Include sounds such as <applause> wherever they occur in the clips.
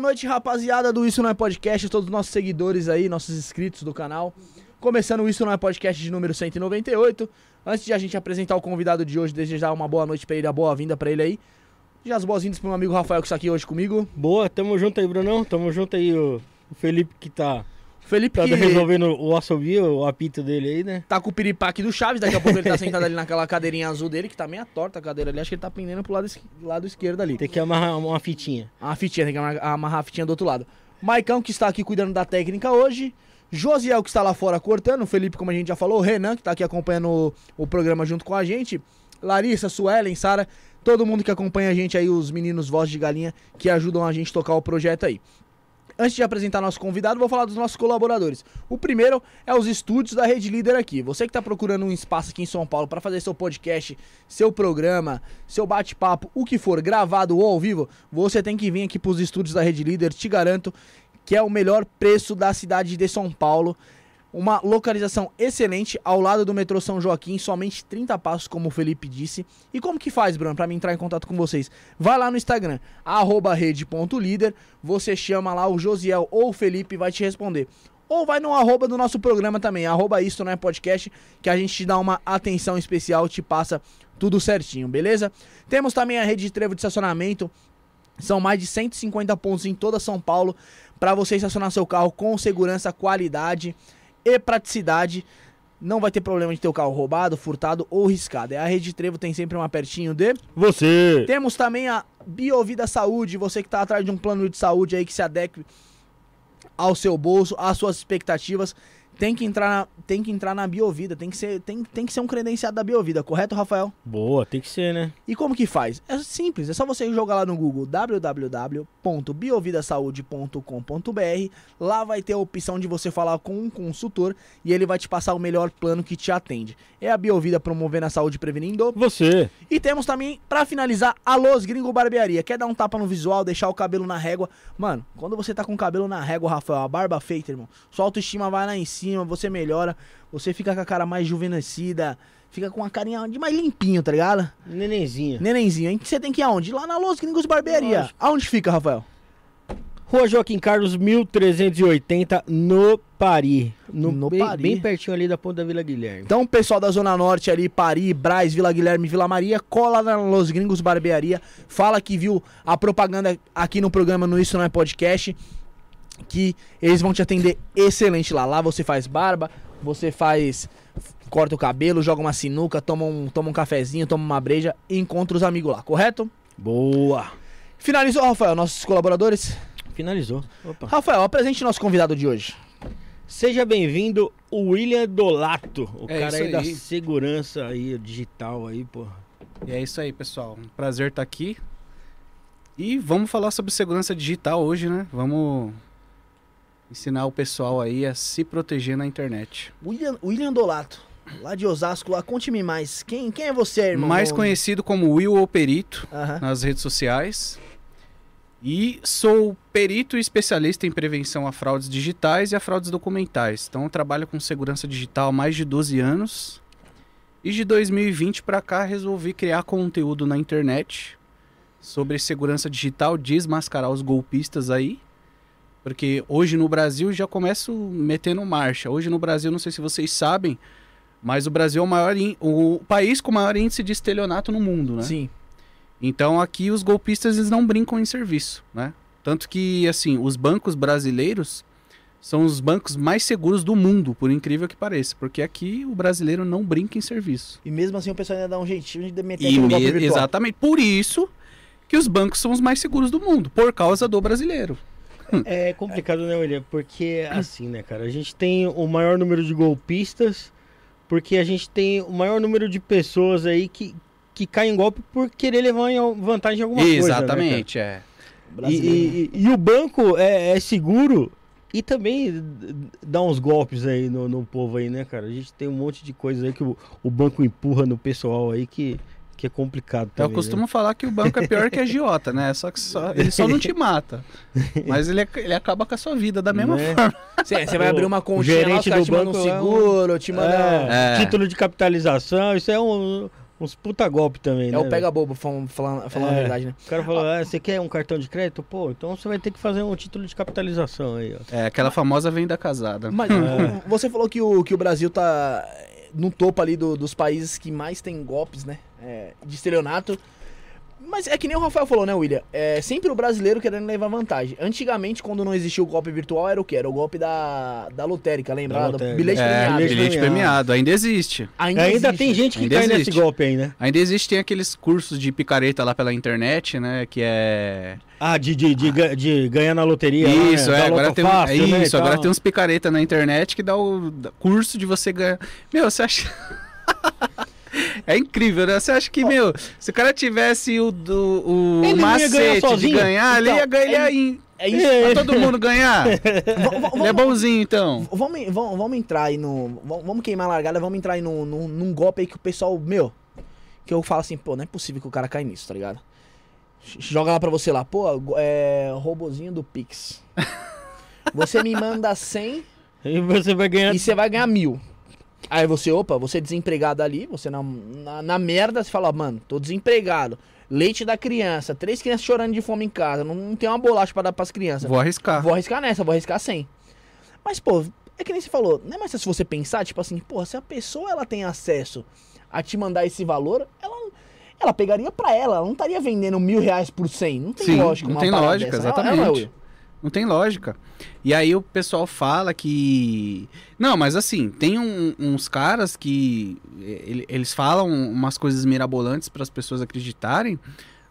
Boa noite, rapaziada do Isso Não é Podcast, todos os nossos seguidores aí, nossos inscritos do canal. Começando o Isso Não é Podcast de número 198. Antes de a gente apresentar o convidado de hoje, desejar uma boa noite pra ele, a boa-vinda pra ele aí. Já as boas-vindas pro meu amigo Rafael que está aqui hoje comigo. Boa, tamo junto aí, Brunão. Tamo junto aí, o, Felipe que tá, Felipe tá que resolvendo o assobio, o apito dele aí, né? tá com o piripaque do Chaves, daqui a pouco ele tá sentado ali naquela cadeirinha azul dele, que tá meio torta a cadeira ali, acho que ele tá pendendo pro lado, lado esquerdo ali. Tem que amarrar uma fitinha. A fitinha, tem que amar- amarrar a fitinha do outro lado. Maicão, que está aqui cuidando da técnica hoje. Josiel, que está lá fora cortando. O Felipe, como a gente já falou. O Renan, que está aqui acompanhando o, o programa junto com a gente. Larissa, Suelen, Sara. Todo mundo que acompanha a gente aí, os meninos Voz de Galinha, que ajudam a gente a tocar o projeto aí. Antes de apresentar nosso convidado, vou falar dos nossos colaboradores. O primeiro é os estúdios da Rede Líder aqui. Você que está procurando um espaço aqui em São Paulo para fazer seu podcast, seu programa, seu bate-papo, o que for, gravado ou ao vivo, você tem que vir aqui para os estúdios da Rede Líder. Te garanto que é o melhor preço da cidade de São Paulo. Uma localização excelente ao lado do metrô São Joaquim, somente 30 passos, como o Felipe disse. E como que faz, Bruno, para mim entrar em contato com vocês? Vai lá no Instagram, rede.líder, você chama lá o Josiel ou o Felipe vai te responder. Ou vai no arroba do nosso programa também, arroba não é podcast, que a gente te dá uma atenção especial, te passa tudo certinho, beleza? Temos também a rede de trevo de estacionamento, são mais de 150 pontos em toda São Paulo para você estacionar seu carro com segurança, qualidade e praticidade. Não vai ter problema de ter o carro roubado, furtado ou riscado. É a Rede Trevo tem sempre uma pertinho de. Você! Temos também a Biovida Saúde, você que está atrás de um plano de saúde aí que se adeque ao seu bolso, às suas expectativas, tem que entrar na, tem que entrar na Biovida, tem que ser tem, tem que ser um credenciado da Biovida, correto, Rafael? Boa, tem que ser, né? E como que faz? É simples, é só você jogar lá no Google www.biovidasaude.com.br. Lá vai ter a opção de você falar com um consultor e ele vai te passar o melhor plano que te atende. É a Biovida promovendo a saúde prevenindo. Você! E temos também, pra finalizar, a Los Gringo Barbearia. Quer dar um tapa no visual, deixar o cabelo na régua? Mano, quando você tá com o cabelo na régua, Rafael, a barba feita, irmão, sua autoestima vai lá em cima, você melhora, você fica com a cara mais juvenescida, fica com a carinha de mais limpinho, tá ligado? Nenenzinha. Nenenzinho, hein? Você tem que ir aonde? Lá na Los Gringos Barbearia. Lógico. Aonde fica, Rafael? Rua Joaquim Carlos, 1380, no Paris. No, No bem, Paris. bem pertinho ali da ponta da Vila Guilherme. Então, pessoal da Zona Norte ali, Paris, Braz, Vila Guilherme, Vila Maria, cola na Los Gringos Barbearia, fala que viu a propaganda aqui no programa no Isso Não É Podcast, que eles vão te atender excelente lá. Lá você faz barba, você faz corta o cabelo, joga uma sinuca, toma um, toma um cafezinho, toma uma breja e encontra os amigos lá, correto? Boa! Finalizou, Rafael, nossos colaboradores? Finalizou. Opa. Rafael, apresente nosso convidado de hoje. Seja bem-vindo, o William Dolato, o É cara isso aí da aí. segurança aí, digital aí, porra. E é isso aí, pessoal. Um prazer estar aqui. E vamos falar sobre segurança digital hoje, né? Vamos ensinar o pessoal aí a se proteger na internet. William, William Dolato, lá de Osasco, lá, conte-me mais. Quem, quem é você, irmão? Mais conhecido como Will ou Perito Aham. nas redes sociais. E sou perito e especialista em prevenção a fraudes digitais e a fraudes documentais. Então eu trabalho com segurança digital há mais de 12 anos. E de 2020 para cá resolvi criar conteúdo na internet sobre segurança digital, desmascarar os golpistas aí. Porque hoje no Brasil já começo metendo marcha. Hoje no Brasil, não sei se vocês sabem, mas o Brasil é o maior ín- o país com o maior índice de estelionato no mundo, né? Sim. Então aqui os golpistas eles não brincam em serviço, né? Tanto que assim, os bancos brasileiros são os bancos mais seguros do mundo, por incrível que pareça, porque aqui o brasileiro não brinca em serviço. E mesmo assim o pessoal ainda dá um jeitinho de meter E me- exatamente por isso que os bancos são os mais seguros do mundo, por causa do brasileiro. É complicado, né, William? Porque, assim, né, cara, a gente tem o maior número de golpistas, porque a gente tem o maior número de pessoas aí que, que caem em golpe por querer levar em vantagem em alguma coisa. né, cara? exatamente, é. E, e- e- o banco é, é seguro e também dá uns golpes aí no, no povo aí, né, cara? A gente tem um monte de coisa aí que o, o banco empurra no pessoal aí que, que é complicado Eu também. costumo falar que o banco é pior que a agiota, né? Só que só, ele só não te mata. <laughs> Mas ele, ele acaba com a sua vida da mesma Né? forma. Você, você vai O- abrir uma o continha lá, os gerente caras do um banco é um- seguro, te mandam... É, É. Título de capitalização, isso é um, uns puta golpe também, É né? o pega bobo, falando, falando, falando a É. verdade, né? O cara falou, ah, você quer um cartão de crédito? Pô, então você vai ter que fazer um título de capitalização aí, ó. É, aquela famosa venda casada. Mas É. o- você falou que o, que o Brasil tá no topo ali do- dos países que mais tem golpes, né? É, de estelionato. Mas é que nem o Rafael falou, né, William? É sempre o brasileiro querendo levar vantagem. Antigamente, quando não existia o golpe virtual, era o quê? Era o golpe da, da lotérica, lembra? Da Do lotérica. bilhete É, premiado. bilhete premiado. premiado, ainda existe. Ainda, Ainda, existe. tem gente que Ainda cai existe. nesse golpe aí, né? Ainda existe, tem aqueles cursos de picareta lá pela internet, né? Que é. Ah, de, de, de, ga- de ganhar na loteria. lá, Isso, né? é. Agora tem, Fácil, é né, isso, agora tal. tem uns picareta na internet que dá o curso de você ganhar. Meu, você acha. <laughs> É incrível, né? Você acha que, meu, se o cara tivesse o, do, o Ele não ia ganhar macete de ganhar, ele Então, ia ganhar é- em. É isso. Pra todo mundo ganhar. <laughs> V- Ele é bonzinho, então. Vamos, vamos, vamos entrar aí no. Vamos, queimar a largada, vamos entrar aí num, num, num golpe aí que o pessoal. Meu. Que eu falo assim, pô, não é possível que o cara caia nisso, tá ligado? Joga lá pra você lá, pô, é. Robozinho do Pix. <laughs> Você me manda 100 E você vai ganhar. e você vai ganhar mil. Aí você, opa, você é desempregado ali, você na, na, na merda, você fala, mano, tô desempregado. Leite da criança, três crianças chorando de fome em casa, não, não tem uma bolacha pra dar pras crianças. Vou arriscar. Vou arriscar nessa, vou arriscar 100. Mas, pô, é que nem você falou, não é mais se você pensar, tipo assim, pô, se a pessoa ela tem acesso a te mandar esse valor, ela, ela pegaria pra ela, ela não estaria vendendo mil reais por 100. Não tem Sim, lógica não tem lógica, dessa. É- é, exatamente. não é, Will? Não tem lógica. E aí o pessoal fala que. Não, mas assim, tem um- uns caras que. ele- Eles falam umas coisas mirabolantes para as pessoas acreditarem.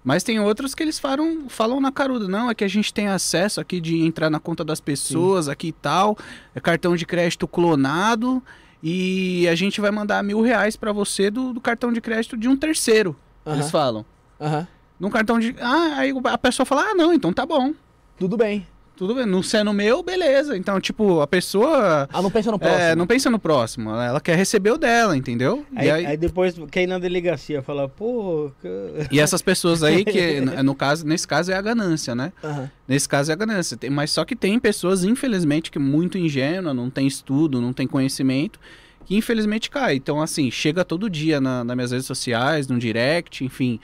Mas tem outros que eles falam, falam na caruda. Não, é que a gente tem acesso aqui de entrar na conta das pessoas aqui e tal. É cartão de crédito clonado. E a gente vai mandar mil reais para você do, do cartão de crédito de um terceiro. Eles Aham, falam. aham. Num cartão de. Ah, aí a pessoa fala: Ah, não, então tá bom. Tudo bem. Tudo bem, não sendo meu, beleza. Então, tipo, a pessoa Ah, não pensa no próximo. é, não pensa no próximo, ela quer receber o dela, entendeu? Aí, e, aí- aí depois quer ir na delegacia falar, pô. ca- e essas pessoas aí, que <laughs> no no caso, nesse caso é a ganância, né? Aham. Nesse caso é a ganância. Tem- mas só que tem pessoas, infelizmente, que muito ingênua, não tem estudo, não tem conhecimento, que infelizmente cai. Então, assim, chega todo dia na, nas minhas redes sociais, no direct, enfim.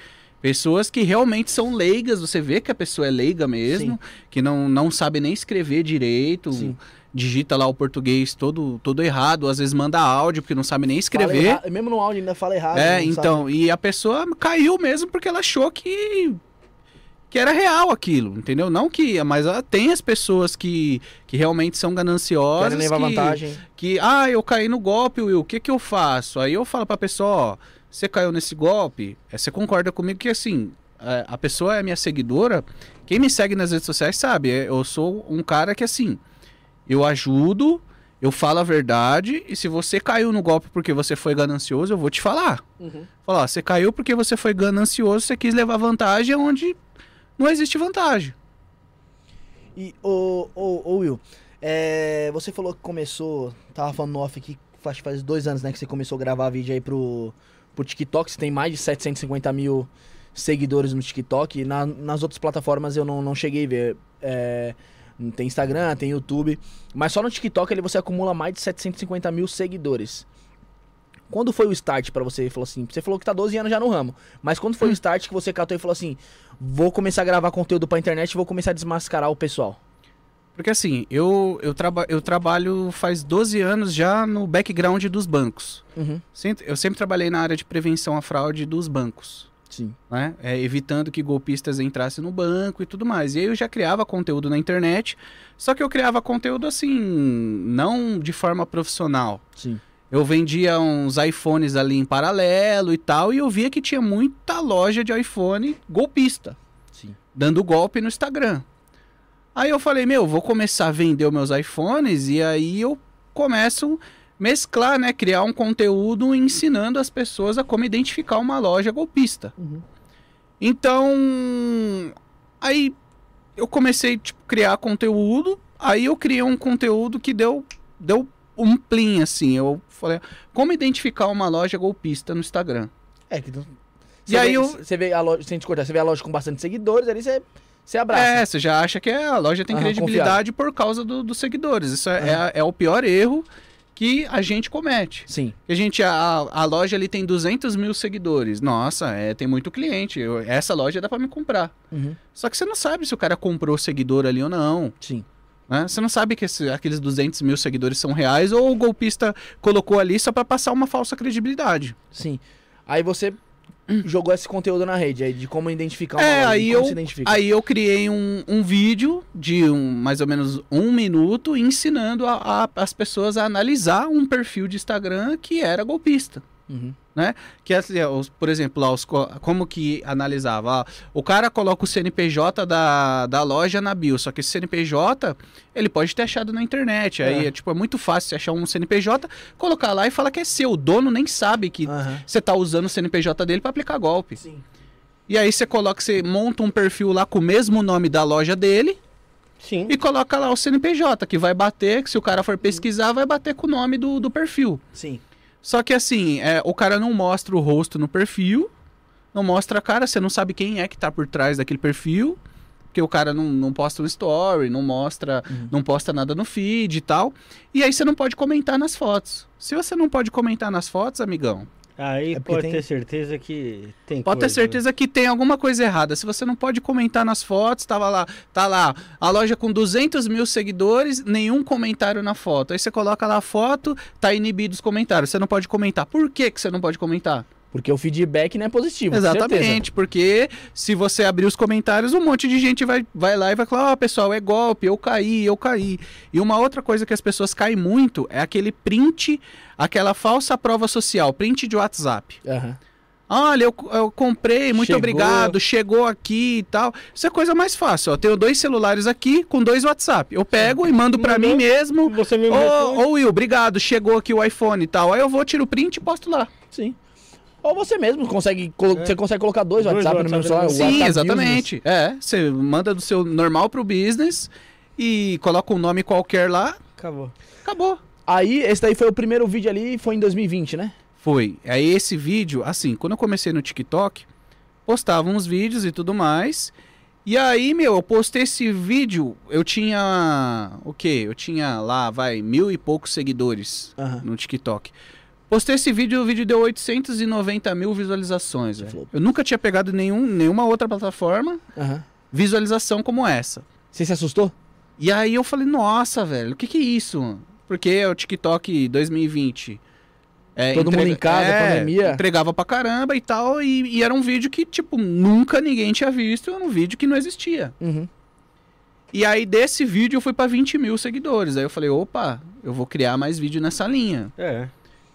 Pessoas que realmente são leigas, você vê que a pessoa é leiga mesmo, que não, não sabe nem escrever direito, Sim. digita lá o português todo, todo errado, às vezes manda áudio porque não sabe nem escrever. erra- Mesmo no áudio ainda fala errado. É, não então, e a pessoa caiu mesmo porque ela achou que que era real aquilo, entendeu? Não que, mas tem as pessoas que, que realmente são sabe. gananciosas, Querem levar que, vantagem. que, ah, eu caí no golpe, Will, o que que eu faço? Aí eu falo pra pessoa, ó, você caiu nesse golpe, é, você concorda comigo que assim, a pessoa é minha seguidora, quem me segue nas redes sociais sabe, é, eu sou um cara que assim, eu ajudo, eu falo a verdade, e se você caiu no golpe porque você foi ganancioso, eu vou te falar. Uhum. Falar, você caiu porque você foi ganancioso, você quis levar vantagem onde não existe vantagem. E, ô, ô, ô Will, é, você falou que começou, tava falando off aqui, faz, faz dois anos, né, que você começou a gravar vídeo aí pro, pro TikTok, você tem mais de 750 mil seguidores no TikTok, e na- nas outras plataformas eu não, não cheguei a ver, é, tem Instagram, tem YouTube, mas só no TikTok ali você acumula mais de 750 mil seguidores. Quando foi o start pra você? Falou assim, você falou que tá 12 anos já no ramo, mas quando foi o start que você catou e falou assim, vou começar a gravar conteúdo pra internet e vou começar a desmascarar o pessoal? Porque assim, eu, eu, traba eu trabalho faz 12 anos já no background dos bancos. Uhum. Eu sempre trabalhei na área de prevenção à fraude dos bancos. Sim. Né? É, evitando que golpistas entrassem no banco e tudo mais. E aí eu já criava conteúdo na internet, só que eu criava conteúdo assim, não de forma profissional. Sim. Eu vendia uns iPhones ali em paralelo e tal, e eu via que tinha muita loja de iPhone golpista, Sim. dando golpe no Instagram. Aí eu falei, meu, vou começar a vender os meus iPhones e aí eu começo mesclar, né, criar um conteúdo ensinando as pessoas a como identificar uma loja golpista. Uhum. Então, aí eu comecei tipo criar conteúdo, aí eu criei um conteúdo que deu deu um plim assim. Eu falei, como identificar uma loja golpista no Instagram? É que. tu- E Você aí vê, eu- Você vê a loja, sem te cortar, você vê a loja com bastante seguidores, ali você, você abraça. É, você já acha que a loja tem Aham, credibilidade por causa do- dos seguidores. Isso é, é, é o pior erro que a gente comete. Sim. A gente, a, a loja ali tem 200 mil seguidores. Nossa, é, tem muito cliente. Eu- essa loja dá pra me comprar. Uhum. Só que você não sabe se o cara comprou seguidor ali ou não. Sim. né? Você não sabe que esse- aqueles 200 mil seguidores são reais ou o golpista colocou ali só pra passar uma falsa credibilidade. Sim. Aí você jogou esse conteúdo na rede aí, de como identificar uma É, loja, aí como eu, se identifica. aí eu criei um, um vídeo de um, mais ou menos um minuto ensinando a- a- as pessoas a analisar um perfil de Instagram que era golpista. Uhum. Que assim, ó, os- por exemplo, lá, os co- como que analisava? Ó, o cara coloca o CNPJ da, da loja na bio, só que esse CNPJ ele pode ter achado na internet. Aí É. é, tipo, é muito fácil você achar um CNPJ, colocar lá e falar que é seu. O dono nem sabe que Aham. você tá usando o CNPJ dele para aplicar golpe. Sim. E aí você coloca, você monta um perfil lá com o mesmo nome da loja dele Sim. e coloca lá o CNPJ, que vai bater, que se o cara for pesquisar, vai bater com o nome do, do perfil. Sim. Só que assim, é, o cara não mostra o rosto no perfil, não mostra a cara, você não sabe quem é que tá por trás daquele perfil, porque o cara não, não posta no story, não mostra, Uhum. não posta nada no feed e tal. E aí você não pode comentar nas fotos. Se você não pode comentar nas fotos, amigão, Aí É pode tem- ter certeza que tem Pode ter coisa, né? certeza que tem alguma coisa errada. Se você não pode comentar nas fotos, tava lá, tá lá, a loja com 200 mil seguidores, nenhum comentário na foto. Aí você coloca lá a foto, tá inibido os comentários. Você não pode comentar. Por que, que você não pode comentar? Porque o feedback não é positivo. Exatamente, porque se você abrir os comentários, um monte de gente vai, vai lá e vai falar: Ó, pessoal, é golpe, eu caí, eu caí. E uma outra coisa que as pessoas caem muito é aquele print, aquela falsa prova social, print de WhatsApp. Aham. Olha, eu, eu comprei, muito Chegou. obrigado, chegou aqui e tal. Isso é coisa mais fácil. Ó. Tenho dois celulares aqui com dois WhatsApp. Eu pego e mando Mandou. mim mesmo. Você mesmo Ô, responde. ô Will, obrigado, chegou aqui o iPhone e tal. Aí eu vou, tiro o print e posto lá. Sim. Ou você mesmo consegue, É. você consegue colocar dois, Dois WhatsApp no mesmo celular. Sim, WhatsApp exatamente. É, você manda do seu normal pro business e coloca um nome qualquer lá, Acabou. acabou. Aí, esse daí foi o primeiro vídeo ali, foi em 2020, né? Foi. Aí esse vídeo, assim, quando eu comecei no TikTok, postava uns vídeos e tudo mais. E aí, meu, eu postei esse vídeo, eu tinha. O quê? Eu tinha lá, vai, mil e poucos seguidores no TikTok. Postei esse vídeo, o vídeo deu 890 mil visualizações. velho. Eu nunca tinha pegado nenhum, nenhuma outra plataforma Aham. visualização como essa. Você se assustou? E aí eu falei, nossa, velho, o que que é isso? Porque é o TikTok 2020. é, Todo mundo em casa, pandemia. Entregava pra caramba e tal. E, e era um vídeo que, tipo, nunca ninguém tinha visto. Era um vídeo que não existia. Uhum. E aí desse vídeo eu fui pra 20 mil seguidores. Aí eu falei, opa, eu vou criar mais vídeo nessa linha. É.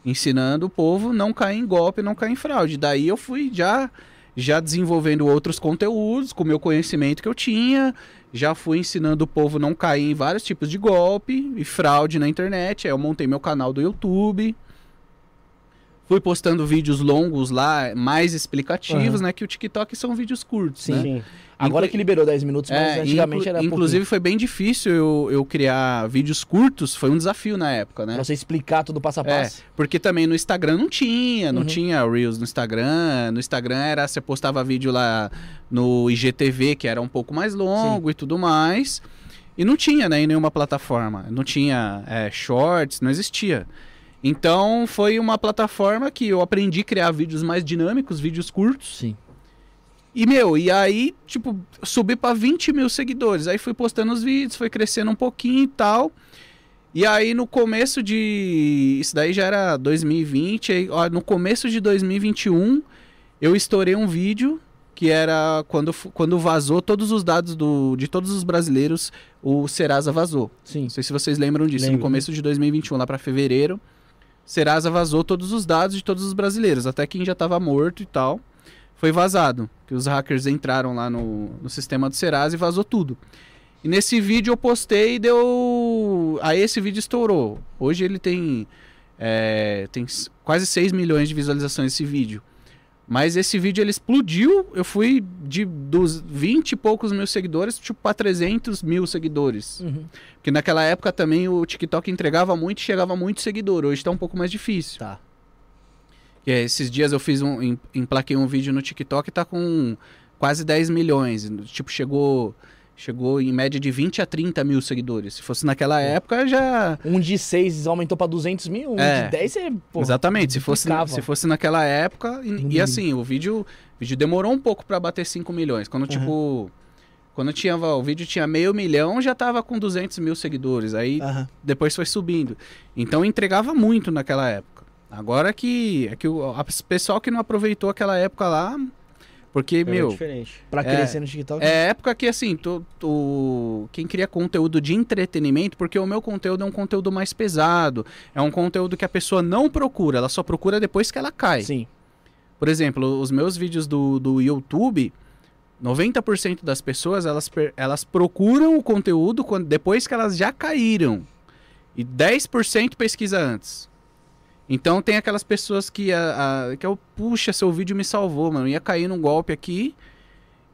Ensinando o povo não cair em golpe, não cair em fraude. Daí eu fui já, já desenvolvendo outros conteúdos com o meu conhecimento que eu tinha. Já fui ensinando o povo não cair em vários tipos de golpe e fraude na internet. Aí eu montei meu canal do YouTube. Fui postando vídeos longos lá, mais explicativos, né? Que o TikTok são vídeos curtos, Sim. né? Sim. Agora Inclu- que liberou 10 minutos, mas É, antigamente inclu- era Inclusive foi bem difícil eu, eu criar vídeos curtos. Foi um desafio na época, né? Pra você explicar tudo passo a É, passo. porque também no Instagram não tinha, não Uhum. tinha Reels no Instagram. No Instagram era, você postava vídeo lá no IGTV, que era um pouco mais longo e tudo mais. E não tinha, né, em nenhuma plataforma. Não tinha é, shorts, não existia. Então foi uma plataforma que eu aprendi a criar vídeos mais dinâmicos, vídeos curtos. Sim. E, meu, e aí, tipo, subi pra 20 mil seguidores. Aí fui postando os vídeos, foi crescendo um pouquinho e tal. E aí, no começo de. Isso daí já era 2020. Aí, ó, no começo de 2021, eu estourei um vídeo que era quando, quando vazou todos os dados do, de todos os brasileiros, o Serasa vazou. Sim. Não sei se vocês lembram disso. Lembro. No começo de 2021, lá pra fevereiro, Serasa vazou todos os dados de todos os brasileiros, até quem já tava morto e tal. Foi vazado, que os hackers entraram lá no, no sistema do Serasa e vazou tudo. E nesse vídeo eu postei e deu. Aí esse vídeo estourou. Hoje ele tem. é, tem quase 6 milhões de visualizações esse vídeo. Mas esse vídeo ele explodiu. Eu fui de dos 20 e poucos mil seguidores, tipo, pra 300 mil seguidores. Uhum. Porque naquela época também o TikTok entregava muito e chegava muito seguidor. Hoje tá um pouco mais difícil. Tá. Que é, esses dias eu fiz um. em- Emplaquei um vídeo no TikTok e tá com quase 10 milhões. Tipo, chegou. Chegou em média de 20 a 30 mil seguidores. Se fosse naquela época, já. Um de 6 aumentou pra 200 mil, um É. de 10 você. pô, Exatamente. Se fosse, se fosse naquela época. E, e assim, o vídeo, o vídeo demorou um pouco pra bater 5 milhões. Quando, tipo. Quando tinha, o vídeo tinha meio milhão, já tava com 200 mil seguidores. Aí Aham. depois foi subindo. Então entregava muito naquela época. Agora que é que o pessoal que não aproveitou aquela época lá, porque Era meu, diferente. Pra É. crescer no TikTok. é época que assim, tu, tu- quem cria conteúdo de entretenimento, porque o meu conteúdo é um conteúdo mais pesado, é um conteúdo que a pessoa não procura, ela só procura depois que ela cai. Sim. Por exemplo, os meus vídeos do, do YouTube, 90% das pessoas elas, elas procuram o conteúdo quando, depois que elas já caíram. E 10% pesquisa antes. Então tem aquelas pessoas que, a, a- que eu, puxa, seu vídeo me salvou, mano. Eu ia cair num golpe aqui.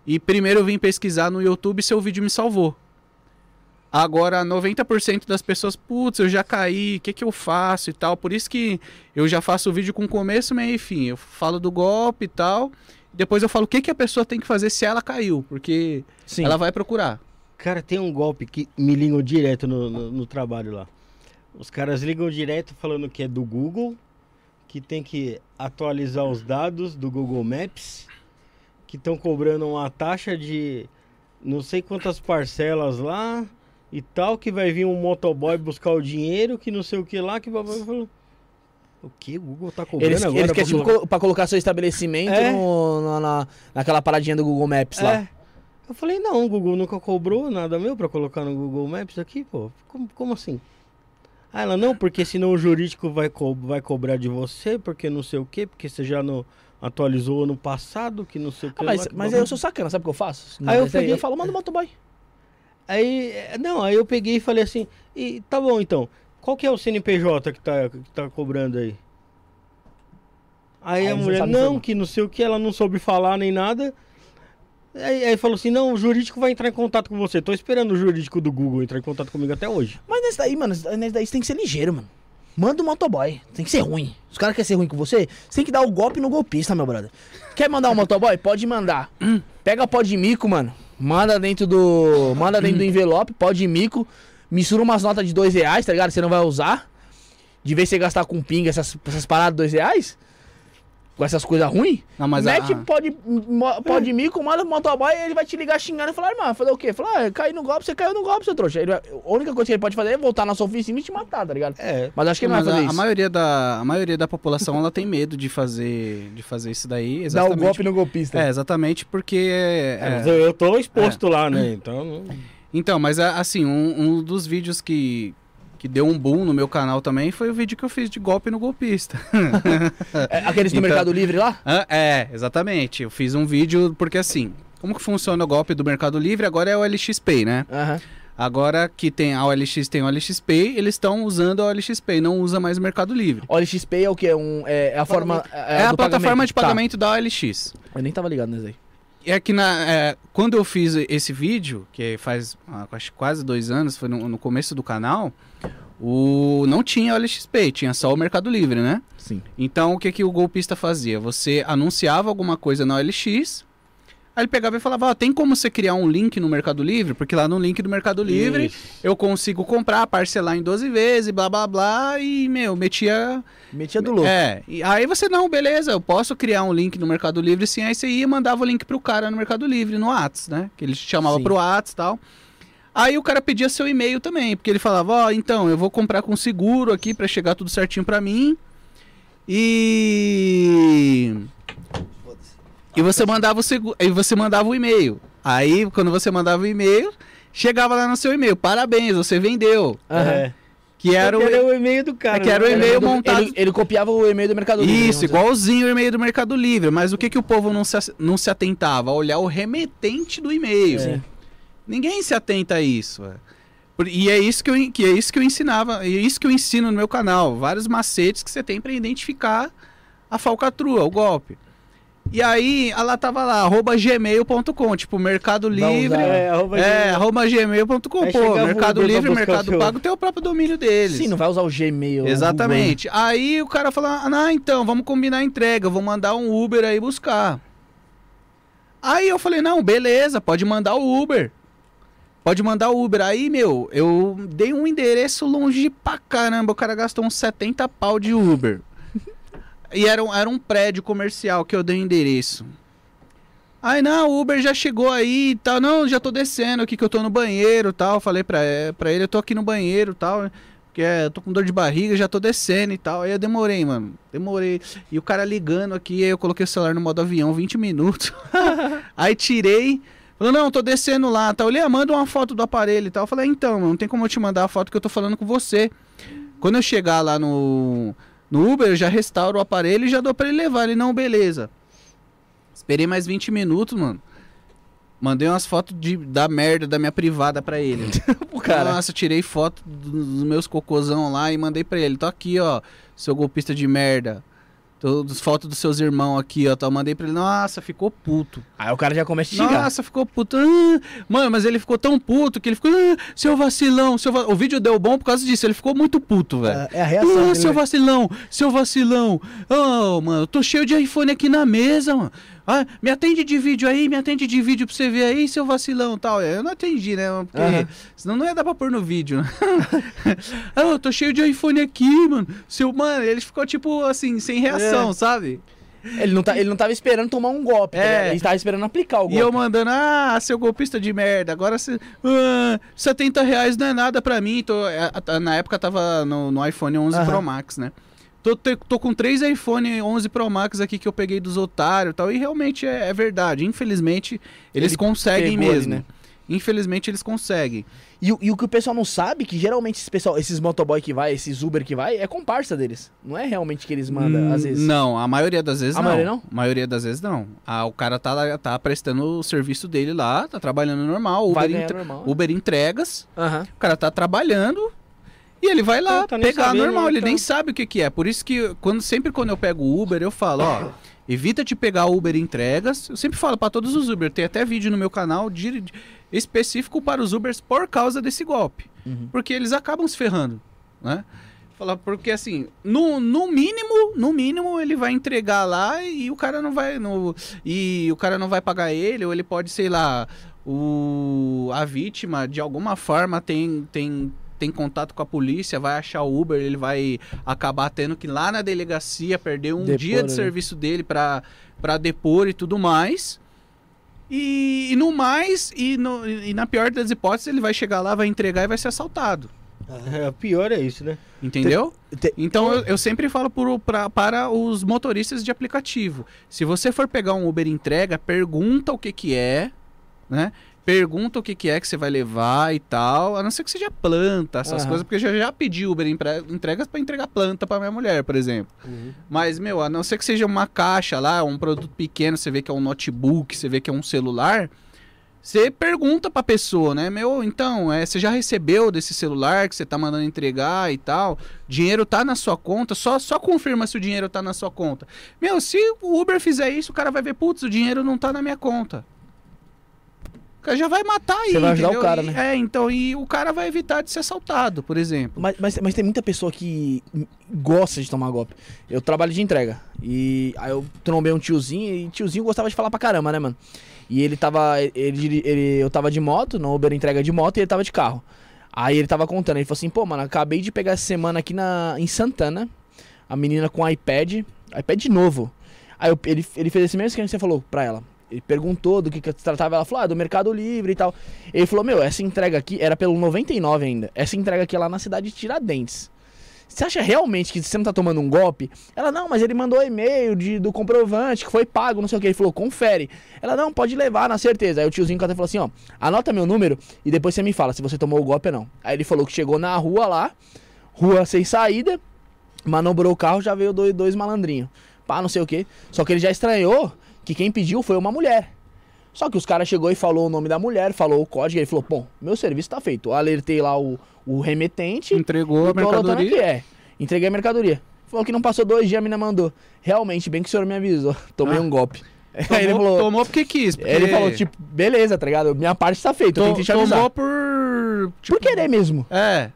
E primeiro eu vim pesquisar no YouTube seu vídeo me salvou. Agora, 90% das pessoas, putz, eu já caí, o que, que eu faço e tal. Por isso que eu já faço o vídeo com começo, meio e fim. Eu falo do golpe e tal. Depois eu falo o que, que a pessoa tem que fazer se ela caiu. Porque Sim. ela vai procurar. Cara, tem um golpe que me ligam direto no, no, no trabalho lá. Os caras ligam direto falando que é do Google, que tem que atualizar os dados do Google Maps, que estão cobrando uma taxa de não sei quantas parcelas lá e tal, que vai vir um motoboy buscar o dinheiro, que não sei o que lá, que vai O que? O Google tá cobrando Eles, agora? eles querem tipo, colocar- colo- pra colocar seu estabelecimento É. no- na, na- naquela paradinha do Google Maps lá. É. Eu falei, não, o Google nunca cobrou nada meu pra colocar no Google Maps aqui, pô. Como, como assim? Ah, ela, não, porque senão o jurídico vai, co vai cobrar de você, porque não sei o quê, porque você já não atualizou ano passado, que não sei o que. Ah, mas lá, mas eu sou sacana, sabe o que eu faço? Aí eu peguei- eu falo, manda o motoboy. Aí, é, não, aí eu peguei e falei assim, e tá bom então, qual que é o CNPJ que tá, que tá cobrando aí? Aí Aí a não mulher, não, que não sei o que, ela não soube falar nem nada. Aí, aí falou assim, não, o jurídico vai entrar em contato com você. Tô esperando o jurídico do Google entrar em contato comigo até hoje. Mas nesse daí, mano, nesse daí você tem que ser ligeiro, mano. Manda o motoboy. Tem que ser ruim. Os caras querem ser ruim com você, você tem que dar o golpe no golpista, meu brother. Quer mandar um motoboy? Pode mandar. Pega pó de mico, mano. Manda dentro do. Manda dentro do envelope, pó de mico. Mistura umas notas de dois reais, tá ligado? Você não vai usar. De vez você gastar com pinga essas, essas paradas de dois reais. Com essas coisas ruins. Não, mas Mete a- pó de, mo- pó de mico, manda pro motoboy e ele vai te ligar xingando e falar, irmão, fazer o quê? Falar, ah, caí no golpe, você caiu no golpe, seu trouxa. Ele a única coisa que ele pode fazer é voltar na sua oficina e te matar, tá ligado? É, Mas acho que ele não vai a, fazer a isso. maioria da, a maioria da população ela tem medo de fazer, de fazer isso daí. Dá o golpe no golpista. É, exatamente porque. é, é, mas eu, eu tô exposto lá, né? Então, Então, mas a- assim, um, um dos vídeos que, que deu um boom no meu canal também foi o vídeo que eu fiz de golpe no golpista. <laughs> É, aqueles do Então- Mercado Livre lá? É, exatamente. Eu fiz um vídeo porque assim, como que funciona o golpe do Mercado Livre? Agora é o LXP, né? Aham. Agora que tem a OLX tem o LXP, eles estão usando a OLXP, não usa mais o Mercado Livre. O LXP é o que? É, um, é, é a forma. É, a do plataforma de Tá. pagamento da OLX. Eu nem tava ligado nisso aí. É que na, é, quando eu fiz esse vídeo, que faz ah, acho quase dois anos, foi no, no começo do canal, o não tinha OLXP, tinha só o Mercado Livre, né? Sim. Então o que, que o golpista fazia? Você anunciava alguma coisa na OLX, aí ele pegava e falava, ó, tem como você criar um link no Mercado Livre? Porque lá no link do Mercado Livre Isso. eu consigo comprar, parcelar em 12 vezes, blá blá blá, e, meu, metia Metia do louco. é, e aí você, não, beleza, eu posso criar um link no Mercado Livre, sim, aí você ia e mandava o link pro cara no Mercado Livre, no Whats, né? Que ele chamava Sim. pro Whats e tal. Aí o cara pedia seu e-mail também, porque ele falava, ó, então, eu vou comprar com seguro aqui pra chegar tudo certinho pra mim. E... E você mandava o e você mandava o e-mail. Aí, quando você mandava o e-mail, chegava lá no seu e-mail, parabéns, você vendeu. É. Que era o... Era o e-mail do cara. É que era o né? e-mail do- montado- Ele, ele copiava o e-mail do Mercado Livre. Isso, igualzinho o e-mail do Mercado Livre. Mas o que, que o povo não se, não se atentava? A olhar o remetente do e-mail. Sim. Ninguém se atenta a isso. é. Por- E é isso que eu, que é isso que eu ensinava, é isso que eu ensino no meu canal. Vários macetes que você tem para identificar a falcatrua, o golpe. E aí, ela tava lá, arroba gmail.com, tipo, Mercado Livre. É, arroba É, arroba gmail.com, pô, o Mercado Livre, o Mercado seu- Pago tem o próprio domínio deles. Sim, não vai usar o Gmail. o Exatamente. Aí o cara fala, ah, então, vamos combinar a entrega, vou mandar um Uber aí buscar. Aí eu falei, não, beleza, pode mandar o Uber. Pode mandar o Uber. Aí, meu, eu dei um endereço longe pra caramba. O cara gastou uns 70 pau de Uber. E era um, era um prédio comercial que eu dei o endereço. Aí, não, o Uber já chegou aí e tal. Não, já tô descendo aqui que eu tô no banheiro e tal. Falei pra, eh, pra ele, eu tô aqui no banheiro e tal. Porque é, eu tô com dor de barriga, já tô descendo e tal. Aí eu demorei, mano. Demorei. E o cara ligando aqui, aí eu coloquei o celular no modo avião, 20 minutos. <laughs> aí tirei. Falou, não, tô descendo lá, tá? Olhei, manda uma foto do aparelho e tal. Eu falei, então, mano, não tem como eu te mandar a foto que eu tô falando com você. Quando eu chegar lá no, no Uber, eu já restauro o aparelho e já dou pra ele levar. Ele, não, beleza. Esperei mais 20 minutos, mano. Mandei umas fotos de, da merda da minha privada pra ele. <laughs> O cara. Nossa, tirei foto dos meus cocôzão lá e mandei pra ele. Tô aqui, ó, seu golpista de merda. Todas fotos dos seus irmãos aqui, ó. Tá, eu mandei pra ele. Nossa, ficou puto. Aí o cara já começa a xingar. Nossa, ficou puto. Ah, mano, mas ele ficou tão puto que ele ficou. Ah, seu vacilão, seu va-" O vídeo deu bom por causa disso. Ele ficou muito puto, velho. É a reação Ah, dele, seu né? vacilão, seu vacilão. Oh, mano, eu tô cheio de iPhone aqui na mesa, mano. Ah, me atende de vídeo aí, me atende de vídeo pra você ver aí, seu vacilão e tal. Eu não atendi, né? Porque Aham. senão não ia dar pra pôr no vídeo. <laughs> ah, eu tô cheio de iPhone aqui, mano. Seu, mano, ele ficou tipo assim, sem reação, É. sabe? Ele, não tá, ele não tava esperando tomar um golpe, tá É. ele tava esperando aplicar o golpe. E eu mandando, ah, seu golpista de merda, agora você. Ah, 70 reais não é nada pra mim. Tô, é, na época tava no, no iPhone 11 Aham. Pro Max, né? Tô, tô com três iPhone 11 Pro Max aqui que eu peguei dos otários e tal. E realmente é, é verdade. Infelizmente, eles Ele conseguem pegou ali, mesmo. né? Infelizmente, eles conseguem. E, o- e o que o pessoal não sabe, que geralmente esse pessoal, esses motoboy que vai, esses Uber que vai, é comparsa deles. Não é realmente que eles mandam, Hum, às vezes. Não, a maioria das vezes A não. maioria não? A maioria das vezes não. Ah, o cara tá, tá prestando o serviço dele lá, tá trabalhando normal. Vai Uber, ganhar entre- normal. Uber entregas. Aham. O cara tá trabalhando e ele vai lá Tá- pegar sabendo, normal, ele tá. nem sabe o que que é. Por isso que quando sempre quando eu pego o Uber, eu falo, ó, <coughs> evita de pegar Uber entregas. Eu sempre falo pra todos os Uber, tem até vídeo no meu canal de, de- específico para os Ubers por causa desse golpe, Uhum. porque eles acabam se ferrando, né? Falar porque assim, no, no mínimo, no mínimo ele vai entregar lá e o cara não vai no e o cara não vai pagar ele ou ele pode, sei lá, o a vítima de alguma forma tem tem tem contato com a polícia, vai achar o Uber, ele vai acabar tendo que ir lá na delegacia perder um Depor, dia de né? serviço dele para depor e tudo mais. E, e no mais, e, no- e na pior das hipóteses, ele vai chegar lá, vai entregar e vai ser assaltado. É, pior é isso, né? Entendeu? Te- Então eu, eu sempre falo pro- pra- para os motoristas de aplicativo. Se você for pegar um Uber entrega, pergunta o que que é, né? Pergunta o que que é que você vai levar e tal. A não ser que seja planta, essas Aham. coisas, porque eu já, já pedi Uber entregas para entregar planta para minha mulher, por exemplo. Mas, meu, a não ser que seja uma caixa lá, um produto pequeno, você vê que é um notebook, você vê que é um celular, você pergunta pra pessoa, né? Meu, então, é, você já recebeu desse celular que você tá mandando entregar e tal? Dinheiro tá na sua conta? Só, só confirma se o dinheiro tá na sua conta. Meu, se o Uber fizer isso, o cara vai ver, putz, o dinheiro não tá na minha conta. O cara já vai matar aí. Você vai ajudar o entendeu? cara, E- né? É, então, e o cara vai evitar de ser assaltado, por exemplo. Mas, mas, mas tem muita pessoa que gosta de tomar golpe. Eu trabalho de entrega. E aí eu trombei um tiozinho e tiozinho gostava de falar pra caramba, né, mano? E ele tava. Ele, ele, eu tava de moto, no Uber entrega de moto, e ele tava de carro. Aí ele tava contando, ele falou assim, pô, mano, acabei de pegar essa semana aqui na, em Santana, a menina com iPad, iPad novo. Aí eu- ele, ele fez esse mesmo esquema que você falou pra ela. Ele perguntou do que, que se tratava, ela falou, ah, do Mercado Livre e tal. Ele falou, meu, essa entrega aqui era pelo 99 ainda. Essa entrega aqui é lá na cidade de Tiradentes. Você acha realmente que você não tá tomando um golpe? Ela, não, mas ele mandou e-mail de, do comprovante que foi pago, não sei o que. Ele falou, confere. Ela, não, pode levar, na certeza. Aí o tiozinho até falou assim, ó, anota meu número e depois você me fala se você tomou o golpe ou não. Aí ele falou que chegou na rua lá, rua sem saída, manobrou o carro, já veio dois, dois malandrinhos. Pá, não sei o que. Só que ele já estranhou que quem pediu foi uma mulher. Só que os caras chegou e falou o nome da mulher, falou o código, ele falou, bom, meu serviço tá feito. Eu alertei lá o, o remetente. Entregou a aqui, mercadoria. é. Entreguei a mercadoria. Falou que não passou dois dias, a mina mandou. Realmente, bem que o senhor me avisou. <laughs> Tomei Ah. um golpe. <laughs> Aí Tomou, ele falou, tomou porque quis. Porque... ele falou, tipo, beleza, tá ligado? Minha parte tá feita, eu To- tentei te avisar. tomou por. tipo, Por querer mesmo. É.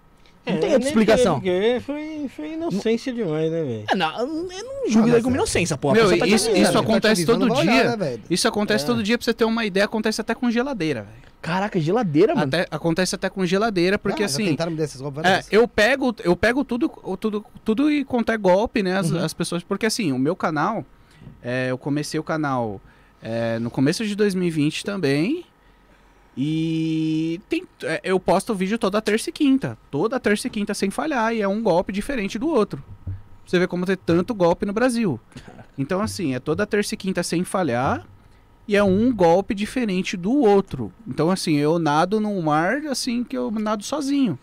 Não tem nem outra explicação. Foi, foi inocência demais, né, velho? É, não, eu não julgo Ah, daí mas com é. inocência, pô. Meu, tá isso- isso tá te acontece avisando, todo olhar, dia. né? Isso acontece É. todo dia, pra você ter uma ideia, acontece até com geladeira, velho. Caraca, geladeira, mano. Até- acontece até com geladeira, porque Ah, assim. tentaram me dar esses golpes É, eu pego, eu pego tudo, tudo, tudo e quanto é golpe, né? As, Uhum. as pessoas. Porque assim, o meu canal, é, eu comecei o canal é, no começo de 2020 também. E tem, é, eu posto vídeo toda terça e quinta. Toda terça e quinta sem falhar. E é um golpe diferente do outro. Você vê como tem tanto golpe no Brasil. Então, assim, é toda terça e quinta sem falhar. E é um golpe diferente do outro. Então, assim, eu nado num mar, assim, que eu nado sozinho.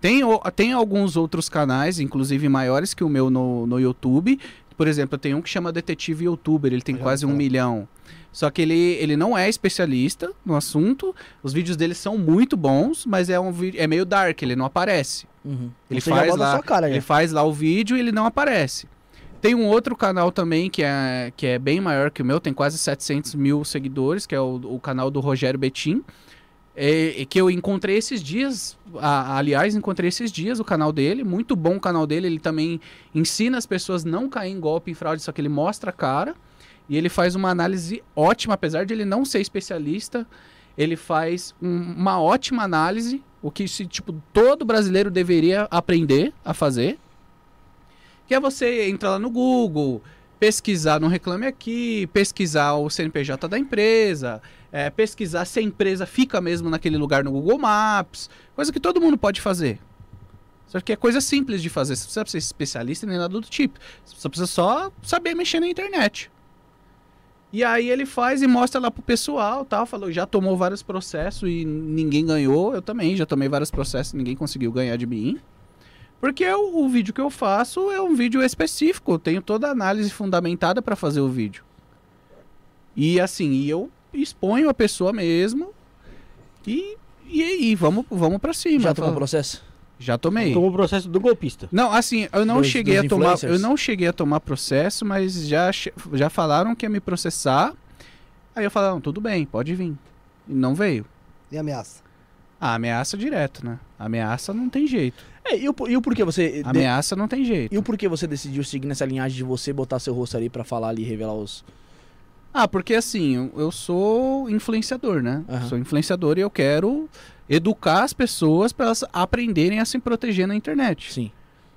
Tem, tem alguns outros canais, inclusive maiores que o meu no, no YouTube. Por exemplo, tem um que chama Detetive Youtuber, ele tem Eu quase um milhão. Só que ele, ele não é especialista no assunto. Os vídeos dele são muito bons, mas é um é meio dark, ele não aparece. Uhum. Ele Você faz lá, cara, ele faz lá o vídeo e ele não aparece. Tem um outro canal também que é, que é bem maior que o meu, tem quase 700 mil seguidores, que é o, o canal do Rogério Betim. É, é que eu encontrei esses dias, a- aliás, encontrei esses dias o canal dele, muito bom o canal dele, ele também ensina as pessoas não cair em golpe em fraude, só que ele mostra a cara e ele faz uma análise ótima, apesar de ele não ser especialista, ele faz um- uma ótima análise, o que se, tipo, todo brasileiro deveria aprender a fazer, que é você entrar lá no Google, pesquisar no Reclame Aqui, pesquisar o CNPJ da empresa, é, pesquisar se a empresa fica mesmo naquele lugar no Google Maps, coisa que todo mundo pode fazer. Só que é coisa simples de fazer, você não precisa ser especialista nem nada do tipo. Você precisa só saber mexer na internet. E aí ele faz e mostra lá pro pessoal, tal, falou, já tomou vários processos e ninguém ganhou, eu também já tomei vários processos, ninguém conseguiu ganhar de mim. Porque o, o vídeo que eu faço é um vídeo específico, eu tenho toda a análise fundamentada para fazer o vídeo. E assim, e eu exponho a pessoa mesmo e, e, e vamos, vamos para cima. Já tomou processo? Já tomei. Tomou o processo do golpista. Não, assim, eu não Dos- cheguei dos a tomar, eu não cheguei a tomar processo, mas já já falaram que ia me processar. Aí eu não, tudo bem, pode vir. E não veio. E ameaça. A ameaça direto, né? Ameaça não tem jeito. É, e o, e o porquê você. de- Ameaça não tem jeito. E o porquê você decidiu seguir nessa linhagem de você botar seu rosto ali pra falar ali e revelar os. Ah, porque assim, eu, eu sou influenciador, né? Aham. Sou influenciador e eu quero educar as pessoas para elas aprenderem a se proteger na internet. Sim.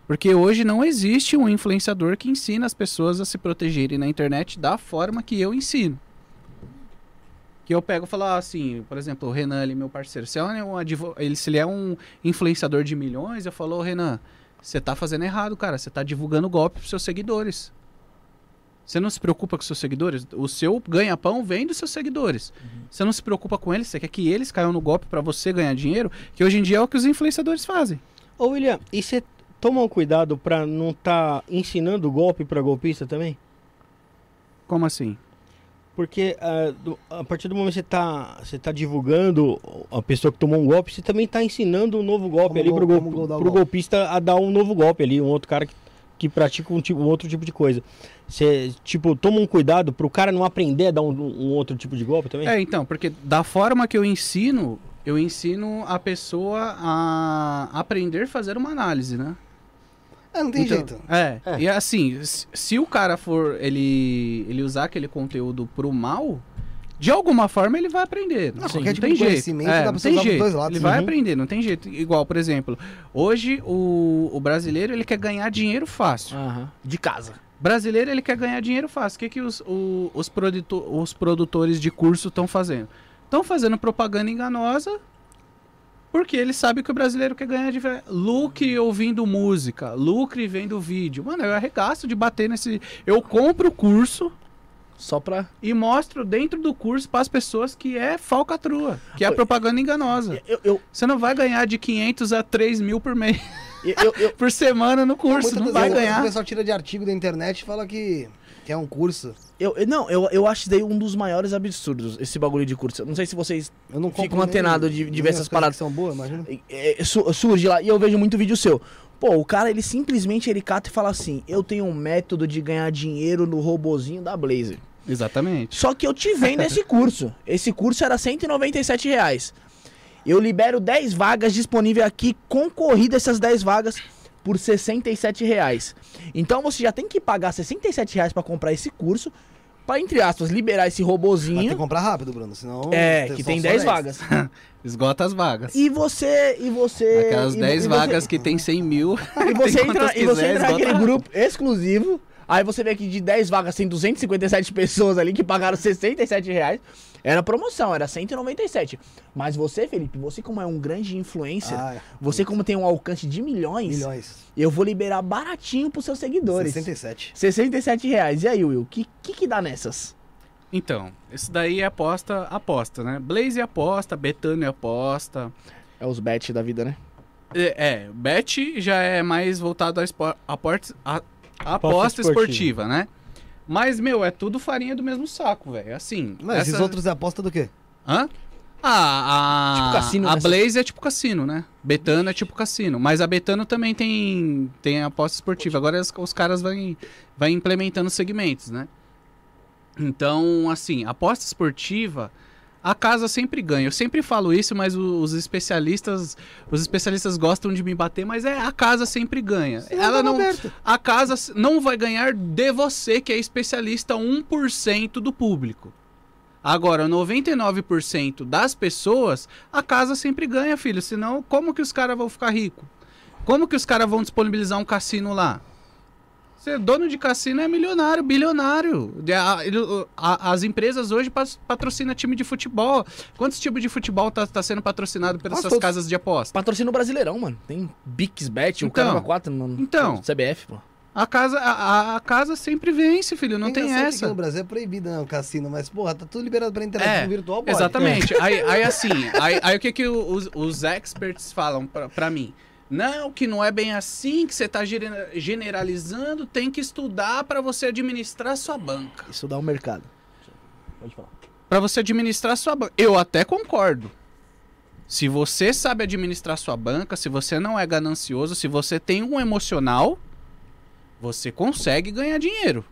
Porque hoje não existe um influenciador que ensina as pessoas a se protegerem na internet da forma que eu ensino. Que eu pego e falo assim, por exemplo, o Renan ali, meu parceiro, se, é um ele, se ele é um influenciador de milhões, eu falo, "Ô, Renan, você tá fazendo errado, cara. Você tá divulgando golpe pros seus seguidores. Você não se preocupa com seus seguidores? O seu ganha-pão vem dos seus seguidores. Você não se preocupa com eles? Você quer que eles caiam no golpe para você ganhar dinheiro? Que hoje em dia é o que os influenciadores fazem. Ô, William, e você toma um cuidado pra não tá ensinando golpe pra golpista também? Como assim? Porque ah, do- a partir do momento que você tá, você tá divulgando a pessoa que tomou um golpe, você também tá ensinando um novo golpe Como ali dar o golpista a dar um novo golpe ali, um outro cara que, que pratica um, tipo, um outro tipo de coisa. Você, tipo, toma um cuidado pro cara não aprender a dar um, um outro tipo de golpe também? É, então, porque da forma que eu ensino, eu ensino a pessoa a aprender a fazer uma análise, né? Ah, não tem Então, jeito. É, É. e assim, se, se o cara for ele, ele usar aquele conteúdo pro mal, de alguma forma ele vai aprender. Não, Sim, qualquer tipo tem de jeito. conhecimento É, dá pra não você tem jeito. dois lados. Ele vai Uhum. aprender, não tem jeito. Igual, por exemplo, hoje o, o brasileiro ele quer ganhar dinheiro fácil. Aham. De casa. brasileiro ele quer ganhar dinheiro fácil. O que, que os, o- os, produto- os produtores de curso estão fazendo? Estão fazendo propaganda enganosa porque eles sabem que o brasileiro quer ganhar dinheiro. Lucre ouvindo música, lucre vendo vídeo. Mano, eu arregaço de bater nesse. Eu compro o curso Só pra. e mostro dentro do curso para as pessoas que é falcatrua, que é propaganda enganosa. Eu, eu, Você não vai ganhar de 500 a 3 mil por mês, eu, <laughs> por semana no curso. Não das vai vezes O ganhar. pessoal tira de artigo da internet e fala que, que é um curso. eu- eu- não, eu, eu acho daí um dos maiores absurdos, esse bagulho de curso. Eu Não sei se vocês Eu não Fico compro nem- antenado de- de nem ver as essas coisas paradas. são boas, imagina. é, su- surge lá e eu vejo muito vídeo seu. Pô, o cara, ele simplesmente ele cata e fala assim: Eu tenho um método de ganhar dinheiro no robozinho da Blazer. Exatamente. Só que eu te vendo esse <laughs> curso. Esse curso era 197 reais. Eu libero 10 vagas disponíveis aqui, concorrida essas 10 vagas por 67 reais. Então você já tem que pagar 67 reais para comprar esse curso. Pra, entre aspas, liberar esse Vai ter robozinho. que comprar rápido, Bruno, senão... É, que tem só 10 desce. vagas. <laughs> Esgota as vagas. E você. E você. Aquelas e, 10 e vagas Você, que tem 100 mil. <laughs> <laughs> e você tem entra, quantas e você quiser, entra naquele rápido. grupo exclusivo. Aí você vê que de 10 vagas tem 257 pessoas ali que pagaram 67 reais. Era promoção, era 197. Mas você, Felipe, você como é um grande influencer, Ah, você como tem um alcance de milhões, milhões. eu vou liberar baratinho pros seus seguidores. 67. 67 reais. E aí, Will, o que, que que dá nessas? Então, isso daí é aposta, aposta, né? Blaze aposta, Betânia aposta. É os bets da vida, né? É, é, bet já é mais voltado à espor- a porte- a- a Aposta aposta esportiva. esportiva, né? Mas, meu, é tudo farinha do mesmo saco, velho. Assim. Mas esses essa- outros é aposta do quê? Hã? Ah, a, Tipo cassino, a né? Blaze é tipo cassino, né? Betano é tipo cassino. Mas a Betano também tem, tem aposta esportiva. Agora os, os caras vão, vão implementando segmentos, né? Então, assim, aposta esportiva, a casa sempre ganha. Eu sempre falo isso, mas os especialistas, os especialistas gostam de me bater, mas é a casa sempre ganha. Ela não, a casa não vai ganhar de você que é especialista 1% do público. Agora, 99% das pessoas, a casa sempre ganha, filho. Senão, como que os caras vão ficar ricos? Como que os caras vão disponibilizar um cassino lá? Ser dono de cassino é milionário, bilionário. O- as empresas hoje patrocinam time de futebol. Quantos tipos de futebol tá, tá sendo patrocinado pelas essas todos. casas de aposta? Patrocínio brasileirão, mano. Tem Bixbet, o Então. Caramba 4 no, Então. no CBF, pô. A casa, a, a- casa sempre vence, filho. Não É tem que essa. no Brasil é proibido, né, o cassino, mas, porra, tá tudo liberado pra internet É, virtual, pode. Exatamente. Aí, aí assim, aí, aí o que, que os, os experts falam pra, pra mim? Não, que não é bem assim, que você tá gene- generalizando, tem que estudar pra você administrar sua banca. Dá um mercado. Pode falar. Pra você administrar sua banca. Eu até concordo. Se você sabe administrar sua banca, se você não é ganancioso, se você tem um emocional, você consegue ganhar dinheiro.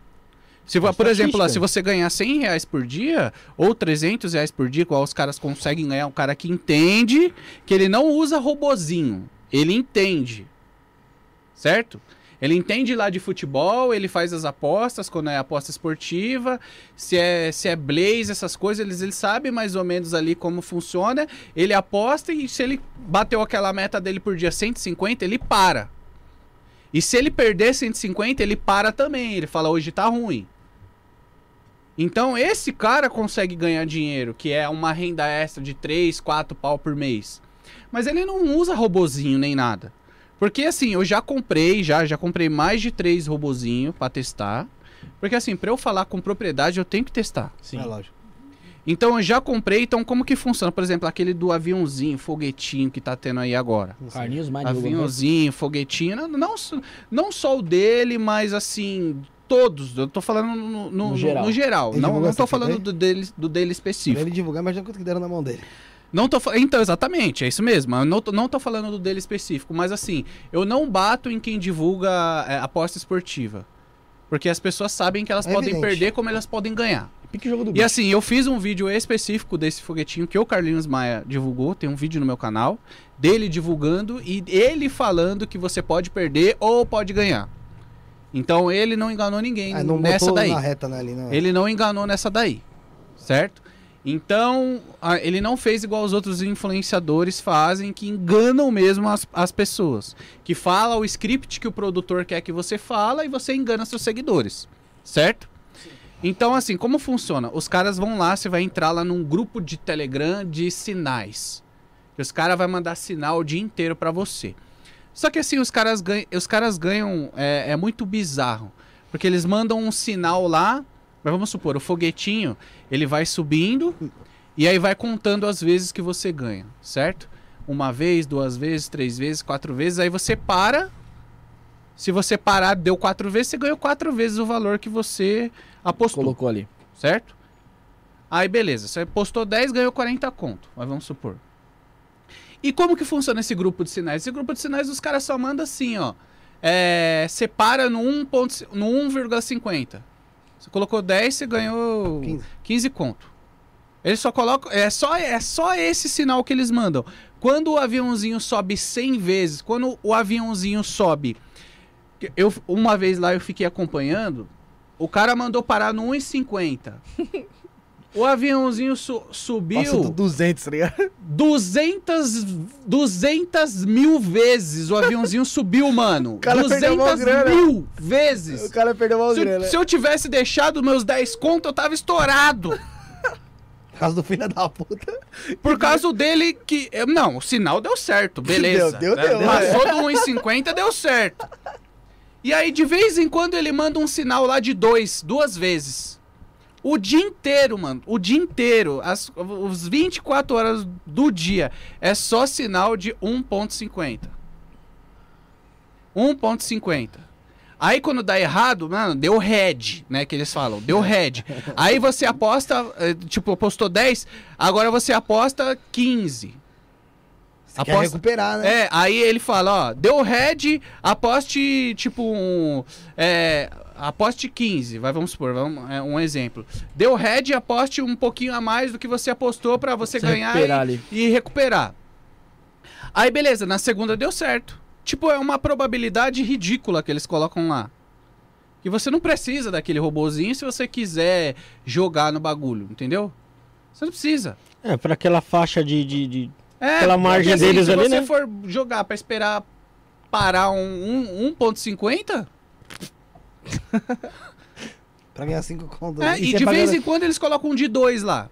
Se, por exemplo, lá, se você ganhar 100 reais por dia ou 300 reais por dia, qual os caras conseguem ganhar, um cara que entende que ele não usa robozinho, ele entende, certo? Ele entende lá de futebol, ele faz as apostas quando é aposta esportiva, se é, se é blaze, essas coisas, ele, ele sabe mais ou menos ali como funciona, ele aposta e se ele bateu aquela meta dele por dia 150, ele para. E se ele perder 150, ele para também. Ele fala, hoje tá ruim. Então, esse cara consegue ganhar dinheiro, que é uma renda extra de 3, 4 pau por mês. Mas ele não usa robozinho nem nada. Porque assim, eu já comprei, já, já comprei mais de três robozinhos pra testar. Porque assim, pra eu falar com propriedade, eu tenho que testar. Sim. É lógico. Então eu já comprei, então como que funciona? Por exemplo, aquele do aviãozinho, foguetinho que tá tendo aí agora. Carlinhos mais divulgando. Aviãozinho, foguetinho, não, não, só- não só o dele, mas assim, todos. Eu tô falando no, no- No geral. no geral. Não, não tô falando do dele, do dele Pra específico. ele divulgar, imagina quanto que deram na mão dele. Não tô, então, exatamente, é isso mesmo. Eu não tô, não tô falando do dele específico, mas assim, eu não bato em quem divulga é, aposta esportiva. Porque as pessoas sabem que elas É podem evidente. perder como elas podem ganhar. Pique jogo do E assim, eu fiz um vídeo específico desse foguetinho que o Carlinhos Maia divulgou, tem um vídeo no meu canal, dele divulgando e ele falando que você pode perder ou pode ganhar. Então ele não enganou ninguém Ah, não nessa daí. reta, né, ali, não. Ele não enganou nessa daí, certo? Então, ele não fez igual os outros influenciadores fazem, que enganam mesmo as, as pessoas. Que fala o script que o produtor quer que você fala e você engana seus seguidores, certo? Então, assim, como funciona? Os caras vão lá, você vai entrar lá num grupo de Telegram de sinais. Que os caras vão mandar sinal o dia inteiro pra você. Só que assim, os caras ganham, os caras ganham é, é muito bizarro. Porque eles mandam um sinal lá, mas vamos supor, o foguetinho, ele vai subindo e aí vai contando as vezes que você ganha, certo? Uma vez, duas vezes, três vezes, quatro vezes, aí você para. Se você parar, deu quatro vezes, você ganhou quatro vezes o valor que você apostou Colocou ali. certo? Aí beleza, você postou 10, ganhou 40 conto, mas vamos supor. E como que funciona esse grupo de sinais? Esse grupo de sinais os caras só mandam assim, ó. É, separa no 1 ponto- no 1,50. Você colocou 10, você ganhou 15. 15 conto. Eles só colocam. É só, é só esse sinal que eles mandam. Quando o aviãozinho sobe 100 vezes, quando o aviãozinho sobe. Eu, uma vez lá eu fiquei acompanhando. O cara mandou parar no 1,50. <laughs> O aviãozinho su- subiu 200, tá ligado? 200, 200 mil vezes. O aviãozinho subiu, mano. cara perdeu mó 200 grana. mil vezes. O cara perdeu mal Se eu, grana. se eu tivesse deixado meus 10 conto, eu tava estourado. Por causa do filho da puta. Por causa dele que. Não, o sinal deu certo, <laughs> beleza. Deu, deu, deu, Passou do 1,50, deu certo. E aí, de vez em quando, ele manda um sinal lá de dois, duas vezes. O dia inteiro, mano. O dia inteiro. As, os 24 horas do dia. É só sinal de 1,50. 1,50. Aí quando dá errado, mano, deu red, né? Que eles falam, deu red. Aí você aposta, eh, tipo, apostou 10, agora você aposta 15. Você quer Aposta- recuperar, né? É, aí ele fala, ó, deu red, aposte, tipo, um. É, aposte 15, vai, vamos supor, vamos, é, um exemplo. Deu red, aposte um pouquinho a mais do que você apostou pra você Você ganhar recuperar e, ali. e recuperar. Aí beleza, na segunda deu certo. Tipo, é uma probabilidade ridícula que eles colocam lá. E você não precisa daquele robozinho se você quiser jogar no bagulho, entendeu? Você não precisa. É, pra aquela faixa de. de, de- É, Aquela margem porque, deles se ali, você né? for jogar pra esperar parar um, um 1.50, <laughs> Pra ganhar 5 contas. é, E e você de vez pagando- em quando eles colocam um de dois lá.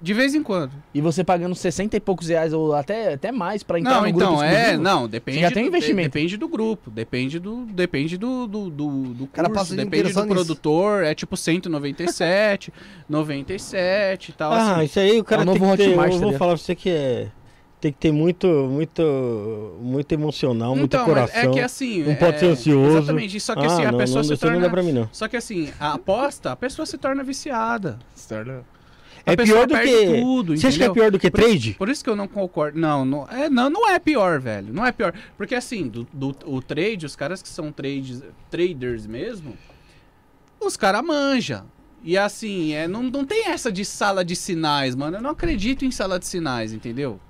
De vez em quando. E você pagando 60 e poucos reais ou até, até mais pra entrar não, no então, grupo é, exclusivo. não, depende Você já tem do, investimento. de- depende do grupo, depende do depende do do, do, do cara curso, depende do nisso. produtor, é tipo 197, 97 e tal Ah, assim. isso aí o cara É o tem novo que ter. Eu vou ligado? falar pra você que é. Tem que ter muito, muito, muito emocional, muito Então, mas coração. é que assim, não pode é, ser ansioso. Exatamente, só que ah, assim, a não, pessoa não, se não torna dá pra mim, não. Só que assim, a aposta, a pessoa se torna viciada. A É pessoa pior do que. tudo, Você acha que é pior do que Por isso- trade? Por isso que eu não concordo. Não, não é, não, não é pior, velho. Não é pior. Porque assim, do, do- o trade, os caras que são trades, traders mesmo, os caras manjam. E assim, é, não, não tem essa de sala de sinais, mano. Eu não acredito em sala de sinais, entendeu?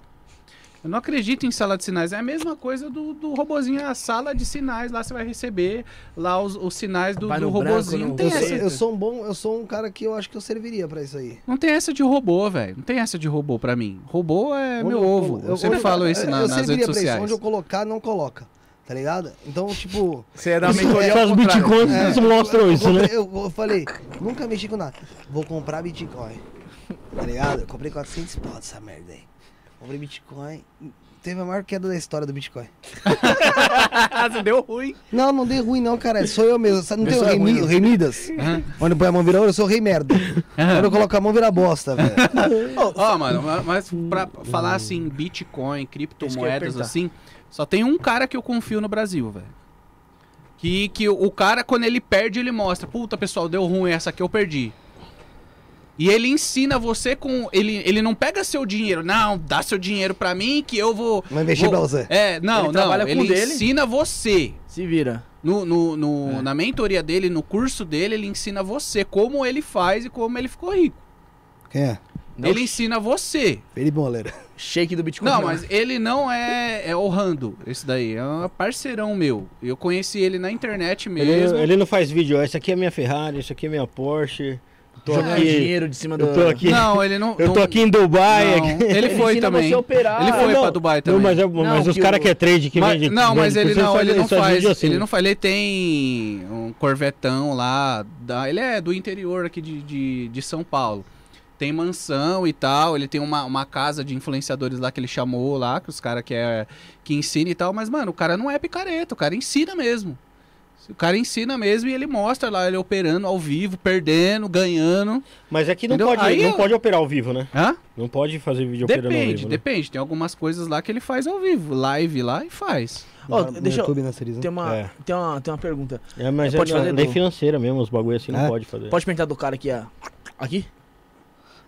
Eu não acredito em sala de sinais. É a mesma coisa do, do robozinho. A sala de sinais, lá você vai receber lá os, os sinais do, do no branco, robozinho. no- não tem Eu, essa. sou, eu sou um bom, eu sou um cara que eu acho que eu serviria pra isso aí. Não tem essa de robô, velho. Não tem essa de robô pra mim. Robô é Onde meu eu- ovo. Eu, sempre onde- falo isso eu- na- eu nas redes pra isso. sociais. Onde eu colocar, não coloca. Tá ligado? Então, tipo. Você dar uma mentoria Só os bitcoins é, eles <laughs> mostram eu, isso, né? eu, eu falei, nunca mexi com nada. Vou comprar Bitcoin. Tá ligado? Eu comprei 400 pau dessa merda aí. Comprei Bitcoin. Teve a maior queda da história do Bitcoin. <laughs> Você deu ruim. Não, não dei ruim não, cara. Sou eu mesmo. Sabe, Não Eu tem o sou rei, ruim, rei Midas? Aham. Onde põe a mão vira ouro, eu sou o rei merda. Quando eu coloco a mão vira bosta, velho. <laughs> Ó, mano, ma- mas pra falar assim, Bitcoin, criptomoedas assim, só tem um cara que eu confio no Brasil, velho. Que, que o- o cara, quando ele perde, ele mostra. Puta, pessoal, deu ruim, essa aqui eu perdi. E ele ensina você com. Ele, ele não pega seu dinheiro. Não, dá seu dinheiro pra mim que eu vou. Vou investir vou- pra você. É, não, Ele não. trabalha com Ele dele. ensina você. Se vira. No, no, no- É. Na mentoria dele, no curso dele, ele ensina você como ele faz e como ele ficou rico. Quem é? Não, ele ensina você. Felipe Moleira. Shake do Bitcoin. Não, mas ele não é, é o Rando, esse daí. É um parceirão meu. Eu conheci ele na internet Ele, mesmo. ele não faz vídeo, ó, essa aqui é minha Ferrari, isso aqui é minha Porsche. Eu tô Jogando aqui, dinheiro de cima do... eu tô aqui, Não, ele não. eu tô não- aqui em Dubai. aqui. Ele foi ensina também. você a operar. Ele foi não, pra Dubai também. Não, mas, é- mas Não, os caras que é trade que Mas- vende. não, mas vende ele não, ele não faz assim. Ele não faz. Ele tem um corvetão lá. Da, ele é do interior aqui de, de, de São Paulo. Tem mansão e tal. Ele tem uma, uma casa de influenciadores lá que ele chamou lá, que os caras que, é, que ensina e tal. Mas, mano, o cara não é picareta, o cara ensina mesmo. O cara ensina mesmo e ele mostra lá ele operando ao vivo, perdendo, ganhando. Mas aqui não, Entendeu? pode, Aí não eu- pode operar ao vivo, né? Hã? Não pode fazer vídeo operando ao Depende, vivo. né? depende. Tem algumas coisas lá que ele faz ao vivo. Live lá e faz. Ó, deixa eu- né? Tem uma, É. tem, uma, tem uma pergunta. É, mas Pode é fazer lei do- financeira mesmo, os bagulho assim não É? pode fazer. Pode perguntar do cara aqui, ó. Aqui?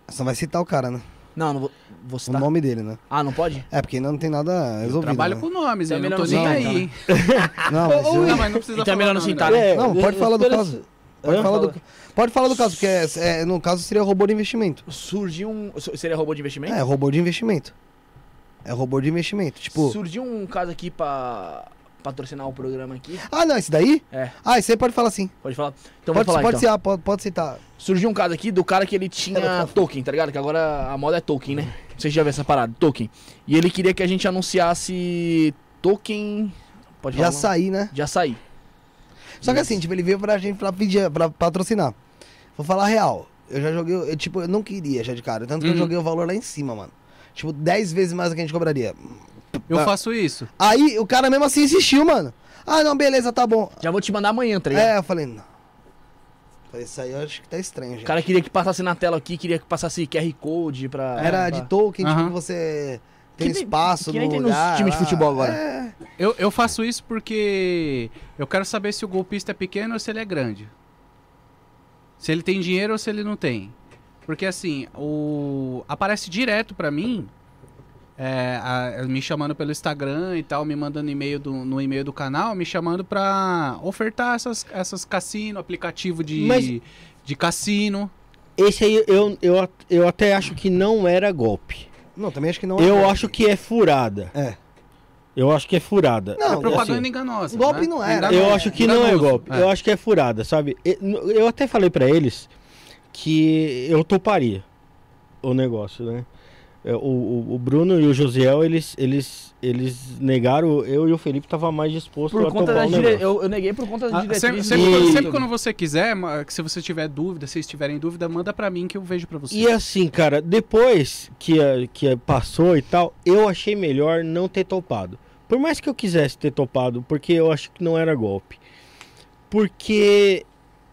Só vai citar o cara, né? Não, não vou, vou O citar. nome dele, né? Ah, não pode? É, porque ainda não tem nada resolvido. Trabalho né? com nomes, eu Também não tô nem aí, hein? <laughs> Não, mas <laughs> eu- não, mas não precisa Então é melhor não o citar, né? Não, pode falar do caso. Pode falar do, pode falar do caso, porque é, é, no caso seria robô de investimento. Surgiu um... Seria robô de investimento? É, robô de investimento. É robô de investimento. Tipo, Surgiu um caso aqui pra, patrocinar o programa aqui. Ah, não, esse daí? É. Ah, esse aí pode falar sim. Pode falar? Então pode falar pode, então. citar, pode, pode citar. Surgiu um caso aqui do cara que ele tinha token, tá ligado? Que agora a moda é token, né? Vocês já viram essa parada, token. E ele queria que a gente anunciasse token. Pode Já falar? nome? saí, né? De açaí. Só que Isso. assim, tipo, ele veio pra gente pra pedir, pra patrocinar. Vou falar a real. Eu já joguei, eu, tipo, eu não queria já de cara. Tanto que eu Uhum. joguei o valor lá em cima, mano. Tipo, 10 vezes mais do que a gente cobraria. Eu Ah. faço isso. Aí o cara mesmo assim insistiu, mano. Ah, não, beleza, tá bom. Já vou te mandar amanhã, tá ligado? É, eu falei, não. Falei, isso aí eu acho que tá estranho, gente. O cara queria que passasse na tela aqui, queria que passasse QR Code pra. Era pra- de token, Aham. tipo, você tem Que nem- espaço que no nem tem nos lugar. times de lá. futebol agora. É. Eu, eu faço isso porque eu quero saber se o golpista é pequeno ou se ele é grande. Se ele tem dinheiro ou se ele não tem. Porque assim, o aparece direto pra mim, é, a- me chamando pelo Instagram e tal, me mandando e-mail do- no e-mail do canal, me chamando pra ofertar essas, essas cassino, aplicativo de, Mas- de cassino. Esse aí eu, eu, eu até acho que não era golpe. Não, também acho que não. Eu é. acho que é furada. É. Eu acho que é furada. Não, é propaganda assim, enganosa. golpe né? não é, Enganoso. Eu acho que não é Enganoso. golpe. Eu acho que é furada, sabe? Eu, eu até falei pra eles que eu toparia o negócio, né? É, O, o, o Bruno e o Josiel, eles, eles, eles negaram. Eu e o Felipe tava mais disposto Por a conta da o dire... eu, eu neguei por conta da Ah, diretriz. sempre, sempre, E- sempre quando você quiser, se você tiver dúvida, se vocês tiverem dúvida, manda pra mim que eu vejo pra você. E assim, cara, depois que, a- que a- passou e tal, eu achei melhor não ter topado. Por mais que eu quisesse ter topado, porque eu acho que não era golpe. Porque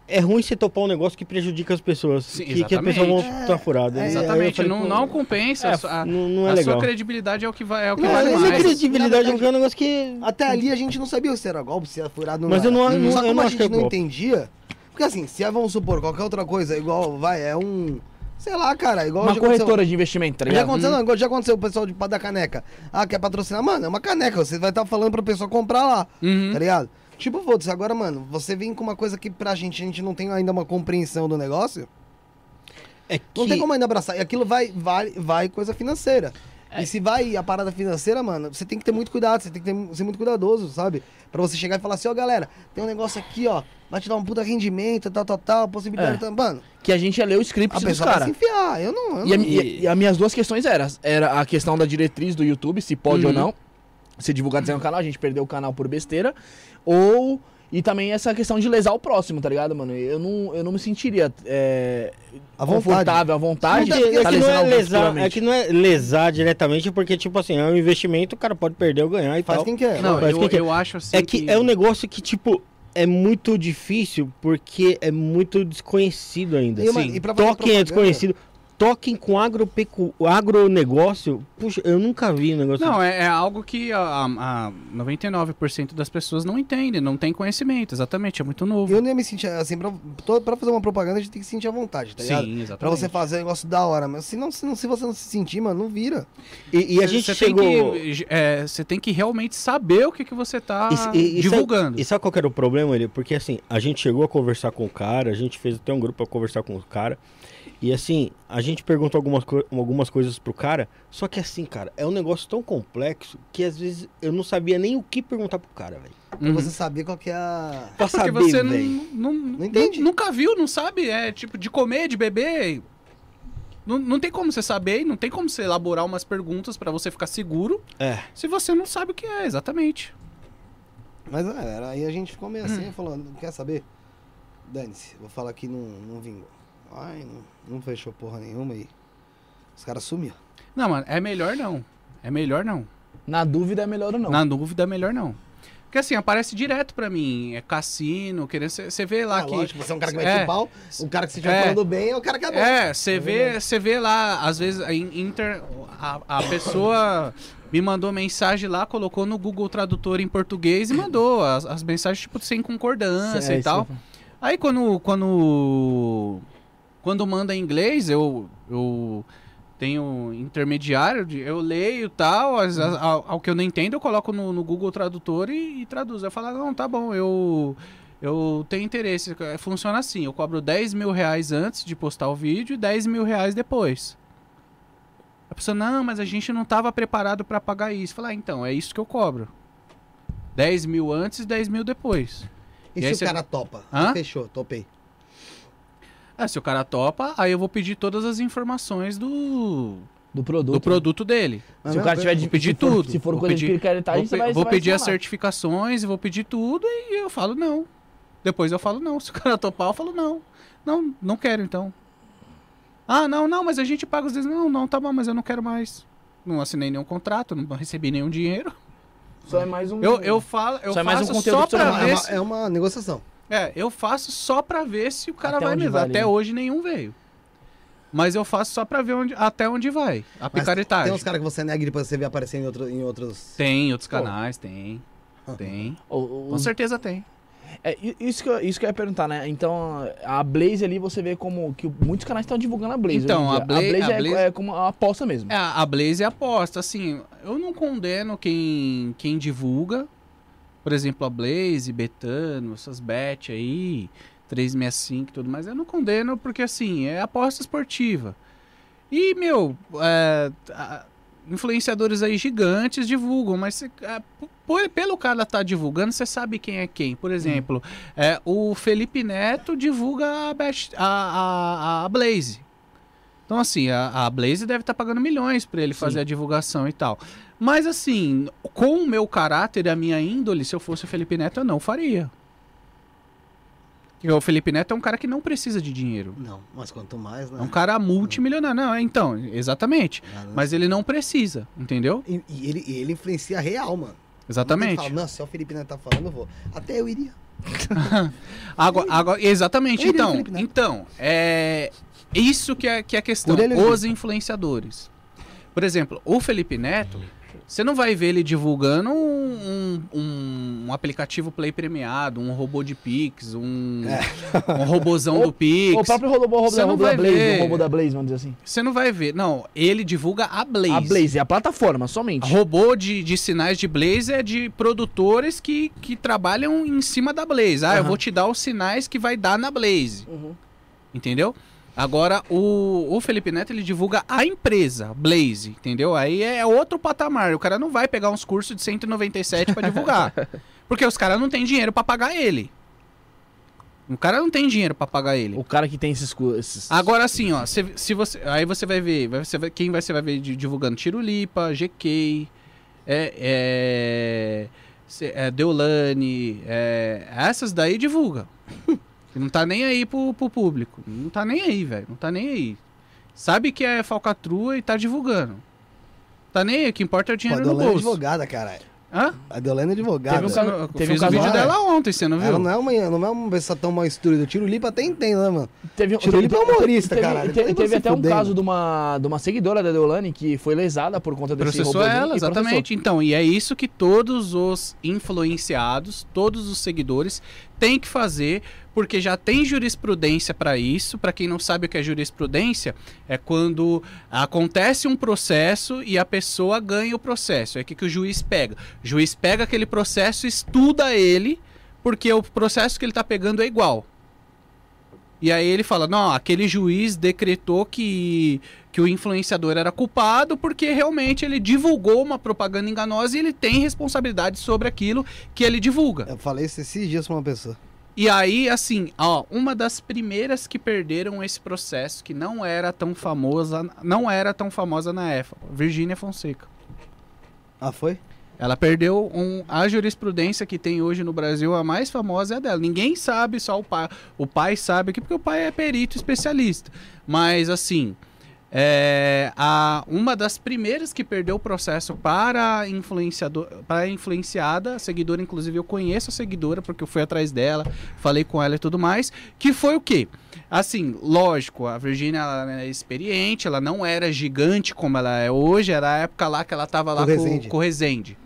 é ruim você topar um negócio que prejudica as pessoas. Sim, que, que as pessoas vão exatamente. estar furadas. É, Aí eu Exatamente, falei, não, não compensa. É, a sua- a, não, não é a legal. sua credibilidade é o que, vai, é o que Não, vale mas Mas é a mais. credibilidade é Na um negócio que. Até ali a gente não sabia se era golpe, se era furado ou Mas não eu não- eu não- Só eu como não a acho que gente é não golpe. entendia. Porque assim, se é, vamos supor, qualquer outra coisa, igual, vai, é um. Sei lá, cara, igual Uma já aconteceu- corretora de investimento, tá Já ligado? aconteceu, não, igual já aconteceu o pessoal de da caneca. Ah, quer patrocinar? Mano, é uma caneca, você vai estar falando pra pessoa comprar lá, Uhum. tá ligado? Tipo, foda-se, agora, mano, você vem com uma coisa que pra gente, a gente não tem ainda uma compreensão do negócio, É não que- tem como ainda abraçar. E aquilo vai, vai, vai coisa financeira. É. E se vai a parada financeira, mano, você tem que ter muito cuidado, você tem que ter- ser muito cuidadoso, sabe? Pra você chegar e falar assim, ó, galera, tem um negócio aqui, ó, vai te dar um puta rendimento, tal, tal, tal, possibilidade, É. tal. Mano, Que a gente ia ler o a script dos pessoa vai se caras. enfiar. Eu não. Eu E, a, não... mi- e, e as minhas duas questões eram, era a questão da diretriz do YouTube, se pode ou Uhum. não, se divulgar desenho no canal, a gente perdeu o canal por besteira, ou... E também essa questão de lesar o próximo, tá ligado, mano? Eu não, eu não me sentiria é, À vontade. confortável, à vontade, É que, é tá que não é lesar, é que não é lesar diretamente, porque, tipo assim, é um investimento, o cara pode perder ou ganhar e Faz tal. quem quer. Não, Mas eu, que que- eu acho assim É que é um negócio que, tipo, é muito difícil porque é muito desconhecido ainda. E, Sim. e Toquem é desconhecido. Toquem com agropecu... agronegócio. Puxa, eu nunca vi um negócio Não, é, é algo que a, a- a 99% das pessoas não entendem, não tem conhecimento, exatamente, é muito novo. Eu nem me sentia, assim, pra, pra fazer uma propaganda a gente tem que se sentir à vontade, tá ligado? Sim, Pra exatamente. você fazer um negócio da hora, mas se, não, se, não, se você não se sentir, mano, não vira. E, e a gente cê chegou. Tem que, é, você tem que realmente saber o que, que você tá E- e- e divulgando. Sabe, e sabe qual que era o problema ali? Porque assim, a gente chegou a conversar com o cara, a gente fez até um grupo pra conversar com o cara. E assim, a gente perguntou algumas, co- algumas coisas pro cara. Só que assim, cara, é um negócio tão complexo que às vezes eu não sabia nem o que perguntar pro cara, velho. Pra Uhum. você saber qual que é a... Pra Porque saber, você não, não, Não entende. nu- nunca viu, não sabe, é tipo de comer, de beber. Não, não tem como você saber, não tem como você elaborar umas perguntas pra você ficar seguro É. se você não sabe o que é, exatamente. Mas é, era- aí a gente ficou meio Hum. assim, falando, não quer saber? Dane-se, vou falar que não, não vingou. Ai, não, não fechou porra nenhuma e os caras sumiram. Não, mano, é melhor não. É melhor não. Na dúvida é melhor ou não. Na dúvida é melhor não. Porque assim, aparece direto pra mim, é cassino, querendo você vê lá Ah, que lógico, você é um cara que vai é, pau, o cara que você estiver é. falando bem é o cara que é bom. É, você vê, você vê lá, às vezes em inter, a, a pessoa <coughs> me mandou mensagem lá, colocou no Google Tradutor em português e mandou as, as mensagens tipo sem concordância É, e tal. isso. Aí quando quando quando manda em inglês, eu eu tenho intermediário, eu leio e tal, as, as- ao, ao que eu não entendo, eu coloco no, no Google Tradutor e, e traduzo. Eu falo, não, tá bom, eu eu tenho interesse. Funciona assim, eu cobro 10 mil reais antes de postar o vídeo e 10 mil reais depois. A pessoa, não, mas a gente não estava preparado para pagar isso. Falar, ah, então, é isso que eu cobro. 10 mil antes e 10 mil depois. E, E se o você- cara topa? Hã? Fechou, topei. Ah, se o cara topa, aí eu vou pedir todas as informações do, Do produto. do produto dele. Mas Se o não, cara tiver de pedir se for- tudo. Se for Vou coisa de pedir- picaretagem, vou você pe- vai vou você vai pedir as certificações, vou pedir tudo e eu falo não. Depois eu falo não. Se o cara topar, eu falo não. Não, não quero então. Ah, não, não, mas a gente paga os 10. Não, não, tá bom, mas eu não quero mais. Não assinei nenhum contrato, não recebi nenhum dinheiro. Só é mais um. Eu, eu falo, eu Só é mais um faço conteúdo só você pra É ver uma, se- é uma negociação. É, eu faço só pra ver se o cara Até vai mesmo. vai Até ali. hoje nenhum veio. Mas eu faço só pra ver onde, até onde vai. A Mas picaretagem. Tem uns caras que você nega e depois você vê aparecer em, outro, em outros. Tem outros canais, tem. <laughs> Tem. Com certeza tem. É, isso, que eu, isso que eu ia perguntar, né? Então, a Blaze ali você vê como que muitos canais estão divulgando a Blaze. Então, em a. Bla- Blaze, a é, Blaze- é como uma aposta mesmo. É, a Blaze é aposta. Assim, eu não condeno quem, quem divulga. Por exemplo, a Blaze, Betano, essas bet aí, 365 e tudo mais. Eu não condeno porque, assim, é aposta esportiva. E, meu, é, influenciadores aí gigantes divulgam, mas se- é, por- pelo cara tá divulgando, você sabe quem é quem. Por exemplo, é, o Felipe Neto divulga a, a, a, a Blaze. Então, assim, a, a Blaze deve estar pagando milhões para ele fazer a divulgação e tal. Mas, assim, com o meu caráter e a minha índole, se eu fosse o Felipe Neto, eu não faria. Porque o Felipe Neto é um cara que não precisa de dinheiro. Não, mas quanto mais, né? É um cara multimilionário. Não, é, então, exatamente. Mas ele não precisa, entendeu? E, e ele, e ele influencia real, mano. Exatamente. Fala, Não, se o Felipe Neto tá falando, eu vou. Até eu iria. <laughs> Agora, agora- exatamente, e o então. Então, é isso que é, que é a questão. Eu Os influenciadores. Por exemplo, o Felipe Neto, você não vai ver ele divulgando um, um- um aplicativo Play premiado, um robô de Pix, um, um robozão do <laughs> Pix. O próprio robô, robô, robô da Blaze, ver. o robô da Blaze, vamos dizer assim. Você não vai ver. Não, ele divulga a Blaze. A Blaze, é a plataforma, somente. Robô de, de sinais de Blaze é de produtores que, que trabalham em cima da Blaze. Ah, eu Aham. vou te dar os sinais que vai dar na Blaze. Uhum. Entendeu? Agora, o, o Felipe Neto, ele divulga a empresa, Blaze, entendeu? Aí é outro patamar. O cara não vai pegar uns cursos de 197 pra divulgar. <laughs> porque os caras não têm dinheiro pra pagar ele. O cara não tem dinheiro pra pagar ele. O cara que tem esses... cu- esses... Agora assim, ó, se, se você, aí você vai ver, vai- você vai- quem vai, você vai ver di- divulgando Tirulipa, GK, é, é, é, Deolane, é, essas daí divulga. E não tá nem aí pro, pro público, não tá nem aí, velho, não tá nem aí. Sabe que é falcatrua e tá divulgando. Tá nem aí, o que importa é o Pô, a dinheiro no Deolane é bolso. advogada, caralho. Hã? A Deolane é advogada. Teve um eu teve um caso vídeo lá- dela ontem, você não viu? Ela não é, uma, não é uma pessoa tão mal instruída. O Tiro Lipa até entende, né, mano? Teve, Tirulipa é humorista, teve, caralho. Teve, teve até um caso de uma, de uma seguidora da Deolane que foi lesada por conta desse Processou robôzinho ela, e processou. exatamente. Então, e é isso que todos os influenciados, todos os seguidores têm que fazer, porque já tem jurisprudência para isso. Para quem não sabe o que é jurisprudência, é quando acontece um processo e a pessoa ganha o processo. É o que, que o juiz pega. O juiz pega aquele processo, estuda ele, porque o processo que ele está pegando é igual. E aí ele fala, não, aquele juiz decretou que, que o influenciador era culpado porque realmente ele divulgou uma propaganda enganosa e ele tem responsabilidade sobre aquilo que ele divulga. Eu falei isso esses dias pra uma pessoa. E aí, assim, ó, uma das primeiras que perderam esse processo, que não era tão famosa, não era tão famosa na época, Virgínia Fonseca. Ah, foi? Ela perdeu um, a jurisprudência que tem hoje no Brasil, a mais famosa é a dela. Ninguém sabe, só o pai. O pai sabe aqui, porque o pai é perito especialista. Mas, assim, é, a, uma das primeiras que perdeu o processo para a influenciador, para influenciada, a seguidora, inclusive eu conheço a seguidora, porque eu fui atrás dela, falei com ela e tudo mais, que foi o quê? Assim, lógico, a Virgínia ela é experiente, ela não era gigante como ela é hoje, era a época lá que ela tava lá Com o Rezende.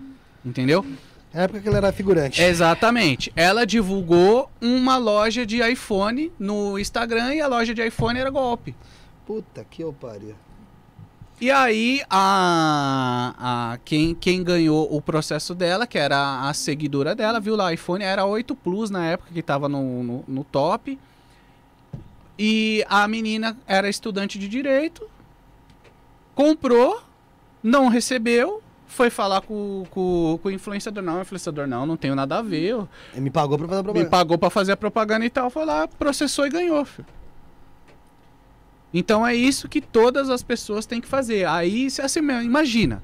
Entendeu? É a época que ele era figurante. Exatamente. Ela divulgou uma loja de iPhone no Instagram e a loja de iPhone era golpe. Puta que eu pariu. E aí, a, a, quem, quem ganhou o processo dela, que era a seguidora dela, viu lá, iPhone era 8 Plus na época que tava no, no, no top. E a menina era estudante de direito, comprou, não recebeu, foi falar com, com, com o influenciador. Não, o influenciador, não, não tenho nada a ver. eu- Ele me pagou pra fazer a Me propaganda. pagou pra fazer a propaganda e tal. Foi lá, processou e ganhou, filho. Então é isso que todas as pessoas têm que fazer. Aí, se- assim, imagina.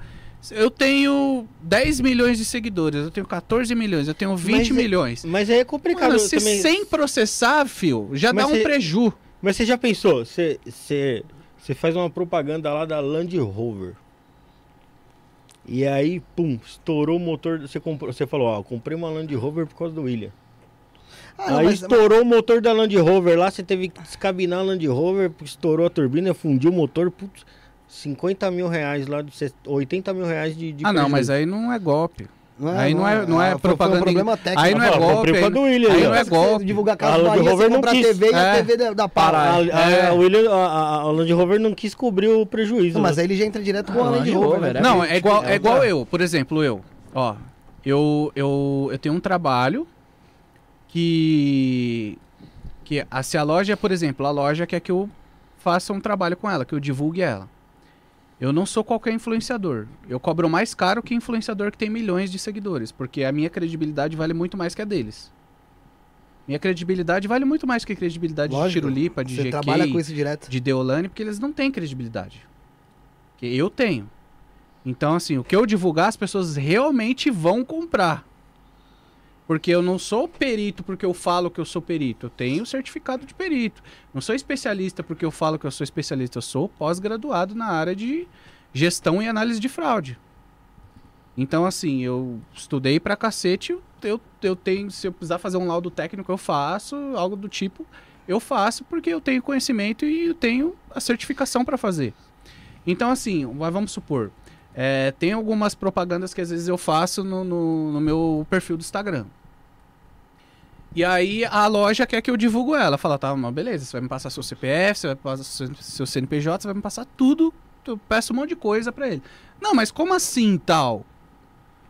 Eu tenho 10 milhões de seguidores, eu tenho 14 milhões, eu tenho 20 Mas é- milhões. Mas aí é complicado Mano, se também. sem processar, fio, já Mas dá um você- preju. Mas você já pensou? Você faz uma propaganda lá da Land Rover. E aí, pum, estourou o motor. Você, comprou, você falou, ó, comprei uma Land Rover por causa do William. Ah, não, aí mas- estourou o motor da Land Rover lá, você teve que descabinar a Land Rover, porque estourou a turbina, fundiu o motor, putz, 50 mil reais lá, de se- 80 mil reais de, de Ah, não, prejuízo. mas aí não é golpe. Aí não é- não é Ah, foi- propaganda- um problema técnico. aí não é Ah, golpe, aí- do William aí aí, não é golpe. Divulgar A Land Bahia, Rover não quis. TV e a É. TV da, da A, Pará. a, É. a, William- a- a- a Land Rover não quis cobrir o prejuízo. Não, mas né? aí ele já entra direto com Ah, a Land Land Rover. Rover, né? é. Não, é igual, é é igual eu, por exemplo, eu. Ó, eu, eu, eu tenho um trabalho que. que a, se a loja, por exemplo, a loja quer que eu faça um trabalho com ela, que eu divulgue ela. Eu não sou qualquer influenciador. Eu cobro mais caro que influenciador que tem milhões de seguidores, porque a minha credibilidade vale muito mais que a deles. Minha credibilidade vale muito mais que a credibilidade Lógico, de Tirulipa, de GK, trabalha com isso direto. de Deolane, porque eles não têm credibilidade. Que eu tenho. Então, assim, o que eu divulgar, as pessoas realmente vão comprar. Porque eu não sou perito porque eu falo que eu sou perito. Eu tenho certificado de perito. Não sou especialista porque eu falo que eu sou especialista. Eu sou pós-graduado na área de gestão e análise de fraude. Então, assim, eu estudei pra cacete. Eu, eu tenho, se eu precisar fazer um laudo técnico, eu faço, algo do tipo. Eu faço porque eu tenho conhecimento e eu tenho a certificação para fazer. Então, assim, vamos supor, é, tem algumas propagandas que às vezes eu faço no, no, no meu perfil do Instagram. E aí a loja quer que eu divulgo ela. Fala, tá, mas beleza, você vai me passar seu CPF, você vai passar seu, seu CNPJ, você vai me passar tudo. Eu peço um monte de coisa pra ele. Não, mas como assim tal?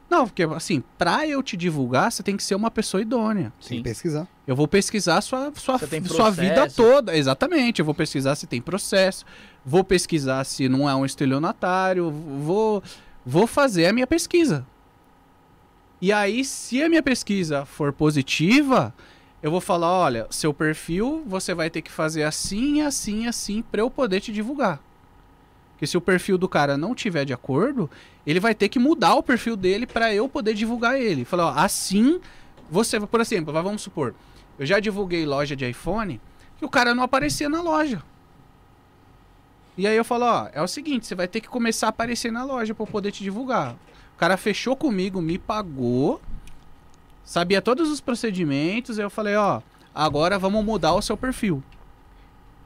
Não, porque assim, pra eu te divulgar, você tem que ser uma pessoa idônea. Tem que pesquisar. Eu vou pesquisar sua, sua, sua vida toda. Exatamente. Eu vou pesquisar se tem processo. Vou pesquisar se não é um estelionatário. Vou, vou fazer a minha pesquisa. E aí, se a minha pesquisa for positiva, eu vou falar: olha, seu perfil você vai ter que fazer assim, assim, assim, para eu poder te divulgar. Porque se o perfil do cara não tiver de acordo, ele vai ter que mudar o perfil dele para eu poder divulgar ele. Falar, ó, assim, você, por exemplo, vamos supor, eu já divulguei loja de iPhone que o cara não aparecia na loja. E aí eu falo, ó, é o seguinte, você vai ter que começar a aparecer na loja para eu poder te divulgar. O cara fechou comigo, me pagou, sabia todos os procedimentos, eu falei, ó, agora vamos mudar o seu perfil.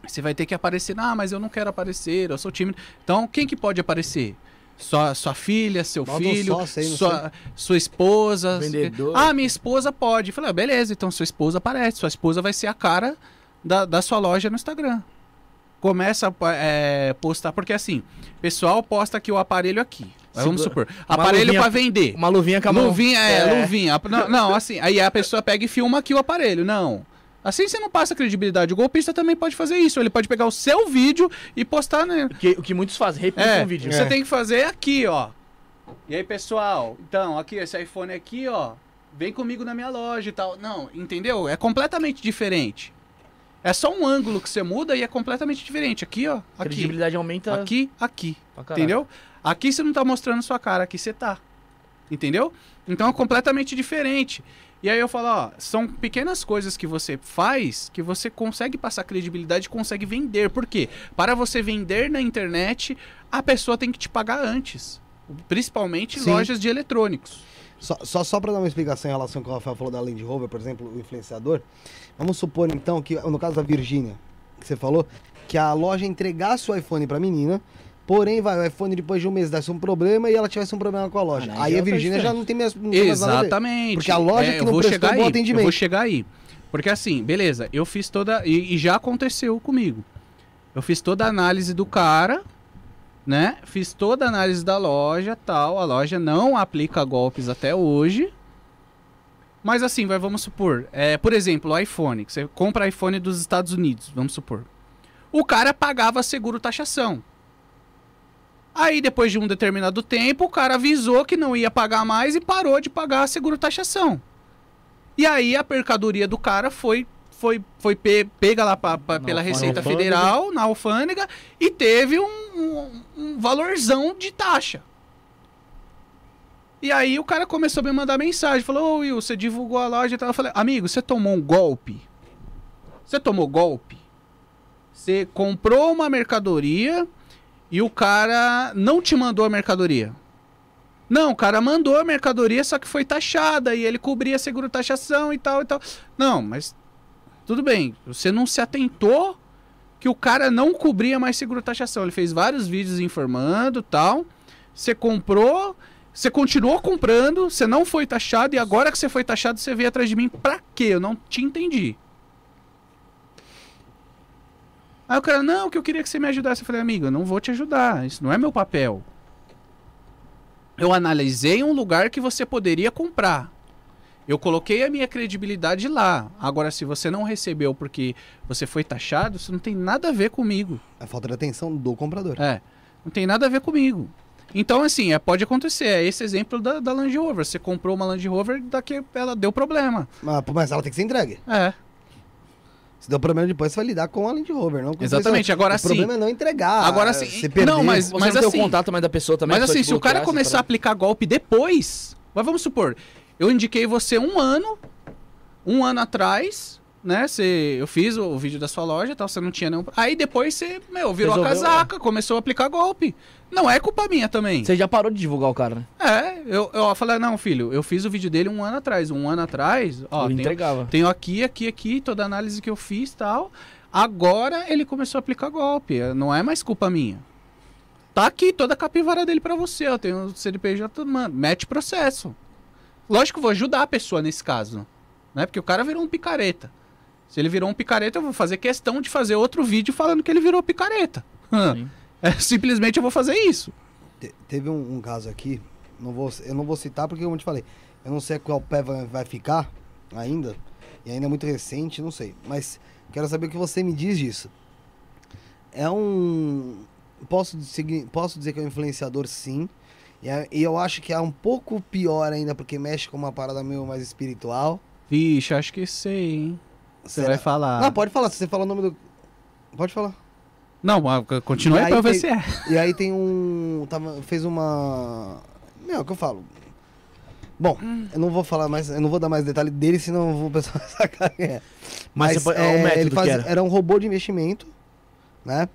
Você vai ter que aparecer, ah, mas eu não quero aparecer, eu sou tímido. Então, quem que pode aparecer? Sua, sua filha, seu Bota um filho, sócio aí, sua, sua esposa. Vendedor. Ah, minha esposa pode. Falei, ah, beleza, então sua esposa aparece. Sua esposa vai ser a cara da, da sua loja no Instagram. Começa a é, postar, porque assim, pessoal posta aqui o aparelho aqui. Mas Vamos supor, aparelho para vender. Uma luvinha com a mão. Luvinha, é, É. luvinha. Não, não, assim, aí a pessoa pega e filma aqui o aparelho. Não. Assim você não passa credibilidade. O golpista também pode fazer isso. Ele pode pegar o seu vídeo e postar, né? O que, o que muitos fazem, replicam É, o vídeo. você tem que fazer aqui, ó. E aí, pessoal, então, aqui, esse iPhone aqui, ó, vem comigo na minha loja e tal. Não, entendeu? É completamente diferente. É só um ângulo que você muda e é completamente diferente. Aqui, ó, A aqui, credibilidade aumenta. aqui, aqui. Entendeu? Aqui você não tá mostrando sua cara, aqui você tá. Entendeu? Então é completamente diferente. E aí eu falo, ó, são pequenas coisas que você faz que você consegue passar credibilidade e consegue vender. Por quê? Para você vender na internet, a pessoa tem que te pagar antes. Principalmente Sim. lojas de eletrônicos. Só, só, só para dar uma explicação em relação ao que o Rafael falou da Land Rover, por exemplo, o influenciador. Vamos supor então que, no caso da Virgínia, que você falou, que a loja entregasse o iPhone pra menina, porém vai, o iPhone depois de um mês desse um problema e ela tivesse um problema com a loja. Ah, não, aí a Virgínia já não tem mais, não tem mais. Exatamente. Porque a loja É, que não vou prestou bom aí, atendimento. Eu vou chegar aí. Porque assim, beleza, eu fiz toda. E, e já aconteceu comigo. Eu fiz toda a análise do cara, né? Fiz toda a análise da loja tal. A loja não aplica golpes até hoje. Mas assim, vai, vamos supor. É, por exemplo, o iPhone. Que você compra iPhone dos Estados Unidos, vamos supor. O cara pagava seguro taxação. Aí, depois de um determinado tempo, o cara avisou que não ia pagar mais e parou de pagar a seguro-taxação. E aí, a mercadoria do cara foi, foi, foi pe- pega lá pra- pra- pela alfândega. Receita Federal, na alfândega, e teve um, um- um valorzão de taxa. E aí, o cara começou a me mandar mensagem. Falou, ô Will, você divulgou a loja e tal. Eu falei, amigo, você tomou um golpe? Você tomou golpe? Você comprou uma mercadoria e o cara não te mandou a mercadoria. Não, o cara mandou a mercadoria, só que foi taxada e ele cobria seguro taxação e tal e tal. Não, mas tudo bem. Você não se atentou que o cara não cobria mais seguro taxação. Ele fez vários vídeos informando tal. Você comprou, você continuou comprando, você não foi taxado e agora que você foi taxado, você veio atrás de mim pra quê? Eu não te entendi. Aí o cara, não, que eu queria que você me ajudasse. Eu falei, amigo, eu não vou te ajudar. Isso não é meu papel. Eu analisei um lugar que você poderia comprar. Eu coloquei a minha credibilidade lá. Agora, se você não recebeu porque você foi taxado, isso não tem nada a ver comigo. É falta de atenção do comprador. É, não tem nada a ver comigo. Então, assim, é, pode acontecer. É esse exemplo da, da Land Rover. Você comprou uma Land Rover, daqui ela deu problema. Mas, mas ela tem que ser entregue. É, Se deu problema depois, você vai lidar com a Land Rover, não com Exatamente, o agora O sim. problema é não entregar. Agora sim. Se Não, perder. mas- não tem assim- o contato mais da pessoa também. Mas a assim, se o cara começar a você aplicar golpe depois, mas vamos supor, eu indiquei você um ano, um ano atrás, né? Você, eu fiz o, vídeo da sua loja, e tal, você não tinha nenhum. Aí depois você, meu, virou a Resolveu, casaca, começou a aplicar golpe. Não é culpa minha também. Você já parou de divulgar o cara, né? É, eu, eu falei, não, filho, eu fiz o vídeo dele um ano atrás. Um ano atrás, ó, tenho, entregava. tenho aqui, aqui, aqui, toda a análise que eu fiz e tal. Agora ele começou a aplicar golpe. Não é mais culpa minha. Tá aqui toda a capivara dele pra você. Eu tenho o CNPJ, mano. Mete processo. Lógico que vou ajudar a pessoa nesse caso. Né? Porque o cara virou um picareta. Se ele virou um picareta, eu vou fazer questão de fazer outro vídeo falando que ele virou picareta. Sim. <laughs> É, simplesmente eu vou fazer isso. Te- Teve um, um caso aqui, não vou, eu não vou citar porque, como eu te falei, eu não sei qual pé vai, vai ficar ainda, e ainda é muito recente, não sei. Mas quero saber o que você me diz disso. É um. Posso, seguir, posso dizer que é um influenciador, sim. E, é- e eu acho que é um pouco pior ainda, porque mexe com uma parada meio mais espiritual. Vixe, acho que sei, hein? Você vai falar. Não, pode falar, se você falar o nome do. Pode falar. Não, mas continua E aí aí pra eu ver tem- se é. E aí tem um. Tava, fez uma. Meu, é o que eu falo. Bom, eu não vou falar mais, eu não vou dar mais detalhe dele, senão o pessoal vai sacar quem é. Mas pode- é o método ele que faz- era. um robô de investimento, né?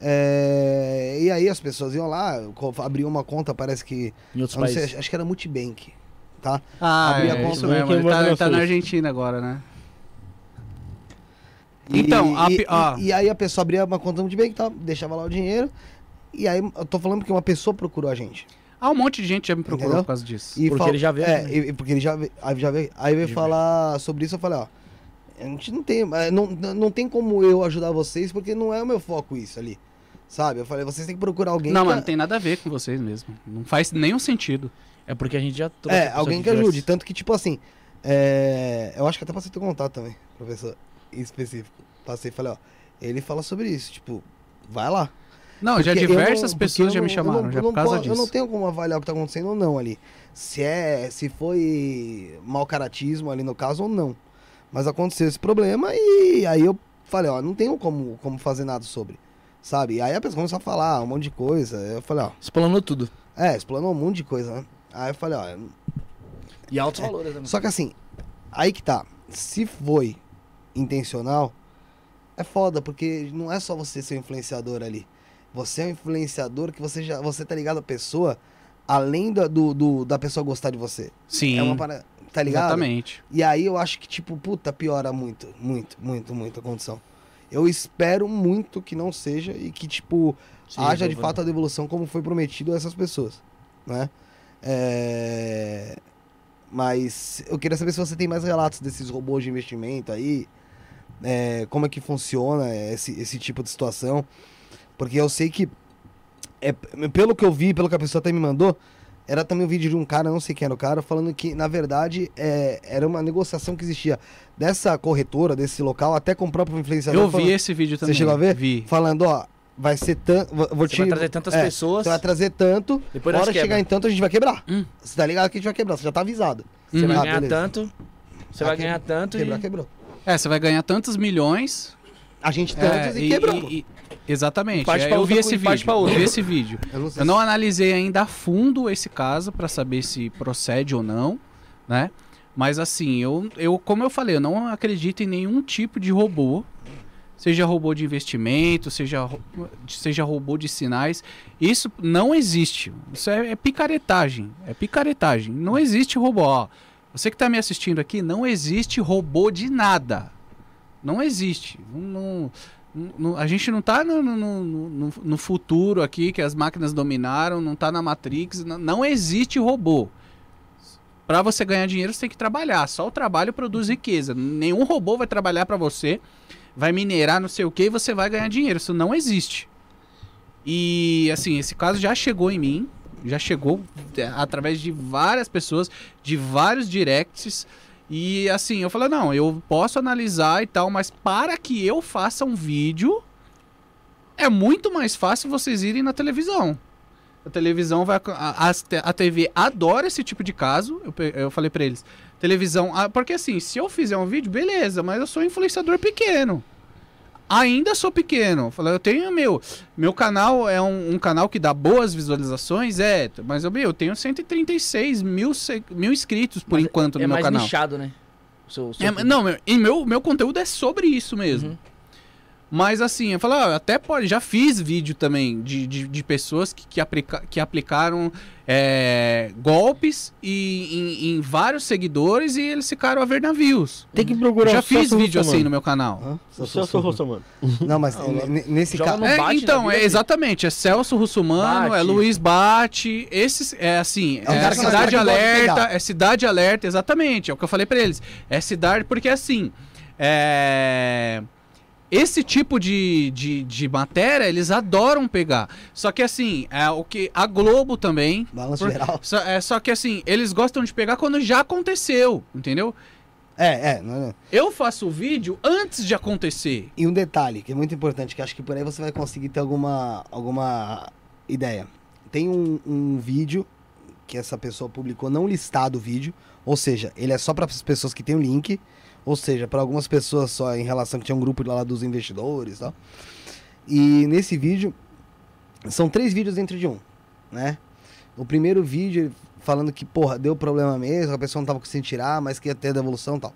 É, e aí as pessoas iam lá, abriam uma conta, parece que. Em outros eu não sei, países. acho, que era Multibank, tá? Ah, Abrir a é conta isso no mesmo. Ele Banco tá, ele tá na Argentina agora, né? E- Então, a e, pi- ó. e, e aí a pessoa abria uma conta Multibank, tá, deixava lá o dinheiro. E aí eu tô falando porque uma pessoa procurou a gente. Ah, um monte de gente já me procurou Entendeu? por causa disso. E Porque fal- ele já veio É, né? e- porque ele já veio. Aí, já veio, aí veio falar sobre isso, eu falei, ó. A gente não tem. é, Não, não tem como eu ajudar vocês, porque não é o meu foco isso ali. Sabe? Eu falei, vocês têm que procurar alguém Não, que. mas não tem nada a ver com vocês mesmo. Não faz nenhum sentido. É porque a gente já trouxe É, a alguém que ajude. Tanto que, tipo assim. é, Eu acho que até passei teu contato também, professor, específico. Passei e falei, ó. Ele fala sobre isso, tipo, vai lá. Não, já Porque eu diversas não- pessoas já me chamaram, eu não- já eu por não causa po- disso. Eu não tenho como avaliar o que tá acontecendo ou não ali. Se é, se foi mau caratismo ali no caso ou não. Mas aconteceu esse problema e aí eu falei, ó, não tenho como, como fazer nada sobre. Sabe? E aí a pessoa começou a falar um monte de coisa. Eu falei, ó, Explanou tudo. é, explanou um monte de coisa, né? Aí eu falei, ó, E altos valores também. só que assim, aí que tá. Se foi intencional, é foda, porque não é só você ser um influenciador ali. Você é um influenciador que você já. Você tá ligado à pessoa, além da, do, do- da pessoa gostar de você. Sim, É uma parada. Tá ligado? exatamente. E aí eu acho que, tipo, puta, piora muito, muito, muito, muito a condição. Eu espero muito que não seja e que, tipo, Sim, haja de fato a devolução como foi prometido a essas pessoas, né? É... Mas eu queria saber se você tem mais relatos desses robôs de investimento aí, é, como é que funciona esse, esse tipo de situação, porque eu sei que, é, pelo que eu vi, pelo que a pessoa até me mandou, era também um vídeo de um cara, não sei quem era o cara, falando que, na verdade, é, era uma negociação que existia dessa corretora, desse local, até com o próprio influenciador. Eu vi falando- esse vídeo também. chegou a ver? Vi. falando, ó, vai ser tanto. Vou Você te, vai trazer tantas é, pessoas. Você vai trazer tanto. Depois hora chegar em tanto, a gente vai quebrar. Hum. Você tá ligado que a gente vai quebrar, você já tá avisado. Você vai Ah, ganhar beleza. tanto. Você Ah, vai ganhar tanto Quebrar, e. quebrou. É, você vai ganhar tantos milhões. A gente tantos é, e, quebramos. e- exatamente. Parte É, eu vi esse vídeo. Eu vi esse vídeo. Eu não Eu não se- analisei ainda a fundo esse caso pra saber se procede ou não, né? Mas assim, eu, eu, como eu falei, eu não acredito em nenhum tipo de robô. Seja robô de investimento, seja, seja robô de sinais. Isso não existe. Isso é, é picaretagem. É picaretagem. Não existe robô. Ó, você que está me assistindo aqui, não existe robô de nada. Não existe. Não- não- a gente não está no, no- no- no- no futuro aqui que as máquinas dominaram, não está na Matrix. Não, não existe robô. Para você ganhar dinheiro, você tem que trabalhar. Só o trabalho produz riqueza. Nenhum robô vai trabalhar para você, vai minerar não sei o que e você vai ganhar dinheiro. Isso não existe. E assim, esse caso já chegou em mim, já chegou é, através de várias pessoas, de vários directs. E assim, eu falei, não, eu posso analisar e tal, mas para que eu faça um vídeo, é muito mais fácil vocês irem na televisão. A televisão vai. A, a, a TV adora esse tipo de caso. Eu, eu falei pra eles. Televisão. ah, Porque assim, se eu fizer um vídeo, beleza, mas eu sou um influenciador pequeno. Ainda sou pequeno. Eu Falei, eu tenho meu. Meu canal é um, um canal que dá boas visualizações, é. Mas eu, meu, eu tenho 136 mil, mil inscritos por Mas enquanto no é meu mais canal. nichado, né? Seu- seu É, não, meu, e meu, meu conteúdo é sobre isso mesmo. Uhum. Mas assim, eu falo, ah, até pode, já fiz vídeo também de, de, de pessoas que, que, aplica, que aplicaram é, golpes e, em, em vários seguidores e eles ficaram a ver navios. Tem que procurar já o fiz Celso vídeo assim no meu canal. Hã? O Celso Russomano. Não, mas Não, nesse caso. É, então, é exatamente, é Celso Russomano, Bate. é Luiz Bate, esses, é assim, É é, Cidade Alerta, é Cidade Alerta, exatamente, é o que eu falei pra eles, é Cidade, porque assim, é... Esse tipo de, de, de matéria, eles adoram pegar. Só que assim, é o que a Globo também. Balanço por- geral. Só, é, só que assim, eles gostam de pegar quando já aconteceu, entendeu? É, é. não, não. Eu faço o vídeo antes de acontecer. E um detalhe que é muito importante, que acho que por aí você vai conseguir ter alguma, alguma ideia. Tem um, um vídeo que essa pessoa publicou não listado o vídeo, ou seja, ele é só para as pessoas que tem o link, ou seja, para algumas pessoas só em relação que tinha um grupo lá dos investidores e tal. E nesse vídeo são três vídeos dentro de um, né? O primeiro vídeo falando que, porra, deu problema mesmo, a pessoa não tava conseguindo tirar, mas que ia ter devolução tal.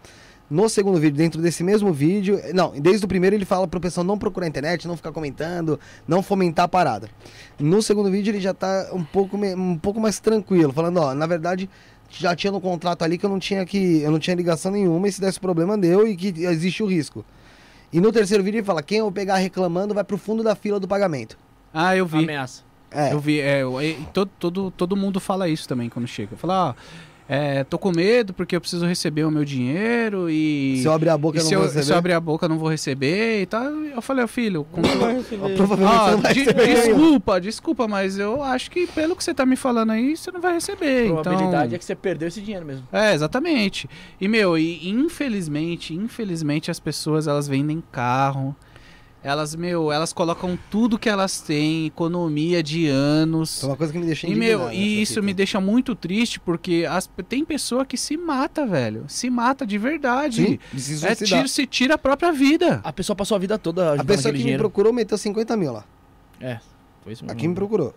No segundo vídeo, dentro desse mesmo vídeo, não, desde o primeiro ele fala pro pessoal não procurar a internet, não ficar comentando, não fomentar a parada. No segundo vídeo ele já tá um pouco, um pouco mais tranquilo, falando, ó, na verdade já tinha no contrato ali que eu não tinha que eu não tinha ligação nenhuma e se desse problema deu e que existe o risco. E no terceiro vídeo ele fala, quem eu pegar reclamando vai pro fundo da fila do pagamento. Ah, eu vi. Ameaça. É, Eu vi, é, eu- e todo, todo, todo mundo fala isso também quando chega. Fala, ó, é, tô com medo porque eu preciso receber o meu dinheiro e. se eu abrir a boca eu não se, vou eu, receber. se eu abrir a boca eu não vou receber e tal. Eu falei, ó, filho, com- Provavelmente Ah, você não vai de- desculpa, desculpa, mas eu acho que pelo que você tá me falando aí, você não vai receber. A probabilidade então... é que você perdeu esse dinheiro mesmo. É, exatamente. E, meu, e infelizmente, infelizmente as pessoas, elas vendem carro. Elas, meu, elas colocam tudo que elas têm, economia de anos. É uma coisa que me deixa E, meu, e isso fita. me deixa muito triste, porque as, tem pessoa que se mata, velho. Se mata de verdade. Sim, é tiro, se tira a própria vida. A pessoa passou a vida toda A pessoa que me dinheiro. procurou meteu 50 mil lá. É, foi isso mesmo. Aqui me procurou.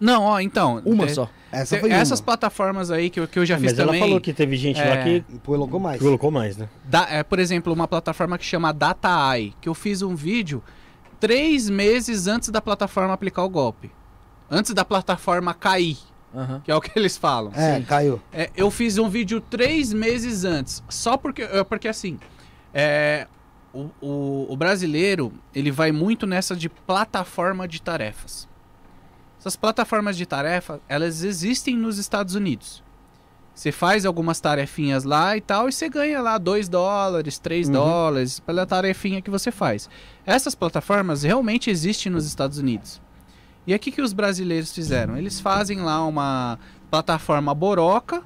Não, ó, então. Uma te- só. Essa te- essas uma. plataformas aí que, eu- que eu já fiz Mas ela também. falou que teve gente lá É. que Colocou mais. colocou mais, né? Da- é, por exemplo, uma plataforma que chama DataEye, que eu fiz um vídeo três meses antes da plataforma aplicar o golpe. Antes da plataforma cair, Aham. que é o que eles falam. É, caiu. É, eu fiz um vídeo três meses antes. Só porque, é, porque assim, é, o, o- o brasileiro, ele vai muito nessa de plataforma de tarefas. Essas plataformas de tarefa, elas existem nos Estados Unidos. Você faz algumas tarefinhas lá e tal, e você ganha lá 2 dólares, 3 Uhum. dólares pela tarefinha que você faz. Essas plataformas realmente existem nos Estados Unidos. E aqui que os brasileiros fizeram? Eles fazem lá uma plataforma boroca,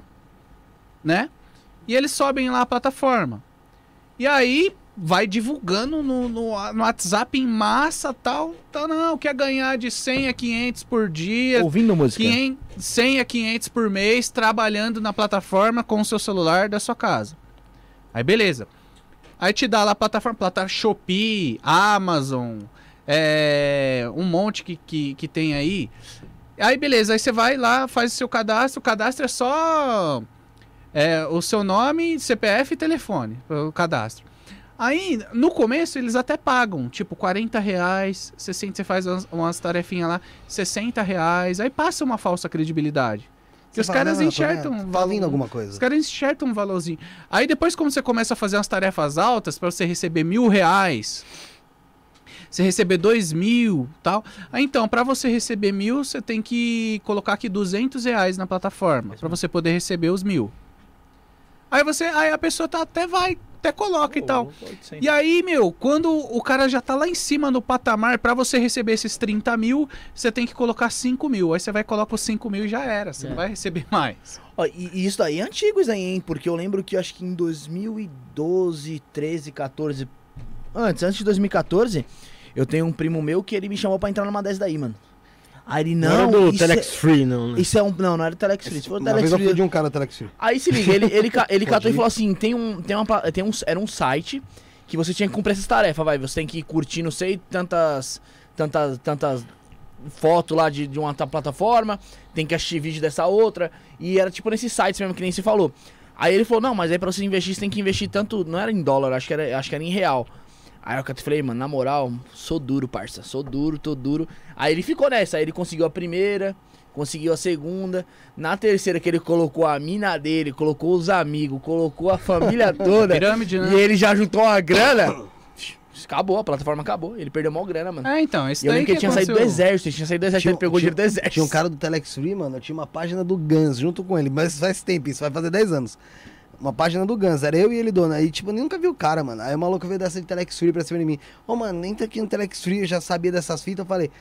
né? E eles sobem lá a plataforma. E aí, vai divulgando no, no, no WhatsApp em massa tal. Tá, não, quer ganhar de 100 a 500 por dia, Ouvindo música. 500, 100 a 500 por mês, trabalhando na plataforma com o seu celular da sua casa. Aí beleza. Aí te dá lá a plataforma, plataforma Shopee, Amazon, é, um monte que, que, que tem aí. Aí beleza, aí você vai lá, faz o seu cadastro. O cadastro é só é, o seu nome, CPF e telefone, o cadastro. Aí, no começo, eles até pagam, tipo, 40 reais, 60, você faz umas, umas tarefinhas lá, 60 reais, aí passa uma falsa credibilidade. Que Você os fala, caras "Não, tô enxertam um Tá vindo alguma coisa. os caras enxertam um valorzinho. Aí depois, quando você começa a fazer umas tarefas altas para você receber mil reais, você receber dois mil, tal. Aí então, para você receber mil, você tem que colocar aqui 200 reais na plataforma para você poder receber os mil. Aí você, aí a pessoa tá, até vai, até coloca e tal. E aí, meu, quando o cara já tá lá em cima no patamar, pra você receber esses 30 mil, você tem que colocar 5 mil. Aí você vai colocar os 5 mil e já era. Você É. não vai receber <laughs> mais. Ó, e, e isso daí é antigo, isso aí, hein? Porque eu lembro que acho que em 2012, 13, 14. Antes, antes de 2014, eu tenho um primo meu que ele me chamou pra entrar numa dessas daí, mano. Aí ele, Não, não. era do isso, Telex Free, não, é, né? isso é um. Não, não era Telex Free. Se for Uma Telex vez eu Free. fui de um cara Telex Free. Aí se liga, ele, ele, ele <laughs> catou e falou assim: tem um. Tem uma, tem um. Era um site que você tinha que cumprir essas tarefas, vai. Você tem que curtir, não sei, tantas. Tantas. Tantas fotos lá de, de uma ta- plataforma, tem que assistir vídeo dessa outra. E era tipo nesses sites mesmo que nem se falou. Aí ele falou, não, mas aí pra você investir, você tem que investir tanto. Não era em dólar, acho que era, acho que era em real. Aí eu falei, mano, na moral, sou duro, parça. Sou duro, tô duro. Aí ele ficou nessa, aí ele conseguiu a primeira, conseguiu a segunda. Na terceira que ele colocou a mina dele, colocou os amigos, colocou a família <laughs> toda. Pirâmide, né? e ele já juntou uma grana. Acabou, a plataforma acabou. Ele perdeu mó grana, mano. É, então, esse E eu daí que ele tinha saído do aconteceu. exército, ele tinha saído do exército, Tinha- ele pegou o tinha- dinheiro do exército. Tinha um cara do Telex Free, mano, eu tinha uma página do Guns junto com ele, mas faz tempo, isso vai fazer 10 anos. Uma página do Guns, era eu e ele dona. Aí, tipo, eu nunca vi o cara, mano. Aí o maluco veio dessa de Telex Free pra cima de mim. Ô, mano, entra aqui no Telex Free, eu já sabia dessas fitas. Eu falei,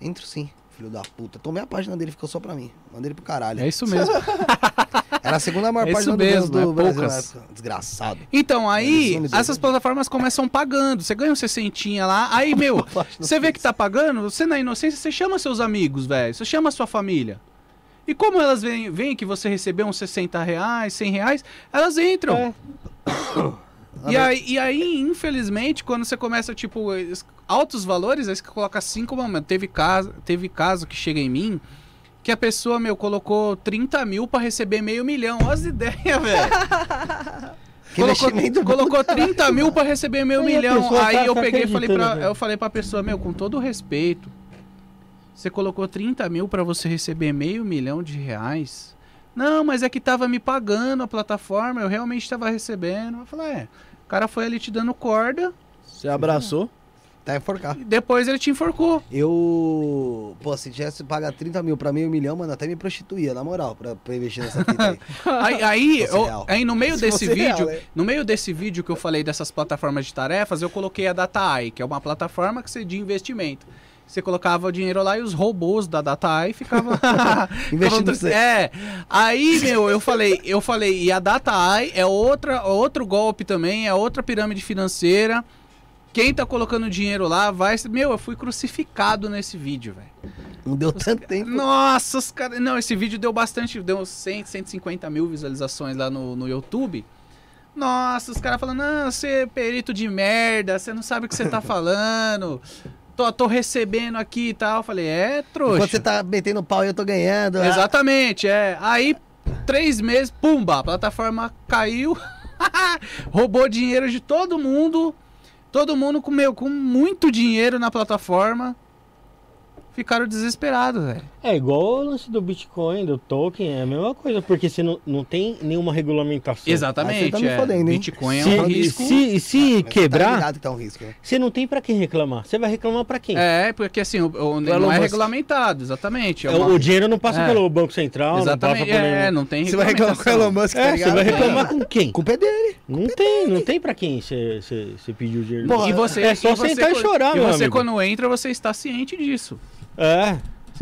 entro sim, filho da puta. Tomei a página dele, ficou só pra mim. Mandei ele pro caralho. É isso mesmo. <laughs> Era a segunda maior É página do mesmo, não é do Brasil. Desgraçado. Então, aí, são essas plataformas começam pagando. Você ganha um 60 lá, aí, meu, <laughs> você vê que tá pagando, você na inocência, você chama seus amigos, velho. Você chama sua família. E como elas veem, veem que você recebeu uns 60 reais, 100 reais, elas entram. É. E aí, e aí, infelizmente, quando você começa, tipo, altos valores, aí você coloca 5, mano, teve caso, teve caso que chega em mim que a pessoa, meu, colocou 30 mil pra receber meio milhão. Olha as ideias, velho. <laughs> Colocou, colocou 30 mil pra receber meio Aí milhão. Aí tá- eu tá peguei e falei pra, acreditando, né? eu falei pra pessoa, meu, com todo respeito, você colocou 30 mil pra você receber meio milhão de reais? Não, mas é que tava me pagando a plataforma, eu realmente tava recebendo. Eu falei, é, o cara foi ali te dando corda Você abraçou. Tá enforcar. depois ele te enforcou. Eu. Pô, se tivesse pagar 30 mil pra meio milhão, mano, até me prostituía, na moral, pra, pra investir nessa fita aí. <laughs> Aí, aí, eu- aí no meio Se desse vídeo, real, é. no meio desse vídeo que eu falei dessas plataformas de tarefas, eu coloquei a DataEye, que é uma plataforma que você de investimento. Você colocava o dinheiro lá e os robôs da DataEye <laughs> ficavam Investindo você. É. Aí, meu, eu falei, eu falei, e a DataEye é outra outro golpe também, é outra pirâmide financeira. Quem tá colocando dinheiro lá vai, meu, eu fui crucificado nesse vídeo, velho. Não deu tanto tempo. Nossa, os caras. Não, esse vídeo deu bastante. Deu 100, 150 mil visualizações lá no, no YouTube. Nossa, os caras falando, não, você é perito de merda, você não sabe o que você tá <laughs> falando. Tô, tô recebendo aqui e tal. Eu falei, é, trouxa. Enquanto você tá metendo pau e eu tô ganhando. ah, Exatamente, é. Aí, três meses, pumba, a plataforma caiu. <laughs> roubou dinheiro de todo mundo. Todo mundo com, meu, com muito dinheiro na plataforma. Ficaram desesperados, velho. É igual o lance do Bitcoin, do token, é a mesma coisa, porque você não, não tem nenhuma regulamentação. Exatamente. você tá me é. fodendo, hein? Bitcoin é Se, um falando risco. se, se mas você Tá quebrar, ligado que tá um risco, né? você não tem pra quem reclamar. Você vai reclamar pra quem? É, porque assim, o, o- não é Musk. regulamentado, exatamente. É É, uma- O dinheiro não passa É. pelo Banco Central, Exatamente, não passa por é, não tem Você vai reclamar com o Elon. Musk, tá É, você ligado? vai reclamar com quem? Culpa é dele. Não tem, não tem pra quem você você- você pediu dinheiro. Porra, E você, é só e você sentar e chorar, E meu você, amigo. quando entra, você está ciente disso. É.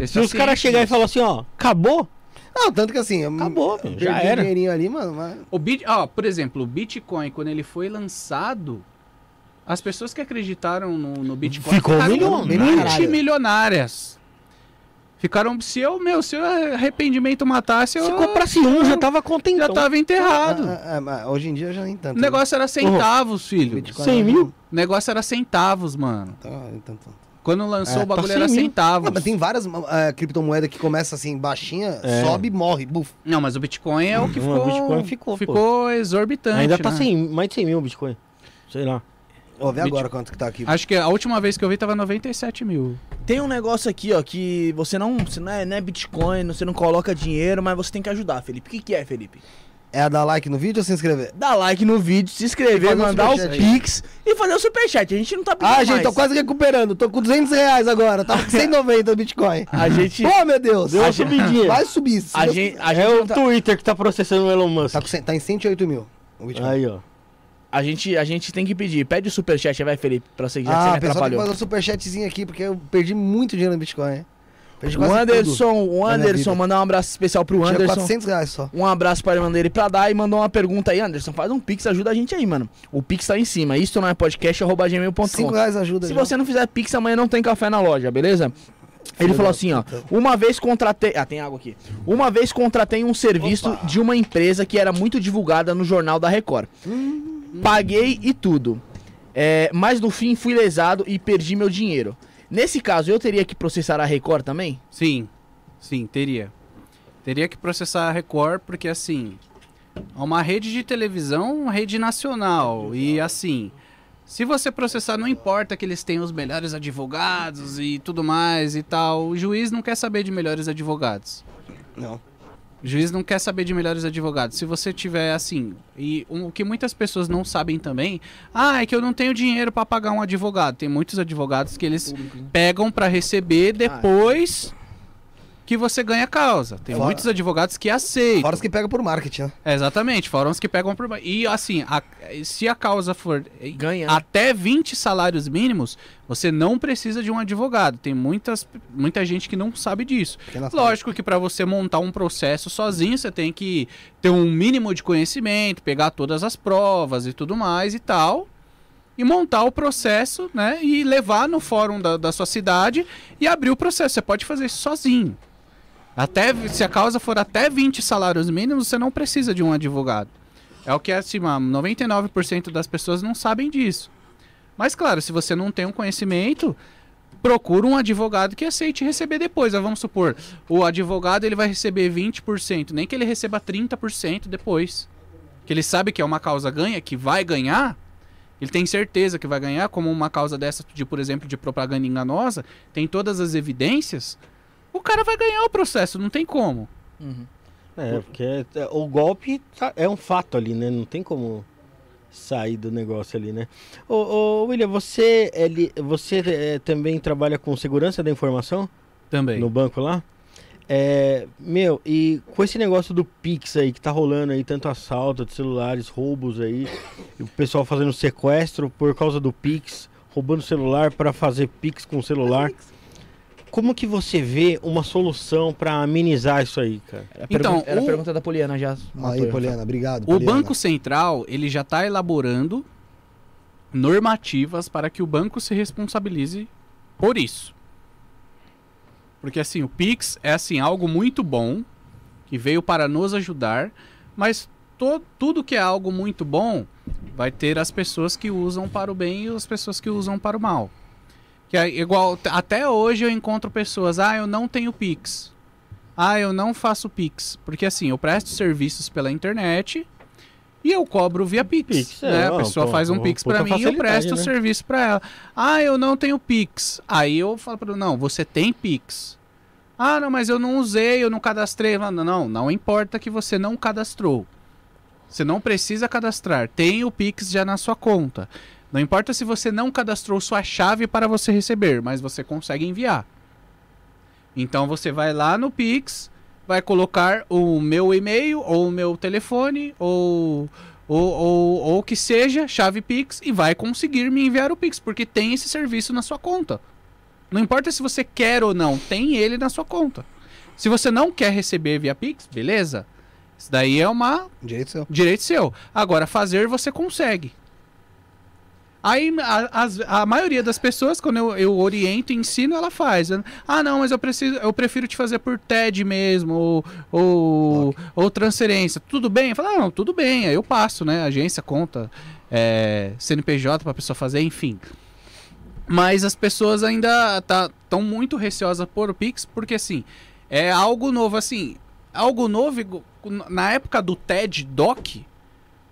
Se os caras chegarem e falar assim, ó, acabou, Não, tanto que assim, eu Acabou, perdi já era. dinheirinho ali, mano, mas... O Bit, ó, por exemplo, o Bitcoin, quando ele foi lançado, As pessoas que acreditaram no, no Bitcoin Ficou ficaram milionárias. multimilionárias. Ficaram. Se eu, meu, se o arrependimento matasse, eu Se comprasse um, já tava contente. já tava enterrado. Ah, ah, ah, hoje em dia já nem tanto. O negócio era centavos, filho. Bitcoin 100 não- mil? O negócio era centavos, mano. Tá, então, então. Quando lançou É, o bagulho tá era 100 mil. centavos. Ah, mas tem várias ah, criptomoedas que começam assim, baixinha, É. sobe e morre. Buf. Não, mas o Bitcoin é o que Não, ficou. o Bitcoin ficou, pô. exorbitante. Ainda tá né? 100, mais de 100 mil o Bitcoin. Sei lá. Ó, vê Bit- agora quanto que tá aqui. Acho que a última vez que eu vi tava 97 mil. Tem um negócio aqui, ó, que você não, você não, é, não é Bitcoin, você não coloca dinheiro, mas você tem que ajudar, Felipe. O que, que é, Felipe? É a dar like no vídeo ou se inscrever? Dar like no vídeo, se inscrever, o mandar o. Pix e fazer o superchat. A gente não tá pedindo Ah, gente, mais. tô quase recuperando. Tô com 200 reais agora. Tava com 190 do Bitcoin. A gente... Oh, meu Deus. Deu uma subidinha. Vai subir. A Deus gente, a, gente é o tá, Twitter que tá processando o Elon Musk. Tá, com tá em 108 mil. O Bitcoin. Aí, ó. a, gente, a gente tem que pedir. Pede o superchat, vai, Felipe, pra você, já que Ah, você o me pessoal tem que atrapalhou. fazer um superchatzinho aqui, porque eu perdi muito dinheiro no Bitcoin. hein? O Anderson, o Anderson, mandar um abraço especial pro tudo. Tinha Anderson. 400 reais só. Um abraço para irmã dele pra dar e mandou uma pergunta aí, Anderson. Faz um pix, ajuda a gente aí, mano. O pix tá em cima. Isso não é podcast, arroba 5 gmail.com. reais ajuda. Se já. você não fizer pix, amanhã não tem café na loja, beleza? Ele falou assim, ó. puta. Uma vez contratei. Ah, tem água aqui. Uma vez contratei um serviço de uma empresa que era muito divulgada no jornal da Record. Paguei e tudo. É, mas no fim fui lesado e perdi meu dinheiro. Nesse caso, eu teria que processar a Record também? Sim, sim, teria. Teria que processar a Record, porque assim, é uma rede de televisão, uma rede nacional. E assim, se você processar, não importa que eles tenham os melhores advogados e tudo mais e tal. O juiz não quer saber de melhores advogados. Não. O juiz não quer saber de melhores advogados. Se você tiver assim, e um- o que muitas pessoas não sabem também, ah, é que eu não tenho dinheiro pra pagar um advogado. Tem muitos advogados que eles pegam pra receber depois que você ganha a causa. Tem Fora- muitos advogados que aceitam. Fora os que pegam por marketing, né? É, exatamente, fora os que pegam por ba- E assim, a- se a causa for Ganha. até 20 salários mínimos, você não precisa de um advogado. Tem muitas, muita gente que não sabe disso. Lógico que para você montar um processo sozinho, você tem que ter um mínimo de conhecimento, pegar todas as provas e tudo mais e tal. E montar o processo, né? E levar no fórum da, da sua cidade e abrir o processo. Você pode fazer isso sozinho. Até, se a causa for até 20 salários mínimos, você não precisa de um advogado. É o que acima, 99% das pessoas não sabem disso. Mas claro, se você não tem um conhecimento, procura um advogado que aceite receber depois. Ah, Vamos supor, o advogado ele vai receber 20%, nem que ele receba 30% depois. Que ele sabe que é uma causa ganha, que vai ganhar, ele tem certeza que vai ganhar, como uma causa dessa, de, por exemplo, de propaganda enganosa, tem todas as evidências, o cara vai ganhar o processo, não tem como. Uhum. É, porque é- é- o golpe tá- é um fato ali, né? Não tem como sair do negócio ali, né? Ô, ô William, você, li- você é, também trabalha com segurança da informação Também. no banco lá? É, meu, e com esse negócio do Pix aí que tá rolando aí, tanto assalto de celulares, roubos aí, e o pessoal fazendo sequestro por causa do Pix, roubando celular para fazer Pix com celular. Como que você vê uma solução para amenizar isso aí, cara? Era a, Então, era a o- pergunta da Poliana já. Aí. Poliana, obrigado. O Poliana. Banco Central, ele já está elaborando normativas para que o banco se responsabilize por isso. Porque assim, o Pix é assim algo muito bom que veio para nos ajudar, mas to- tudo que é algo muito bom vai ter as pessoas que usam para o bem e as pessoas que usam para o mal. Que é igual até hoje eu encontro pessoas, ah, eu não tenho Pix. Ah, eu não faço Pix, porque assim, eu presto serviços pela internet e eu cobro via Pix. Pix, é, né? ó, a pessoa pô, faz um pô, Pix para mim e eu presto o né? serviço para ela. Ah, eu não tenho Pix. Aí eu falo para não, você tem Pix. Ah, não, mas eu não usei, eu não cadastrei. Não, não, não importa que você não cadastrou. Você não precisa cadastrar. Tem o Pix já na sua conta. Não importa se você não cadastrou sua chave para você receber, mas você consegue enviar. Então você vai lá no Pix, vai colocar o meu e-mail ou o meu telefone ou ou, ou, ou que seja chave Pix e vai conseguir me enviar o Pix, porque tem esse serviço na sua conta. Não importa se você quer ou não, tem ele na sua conta. Se você não quer receber via Pix, beleza. Isso daí é uma Direito seu. direito seu. Agora, fazer você consegue. Aí a, as- a maioria das pessoas, quando eu, eu oriento e ensino, ela faz. Ah, não, mas eu, preciso, eu prefiro te fazer por TED mesmo, ou, ou, ou transferência. Tudo bem? Eu falo, ah, não, tudo bem. Aí eu passo, né? Agência, conta, é, CNPJ pra pessoa fazer, enfim. Mas as pessoas ainda estão muito receosas por o Pix, porque assim, é algo novo, assim, algo novo, na época do TED Doc,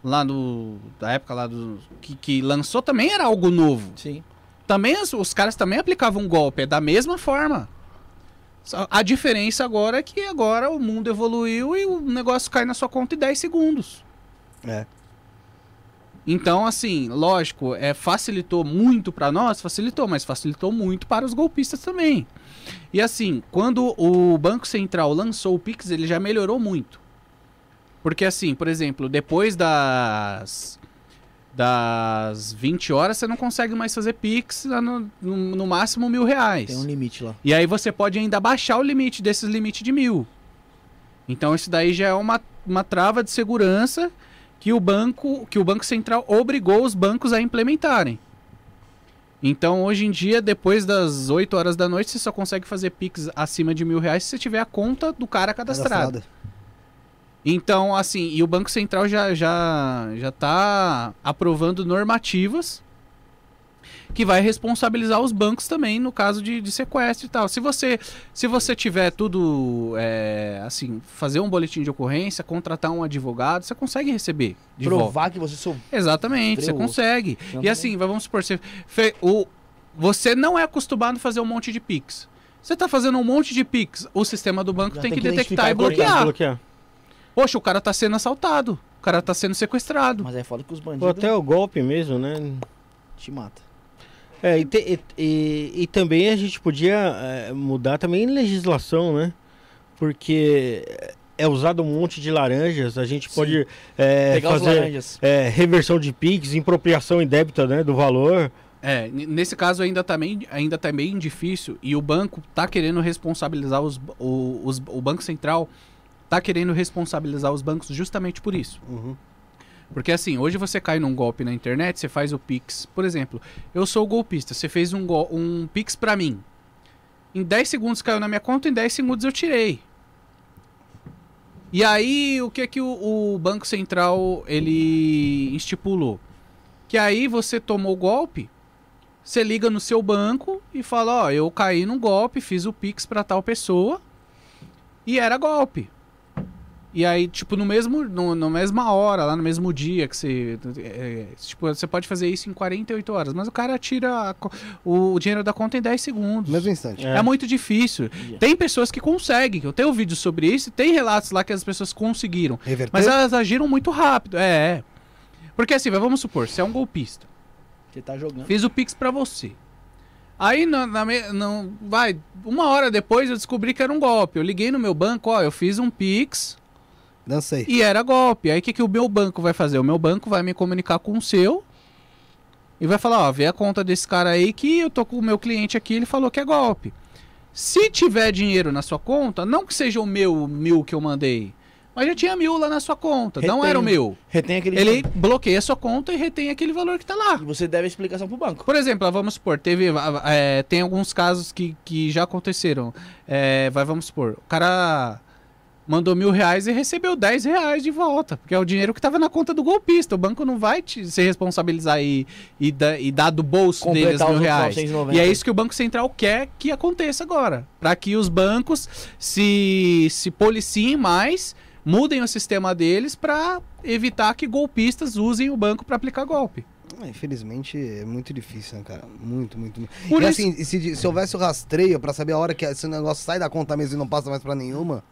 lá no, da época lá do, que, que lançou, também era algo novo. Sim. Também os, os caras também aplicavam um golpe, é da mesma forma. A diferença agora é que agora o mundo evoluiu e o negócio cai na sua conta em 10 segundos. É. Então, assim, lógico, é, facilitou muito para nós, facilitou, mas facilitou muito para os golpistas também. E assim, quando o Banco Central lançou o Pix, ele já melhorou muito. Porque assim, por exemplo, depois das das 20 horas você não consegue mais fazer Pix no, no, no máximo mil reais. Tem um limite lá. E aí você pode ainda baixar o limite desses limites de mil. Então isso daí já é uma, uma trava de segurança que o banco, que o Banco Central obrigou os bancos a implementarem. Então hoje em dia, depois das 8 horas da noite, você só consegue fazer Pix acima de mil reais se você tiver a conta do cara cadastrado. Então, assim, e o Banco Central já, já, já tá aprovando normativas que vai responsabilizar os bancos também no caso de, de sequestro e tal. Se você, se você tiver tudo, é, assim, fazer um boletim de ocorrência, contratar um advogado, você consegue receber de volta. Provar que você sou. Exatamente, você consegue. E assim, vamos supor, você, fe- o, você não é acostumado a fazer um monte de Pix. Você tá fazendo um monte de Pix, o sistema do banco tem, tem que que detectar e e bloquear. bloquear. bloquear. Poxa, o cara tá sendo assaltado. O cara tá sendo sequestrado. Mas é foda que os Ou bandidos até o golpe mesmo, né? te matam. É, e, te- e- e- e também a gente podia é, mudar também legislação, né? Porque é usado um monte de laranjas, a gente Sim. pode é, Pegar os fazer laranjas. é, reversão de PIX, impropriação indébita né, do valor. É, nesse caso ainda tá, bem, ainda tá bem difícil e o banco tá querendo responsabilizar os, o, os- o Banco Central tá querendo responsabilizar os bancos justamente por isso. Uhum. Porque assim, hoje você cai num golpe na internet, você faz o Pix. Por exemplo, eu sou o golpista, você fez um, um Pix pra mim. Em 10 segundos caiu na minha conta, em 10 segundos eu tirei. E aí, o que que o, o Banco Central ele estipulou? Que aí você tomou o golpe, você liga no seu banco e fala, ó, eu caí num golpe, fiz o Pix pra tal pessoa e era golpe. E aí, tipo, no mesmo, no, na mesma hora, lá no mesmo dia que você. é, tipo, você pode fazer isso em 48 horas, mas o cara tira a co- o, dinheiro da conta em 10 segundos. Mesmo instante. É. muito difícil. Yeah. Tem pessoas que conseguem. Eu tenho vídeo sobre isso, e tem relatos lá que as pessoas conseguiram. Reverter? Mas elas agiram muito rápido. É, é. Porque assim, vamos supor, você é um golpista. Você tá jogando. Fiz o Pix pra você. Aí, na, na não, vai, uma hora depois eu descobri que era um golpe. Eu liguei no meu banco, ó, eu fiz um Pix Dancei. e era golpe. Aí o que, que o meu banco vai fazer? O meu banco vai me comunicar com o seu e vai falar, ó, vê a conta desse cara aí que eu tô com o meu cliente aqui, ele falou que é golpe. Se tiver dinheiro na sua conta, não que seja o meu mil que eu mandei, mas já tinha mil lá na sua conta, não Retém. era o meu. Retém aquele. Ele bloqueia a sua conta e retém aquele valor que tá lá. E você deve a explicação pro banco. Por exemplo, vamos supor, teve, é, tem alguns casos que, que já aconteceram. É, vai, vamos supor, o cara mandou mil reais e recebeu 10 reais de volta, porque é o dinheiro que estava na conta do golpista. O banco não vai te, se responsabilizar e, e, da- e dar do bolso deles Completar mil os reais. 990. E é isso que o Banco Central quer que aconteça agora. Para que os bancos se, se policiem mais, mudem o sistema deles para evitar que golpistas usem o banco para aplicar golpe. Ah, Infelizmente é muito difícil, né, cara? Muito, muito. muito. Por e isso- assim, se, se houvesse o rastreio pra saber a hora que esse negócio sai da conta mesmo e não passa mais pra nenhuma,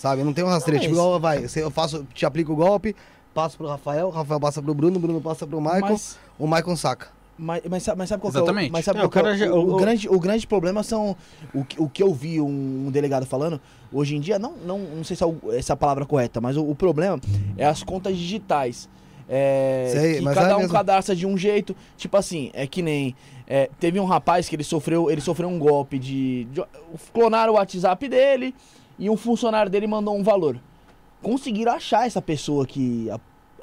sabe? Não tem um rastreio. Não, tipo, igual vai, eu faço, te aplico o golpe, passo pro Rafael, o Rafael passa pro Bruno, o Bruno passa pro Michael, Mas, o Michael saca. mas, mas, sabe- mas sabe qual que é Exatamente. o, mas sabe É, qual o que é já- o, o o- grande, o grande problema são o, que- o que eu vi um, um delegado falando hoje em dia não não, não sei se é o- essa é a palavra correta mas o, o problema é as contas digitais é, Sei, que mas cada é um mesmo. cadastra de um jeito tipo assim é que nem é, teve um rapaz que ele sofreu ele sofreu um golpe de, de clonaram o WhatsApp dele e um funcionário dele mandou um valor conseguiram achar essa pessoa que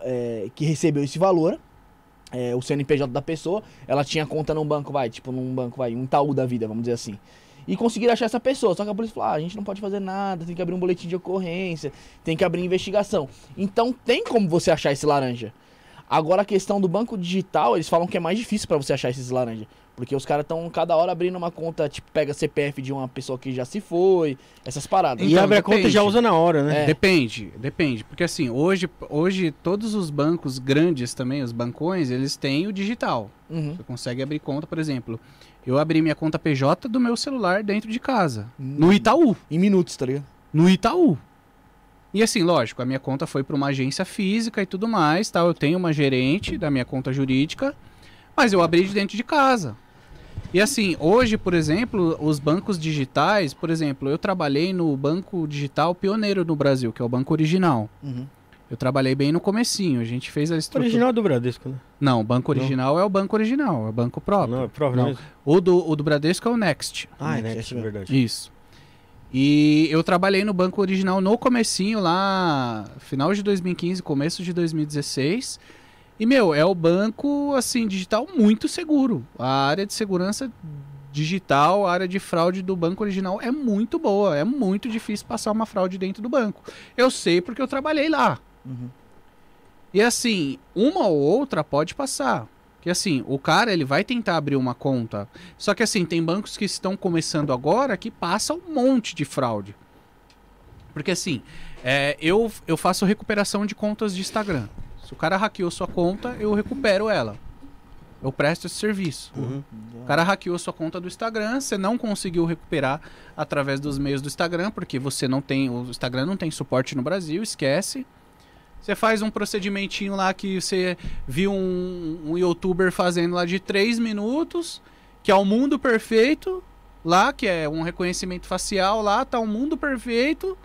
é, que recebeu esse valor é, o CNPJ da pessoa, ela tinha conta num banco, vai, tipo num banco, vai, um Itaú da vida, vamos dizer assim. E conseguiram achar essa pessoa. Só que a polícia falou: ah, a gente não pode fazer nada, tem que abrir um boletim de ocorrência, tem que abrir investigação. Então tem como você achar esse laranja. Agora a questão do banco digital, eles falam que é mais difícil pra você achar esses laranja. Porque os caras estão cada hora abrindo uma conta, tipo, pega CPF de uma pessoa que já se foi, essas paradas. E Então, abre a conta e depende. já usa na hora, né? É. Depende, depende. Porque assim, hoje, hoje todos os bancos grandes também, os bancões, eles têm o digital. Uhum. Você consegue abrir conta, por exemplo. Eu abri minha conta PJ do meu celular dentro de casa. No Itaú. Em minutos, tá ligado? No Itaú. E assim, lógico, a minha conta foi para uma agência física e tudo mais, tal. Eu tenho uma gerente da minha conta jurídica, mas eu abri de dentro de casa. E assim, hoje, por exemplo, os bancos digitais, por exemplo, eu trabalhei no banco digital pioneiro no Brasil, que é o Banco Original. Uhum. Eu trabalhei bem no comecinho, a gente fez a O estrutura... original do Bradesco, né? Não, o banco original é o banco original, é o banco próprio. Não, é próprio Não. O, do, o do Bradesco é o Next. Ah, é? Next, é. verdade. Isso. E eu trabalhei no banco original no comecinho lá, final de 2015, começo de 2016. E, meu, é o banco, assim, digital muito seguro. A área de segurança digital, a área de fraude do banco original é muito boa. É muito difícil passar uma fraude dentro do banco. Eu sei porque eu trabalhei lá. Uhum. E assim, uma ou outra pode passar. Que assim, o cara ele vai tentar abrir uma conta. Só que assim, tem bancos que estão começando agora que passam um monte de fraude. Porque assim, é, eu, eu faço recuperação de contas de Instagram. Se o cara hackeou sua conta, eu recupero ela. Eu presto esse serviço. Uhum. O cara hackeou sua conta do Instagram, você não conseguiu recuperar através dos meios do Instagram, porque você não tem. O Instagram não tem suporte no Brasil, esquece. Você faz um procedimentinho lá que você viu um, um youtuber fazendo lá de 3 minutos, que é o mundo perfeito, lá, que é um reconhecimento facial lá, tá o mundo perfeito.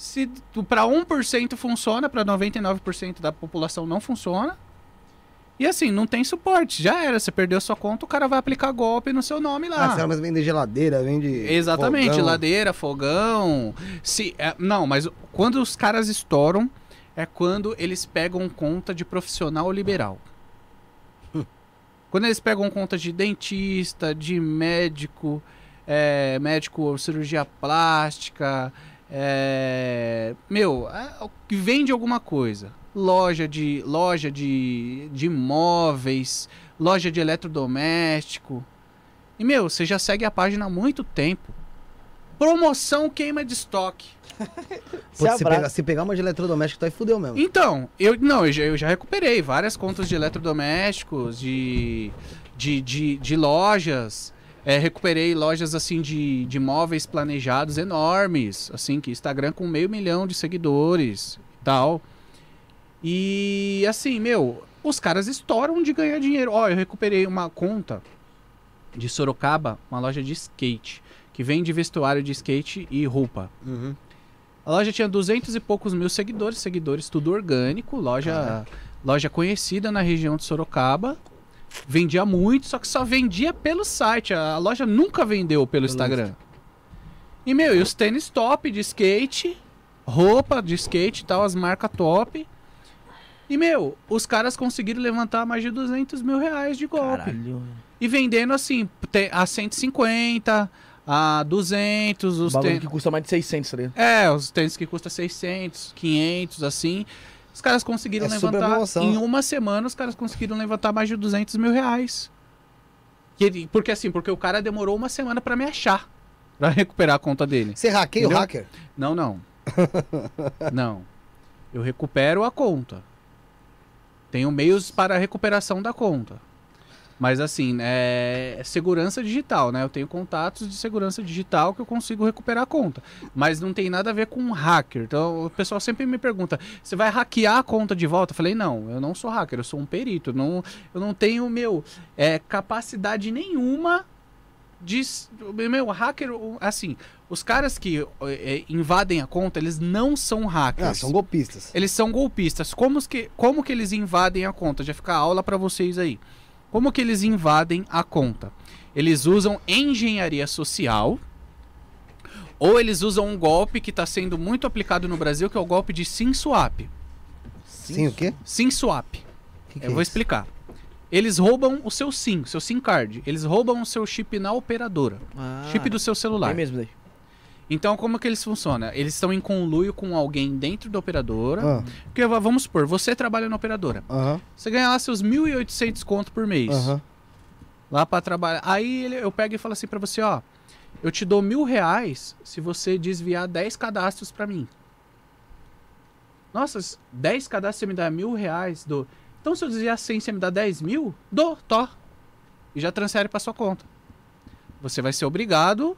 Se para 1% funciona, para 99% da população não funciona. E assim, não tem suporte. Já era, você perdeu sua conta, o cara vai aplicar golpe no seu nome lá. Ah, mas vende geladeira, vende. Exatamente, fogão. ladeira, fogão. Se, é, não, mas quando os caras estouram, é quando eles pegam conta de profissional liberal. <laughs> Quando eles pegam conta de dentista, de médico, é, médico cirurgia plástica, é, meu, é, que vende alguma coisa. Loja de loja de, de imóveis, loja de eletrodoméstico. E meu, você já segue a página há muito tempo. Promoção queima de estoque. <laughs> Pô, se, abraça. pegar, se pegar uma de eletrodoméstico, tu aí fudeu mesmo. Então, eu não, eu já, eu já recuperei várias contas de eletrodomésticos, de, de, de, de lojas. É, recuperei lojas assim de, de móveis planejados enormes, assim, que Instagram com meio milhão de seguidores e tal. E assim, meu, os caras estouram de ganhar dinheiro. Ó, eu recuperei uma conta de Sorocaba, uma loja de skate, que vende vestuário de skate e roupa. Uhum. A loja tinha 200 e poucos mil seguidores, seguidores tudo orgânico, loja, loja conhecida na região de Sorocaba. Vendia muito, só que só vendia pelo site. A loja nunca vendeu pelo Instagram. E, meu, e os tênis top de skate, roupa de skate e tal, as marcas top. E, meu, os caras conseguiram levantar mais de 200 mil reais de golpe. Caralho. E vendendo assim, a 150, a 200, os tênis. que custa mais de 600, tá ligado? É, os tênis que custa 600, 500, assim. Os caras conseguiram É levantar. Em uma semana, os caras conseguiram levantar mais de 200 mil reais. Ele- porque assim, porque o cara demorou uma semana pra me achar. Pra recuperar a conta dele. Você hackeia o hacker? Não, não. <laughs> não. Eu recupero a conta. Tenho meios para a recuperação da conta. Mas assim, é segurança digital, né? Eu tenho contatos de segurança digital que eu consigo recuperar a conta. Mas não tem nada a ver com hacker. Então o pessoal sempre me pergunta: você vai hackear a conta de volta? Eu falei, não, eu não sou hacker, eu sou um perito. Não, eu não tenho, meu, é, capacidade nenhuma de. Meu, hacker, assim, os caras que é, invadem a conta, eles não são hackers. Ah, são golpistas. Eles são golpistas. Como que, como que eles invadem a conta? Já fica a aula pra vocês aí. Como que eles invadem a conta? Eles usam engenharia social ou eles usam um golpe que está sendo muito aplicado no Brasil, que é o golpe de SIM swap. Sim, o quê? SIM swap. Que que Eu é vou isso? explicar. Eles roubam o seu SIM, seu SIM card. Eles roubam o seu chip na operadora. Ah, chip do seu celular. É mesmo daí. Então, como que eles funcionam? Eles estão em conluio com alguém dentro da operadora. Ah, Porque, va- vamos supor, você trabalha na operadora. Você ganha lá seus 1.800 conto por mês. Lá pra trabalhar. Aí ele- eu pego e falo assim pra você, ó. Eu te dou mil reais se você desviar 10 cadastros pra mim. Nossa, 10 cadastros você me dá mil reais? Dou. Então se eu desviar 100 você me dá 10 mil? Dou, tó. E já transfere pra sua conta. Você vai ser obrigado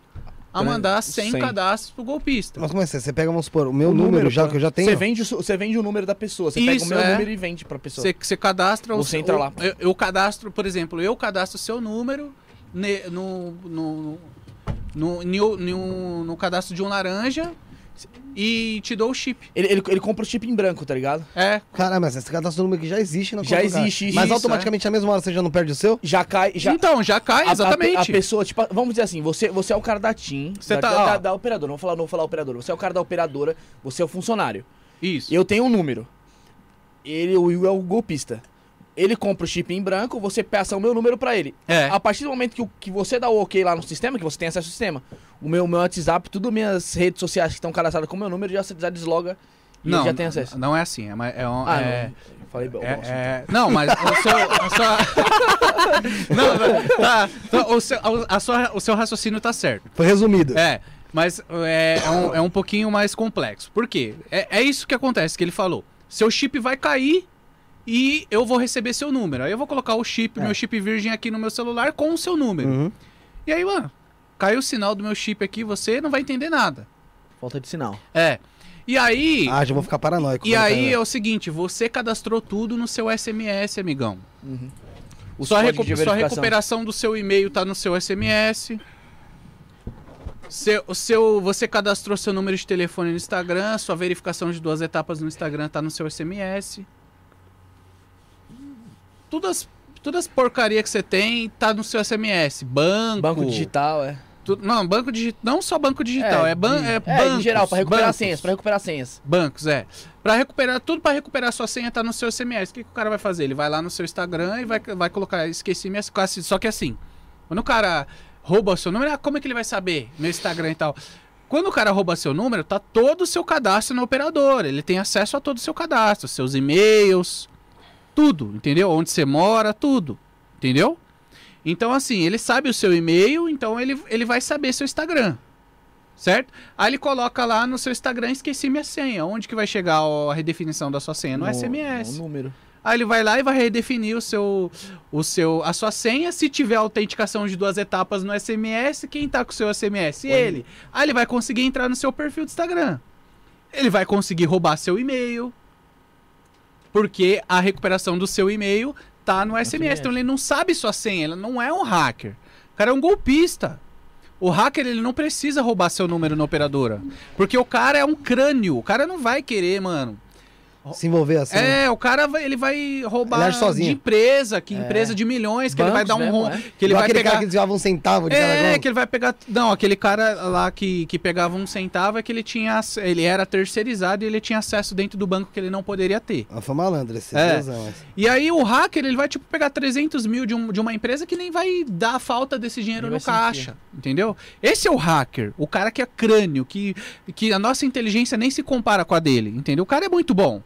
a Tran- mandar 100 100. cadastros pro golpista. Mas como é que? Você pega, vamos supor, o meu O número, já pra- que eu já tenho. Você vende, você vende o número da pessoa. Você pega o Isso, meu é. número e vende pra pessoa. Você, você cadastra Você o- entra lá. Eu, eu cadastro, por exemplo, eu cadastro o seu número ne- no, no, no, no, no- no cadastro de um laranja e te dou o chip. Ele, ele, ele compra o chip em branco, tá ligado? É, Caralho, mas esse cadastro número que já existe na Já cara. existe, Mas isso, automaticamente na mesma hora você já não perde o seu? Já cai. Já, então, já cai, a- a- exatamente. A, pessoa, tipo, vamos dizer assim, você, você é o cara da TIM, Você da, tá- da, da- da operadora, não vou falar, não vou falar operadora. Você é o cara da operadora, você é o funcionário. Isso. Eu tenho um número. Ele, o Will é o golpista. Ele compra o chip em branco, você passa o meu número pra ele. É. A partir do momento que, o- que você dá o ok lá no sistema, que você tem acesso ao sistema, o meu, meu WhatsApp, tudo minhas redes sociais que estão cadastradas com o meu número, já, já desloga e não, ele já tem acesso. Não é assim. É, uma- é, um- Ah, é- não. Falei bom. é- é- não, mas o <laughs> seu. A sua... <laughs> não, não, tá, tá, o, seu, a sua- o seu raciocínio tá certo. Foi resumido. É, mas é, é um, é um pouquinho mais complexo. Por quê? É, é isso que acontece, que ele falou. Seu chip vai cair e eu vou receber seu número. Aí eu vou colocar o chip, É. meu chip virgem aqui no meu celular com o seu número. Uhum. E aí, mano, caiu o sinal do meu chip aqui, você não vai entender nada. Falta de sinal. É. E aí. Ah, já vou ficar paranoico. e aí é o seguinte, você cadastrou tudo no seu SMS, amigão. Os Sua, recu- sua recuperação do seu e-mail tá no seu SMS. Seu, o seu, você cadastrou seu número de telefone no Instagram, sua verificação de duas etapas no Instagram tá no seu SMS. Todas, todas as porcaria que você tem tá no seu SMS. Banco. Banco digital, é. tu- não, banco digital. Não só banco digital, é, ban, de- é, é, bancos. em geral, pra recuperar bancos. senhas, pra recuperar senhas. Bancos, é. Pra recuperar, tudo pra recuperar sua senha tá no seu SMS. O que, que o cara vai fazer? Ele vai lá no seu Instagram e vai, vai colocar, esqueci minhas coisas. Só que assim, quando o cara rouba o seu número, ah, como é que ele vai saber? No Instagram e tal. Quando o cara rouba seu número, tá todo o seu cadastro no operador. Ele tem acesso a todo o seu cadastro, seus e-mails, tudo, entendeu? Onde você mora, tudo, entendeu? Então, assim, ele sabe o seu e-mail, então ele, ele vai saber seu Instagram. Certo? Aí ele coloca lá no seu Instagram, esqueci minha senha. Onde que vai chegar a redefinição da sua senha? No, SMS. No número. Aí ele vai lá e vai redefinir o seu, o seu, a sua senha. Se tiver autenticação de duas etapas no SMS, quem tá com o seu SMS? Ele. Aí ele vai conseguir entrar no seu perfil do Instagram. Ele vai conseguir roubar seu e-mail. Porque a recuperação do seu e-mail tá no SMS. Então ele não sabe sua senha, ele não é um hacker. O cara é um golpista. O hacker ele não precisa roubar seu número na operadora. Porque o cara é um crânio. O cara não vai querer, mano. Se envolver assim. É, o cara vai, ele vai roubar Ele sozinho. de empresa, que É. empresa de milhões, que ele vai Bancos dar um rom- é. que ele Igual vai aquele pegar cara que desviava um centavo de cada é, que ele vai pegar. Não, aquele cara lá que, que pegava um centavo é que ele tinha. Ele era terceirizado e ele tinha acesso dentro do banco que ele não poderia ter. Ah, Foi malandro esse É. Deusão. E aí o hacker, ele vai, tipo, pegar 300 mil de, um- de uma empresa que nem vai dar falta desse dinheiro no caixa. Entendeu? Esse é o hacker. O cara que é crânio, que, que a nossa inteligência nem se compara com a dele. Entendeu? O cara é muito bom.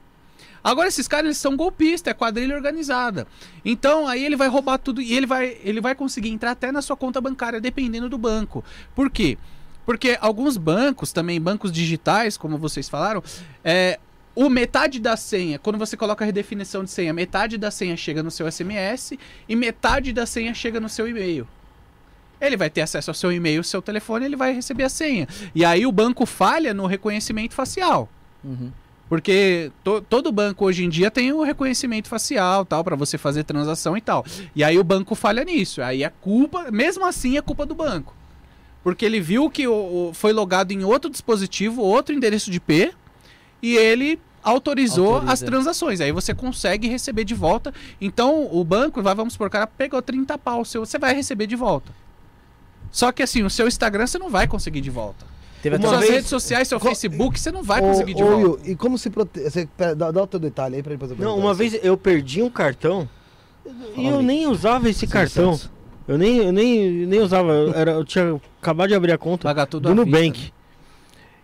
Agora esses caras eles são golpistas, é quadrilha organizada. Então aí ele vai roubar tudo e ele vai, ele vai conseguir entrar até na sua conta bancária, dependendo do banco. Por quê? Porque alguns bancos, também bancos digitais, como vocês falaram, é, o metade da senha, quando você coloca a redefinição de senha, metade da senha chega no seu SMS e metade da senha chega no seu e-mail. Ele vai ter acesso ao seu e-mail, seu telefone, ele vai receber a senha. E aí o banco falha no reconhecimento facial. Uhum. Porque to- todo banco hoje em dia tem o reconhecimento facial, tal, para você fazer transação e tal. E aí o banco falha nisso. Aí é culpa, mesmo assim é culpa do banco. Porque ele viu que o, o- foi logado em outro dispositivo, outro endereço de IP, e ele autorizou Autoriza. as transações. Aí você consegue receber de volta. Então o banco vai, vamos por cara, pegou 30 pau seu, você vai receber de volta. Só que assim, o seu Instagram você não vai conseguir de volta. Teve até Suas uma vez- redes sociais, seu Co- Facebook, você não vai Ô, conseguir de ô, volta. E como se pera, dá, dá o teu detalhe aí pra depois eu Não, uma vez eu perdi um cartão E eu nem usava esse cartão. Eu nem, eu nem, nem usava. Eu, era, eu tinha acabado de abrir a conta Pagar tudo do Nubank. vista, né?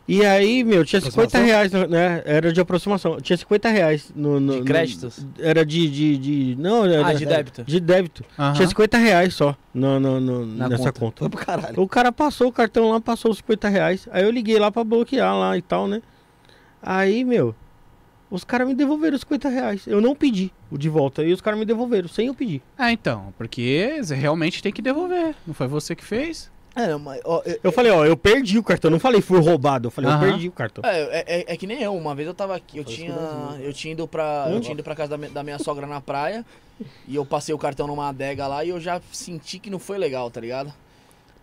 E aí, meu, tinha 50 Aproximação? reais, né? Era de aproximação. Tinha 50 reais no. no- De no- créditos? era de, de, de. Não, era. Ah, de débito. De débito. Aham. Tinha 50 reais só no, no, no- Na nessa conta. conta. Foi pro caralho. O cara passou o cartão lá, passou os 50 reais. Aí eu liguei lá pra bloquear lá e tal, né? Aí, meu, os caras me devolveram os 50 reais. Eu não pedi o de volta. E os caras me devolveram, sem eu pedir. Ah, então, porque você realmente tem que devolver. Não foi você que fez? É, mas, ó, eu- Eu falei, ó, eu perdi o cartão. Não falei fui roubado. Eu falei, Aham. eu perdi o cartão. É, é, é- é que nem eu, uma vez eu tava aqui, eu Foi tinha, eu eu tinha ido pra, eu tinha ido pra casa da, mi- da minha sogra na praia, e eu passei o cartão numa adega lá e eu já senti que não foi legal, tá ligado?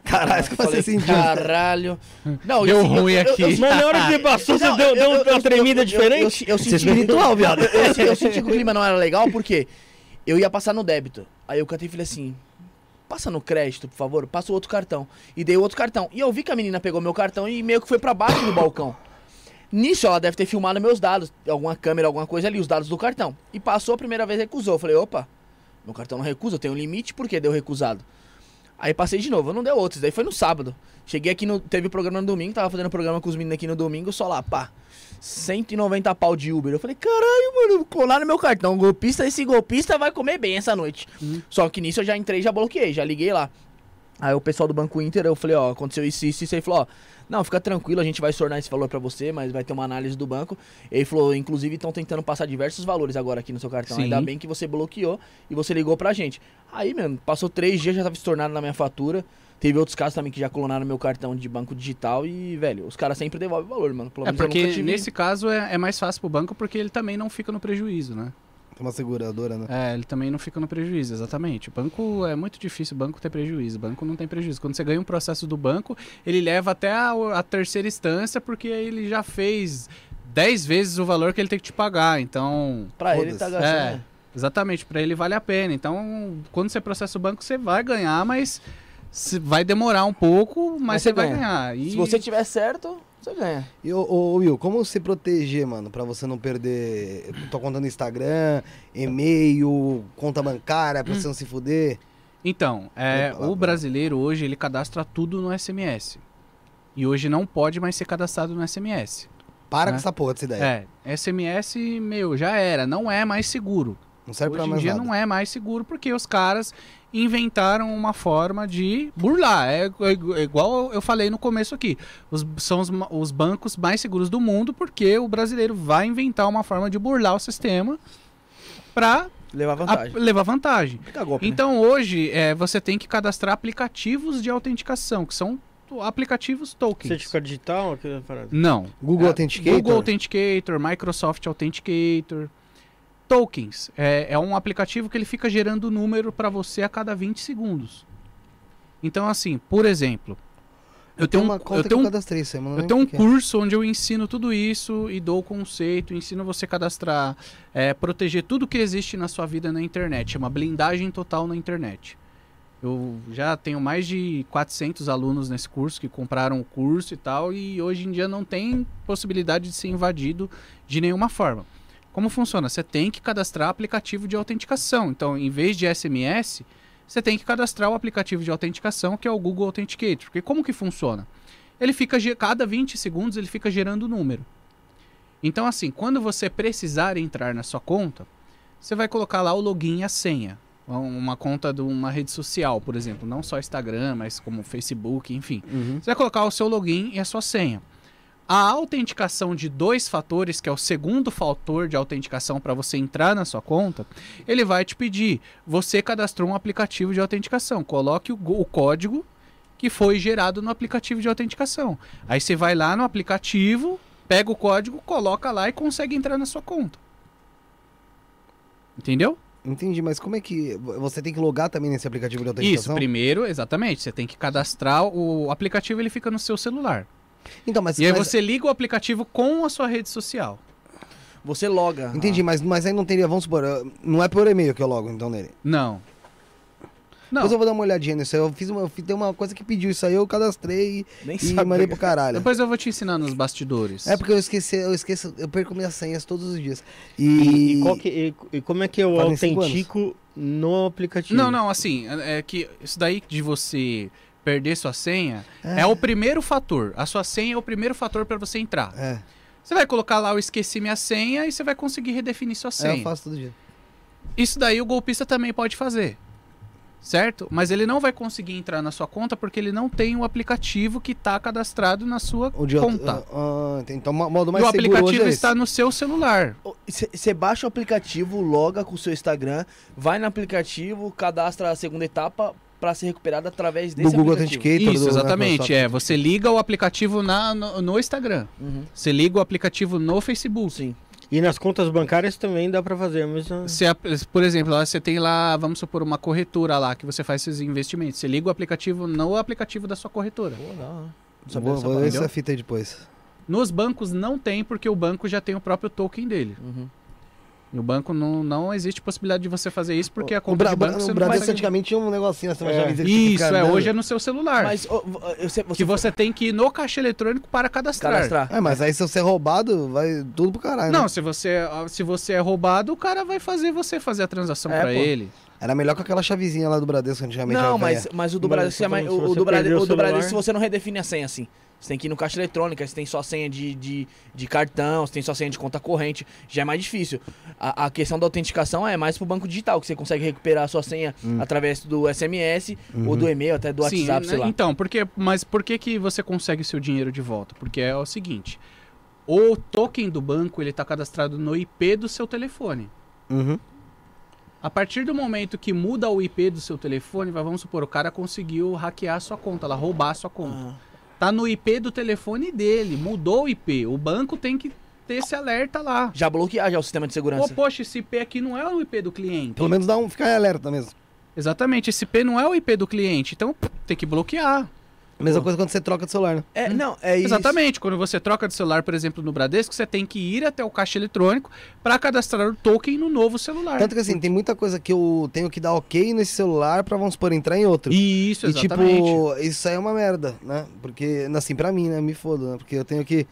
Caralho, Eu você falei, sentiu? Caralho. Não, Deu assim, eu- ruim eu- eu- aqui. eu- Mas na hora que você passou, você Não, deu, eu- deu eu- uma eu- tremida eu- eu- diferente? Eu, eu, Você é senti espiritual, viado. Eu, eu- eu senti que o clima não era legal porque eu ia passar no débito. Aí eu cantei e falei assim: passa no crédito, por favor, passa o outro cartão. E dei o outro cartão. E eu vi que a menina pegou meu cartão e meio que foi pra baixo do balcão. Nisso ela deve ter filmado meus dados, alguma câmera, alguma coisa ali, os dados do cartão. E passou a primeira vez recusou. Eu falei, opa, meu cartão não recusa, eu tenho um limite, por que deu recusado? Aí passei de novo, não deu outro, isso daí foi no sábado. Cheguei aqui no. Teve programa no domingo, tava fazendo programa com os meninos aqui no domingo, só lá, pá. 190 pau de Uber. Eu falei, caralho, mano, colaram meu cartão. Golpista, esse golpista vai comer bem essa noite. Só que nisso eu já entrei, já bloqueei, já liguei lá. Aí o pessoal do Banco Inter, eu falei, ó, aconteceu isso, isso, isso. Aí falou, ó, não, fica tranquilo, a gente vai tornar esse valor pra você, mas vai ter uma análise do banco. Ele falou, inclusive, estão tentando passar diversos valores agora aqui no seu cartão. Sim. Ainda bem que você bloqueou e você ligou pra gente. Aí, mano, passou três dias, já tava estornado na minha fatura. Teve outros casos também que já clonaram meu cartão de banco digital e, velho, os caras sempre devolvem o valor, mano. Pelo É porque nesse caso é, é mais fácil pro banco porque ele também não fica no prejuízo, né? Tem uma seguradora, né? É, ele também não fica no prejuízo, exatamente. O banco é muito difícil o banco ter prejuízo. O banco não tem prejuízo. Quando você ganha um processo do banco, ele leva até a, a terceira instância porque ele já fez 10 vezes o valor que ele tem que te pagar. Então, Pra ele tá gastando. É. né? exatamente, para ele vale a pena. Então, quando você processa o banco, você vai ganhar, mas vai demorar um pouco, mas, Mas você vai ganha. ganhar. E Se você tiver certo, você ganha. E, ô, ô, Will, como se proteger, mano, pra você não perder tua conta no Instagram, e-mail, conta bancária, pra você não se fuder? Então, é, Opa, lá, o brasileiro hoje ele cadastra tudo no SMS. E hoje não pode mais ser cadastrado no SMS. Para É. com essa porra dessa ideia. É, SMS, meu, já era, não é mais seguro. Não serve Hoje pra em mais dia nada. não é mais seguro porque os caras inventaram uma forma de burlar. É, é igual eu falei no começo aqui. Os, são os, os bancos mais seguros do mundo porque o brasileiro vai inventar uma forma de burlar o sistema para Levar vantagem. levar vantagem. Golpe, né? Então hoje é, você tem que cadastrar aplicativos de autenticação, que são aplicativos tokens. Certificado digital. Não. Google É, Authenticator? Google Authenticator, Microsoft Authenticator. Tokens. É, é um aplicativo que ele fica gerando número para você a cada 20 segundos. Então, assim, por exemplo, eu tenho, uma um, conta eu tenho, que um- eu cadastrei não eu tenho um que é. curso onde eu ensino tudo isso e dou o conceito, ensino você a cadastrar, é, proteger tudo que existe na sua vida na internet. Chama blindagem total na internet. Eu já tenho mais de 400 alunos nesse curso que compraram o curso e tal, e hoje em dia não tem possibilidade de ser invadido de nenhuma forma. Como funciona? Você tem que cadastrar aplicativo de autenticação. Então, em vez de SMS, você tem que cadastrar o aplicativo de autenticação, que é o Google Authenticator. Porque como que funciona? Ele fica, cada 20 segundos, ele fica gerando número. Então, assim, quando você precisar entrar na sua conta, você vai colocar lá o login e a senha. Um- Uma conta de uma rede social, por exemplo. Não só Instagram, mas como Facebook, enfim. Uhum. Você vai colocar o seu login e a sua senha. A autenticação de dois fatores, que é o segundo fator de autenticação para você entrar na sua conta, ele vai te pedir: você cadastrou um aplicativo de autenticação, coloque o, o código que foi gerado no aplicativo de autenticação. Aí você vai lá no aplicativo, pega o código, coloca lá e consegue entrar na sua conta. Entendeu? Entendi, mas como é que. Você tem que logar também nesse aplicativo de Isso, autenticação? primeiro, exatamente. Você tem que cadastrar o o aplicativo, ele fica no seu celular. Então, mas. E aí mas- você liga o aplicativo com a sua rede social. Você loga. Entendi, mas, mas aí não teria. Vamos supor, não é por e-mail que eu logo então nele. Não. Não. Depois eu vou dar uma olhadinha nisso aí. Eu fiz uma, eu fiz- tem uma coisa que pediu isso aí, eu cadastrei Nem e sabe. mandei pro caralho. Depois eu vou te ensinar nos bastidores. É porque eu esqueci, eu esqueço, eu perco minhas senhas todos os dias. E, E, e qual que- e- e como é que eu Fazem autentico no aplicativo? Não, não, assim, é é que isso daí de você perder sua senha é, o primeiro fator. A sua senha é o primeiro fator para você entrar. É, Você vai colocar lá, eu esqueci minha senha e você vai conseguir redefinir sua é, senha. eu faço todo dia. Isso daí o golpista também pode fazer. Certo? Mas ele não vai conseguir entrar na sua conta porque ele não tem o aplicativo que está cadastrado na sua O de conta. Ah, ah, então o modo E mais o seguro aplicativo é está no seu celular. Você baixa o aplicativo, loga com o seu Instagram, vai no aplicativo, cadastra a segunda etapa pra ser recuperada através desse do Google aplicativo. Authenticator. Isso, do exatamente. É, você liga o aplicativo na, no, no Instagram. Uhum, Você liga o aplicativo no Facebook. sim. E nas contas bancárias também dá pra fazer, mas... Você, por exemplo, lá você tem lá, vamos supor, uma corretora lá que você faz esses investimentos. Você liga o aplicativo no aplicativo da sua corretora. Pô, não, não Vou, ver essa fita aí depois. Nos bancos não tem, porque o banco já tem o próprio token dele. Uhum. No banco não, não existe possibilidade de você fazer isso, porque a O, conta Bra de banco o Bradesco consegue... antigamente tinha um negocinho assim, uma É. Isso, ficar é, hoje é no seu celular. Mas sei, você que você tem que ir no caixa eletrônico para cadastrar. cadastrar. É, mas aí se você é roubado, vai tudo pro caralho. Não, né? se você, se você é roubado, o cara vai fazer você fazer a transação É, pra pô. ele. Era melhor com aquela chavezinha lá do Bradesco antigamente. Não, mas, mas o do Bradesco, é mais- o, se o você do Brade- perder o o do Bradesco, celular- você não redefine a senha assim. Você tem que ir no caixa eletrônica, você tem sua senha de, de, de cartão, você tem sua senha de conta corrente, já é mais difícil. A, a questão da autenticação é mais pro banco digital, que você consegue recuperar a sua senha através do SMS ou do e-mail, até do Sim, WhatsApp, sei né, lá. então, porque, mas por que, que você consegue seu dinheiro de volta? Porque é o seguinte, o token do banco ele está cadastrado no IP do seu telefone. Uhum. A partir do momento que muda o IP do seu telefone, vamos supor, o cara conseguiu hackear a sua conta, lá, roubar a sua conta. Ah, Tá no IP do telefone dele, mudou o IP. O banco tem que ter esse alerta lá. já bloquear já o sistema de Pô, segurança. poxa, esse IP aqui não é o IP do cliente. Pelo menos dá um, ficar em alerta mesmo. Exatamente, esse IP não é o IP do cliente, então tem que bloquear. Mesma coisa quando você troca de celular, né? É, não, é isso. Exatamente, quando você troca de celular, por exemplo, no Bradesco, você tem que ir até o caixa eletrônico para cadastrar o token no novo celular. Tanto que assim, tem muita coisa que eu tenho que dar ok nesse celular pra, vamos supor, entrar em outro. Isso, E exatamente. tipo, isso aí é uma merda, né? Porque, assim, pra mim, né? Me foda, né? Porque eu tenho que.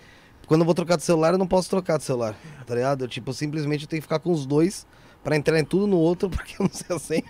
Quando eu vou trocar de celular, eu não posso trocar de celular, tá ligado? Eu, tipo, simplesmente eu tenho que ficar com os dois pra entrar em tudo no outro, <laughs> porque eu não sei a senha.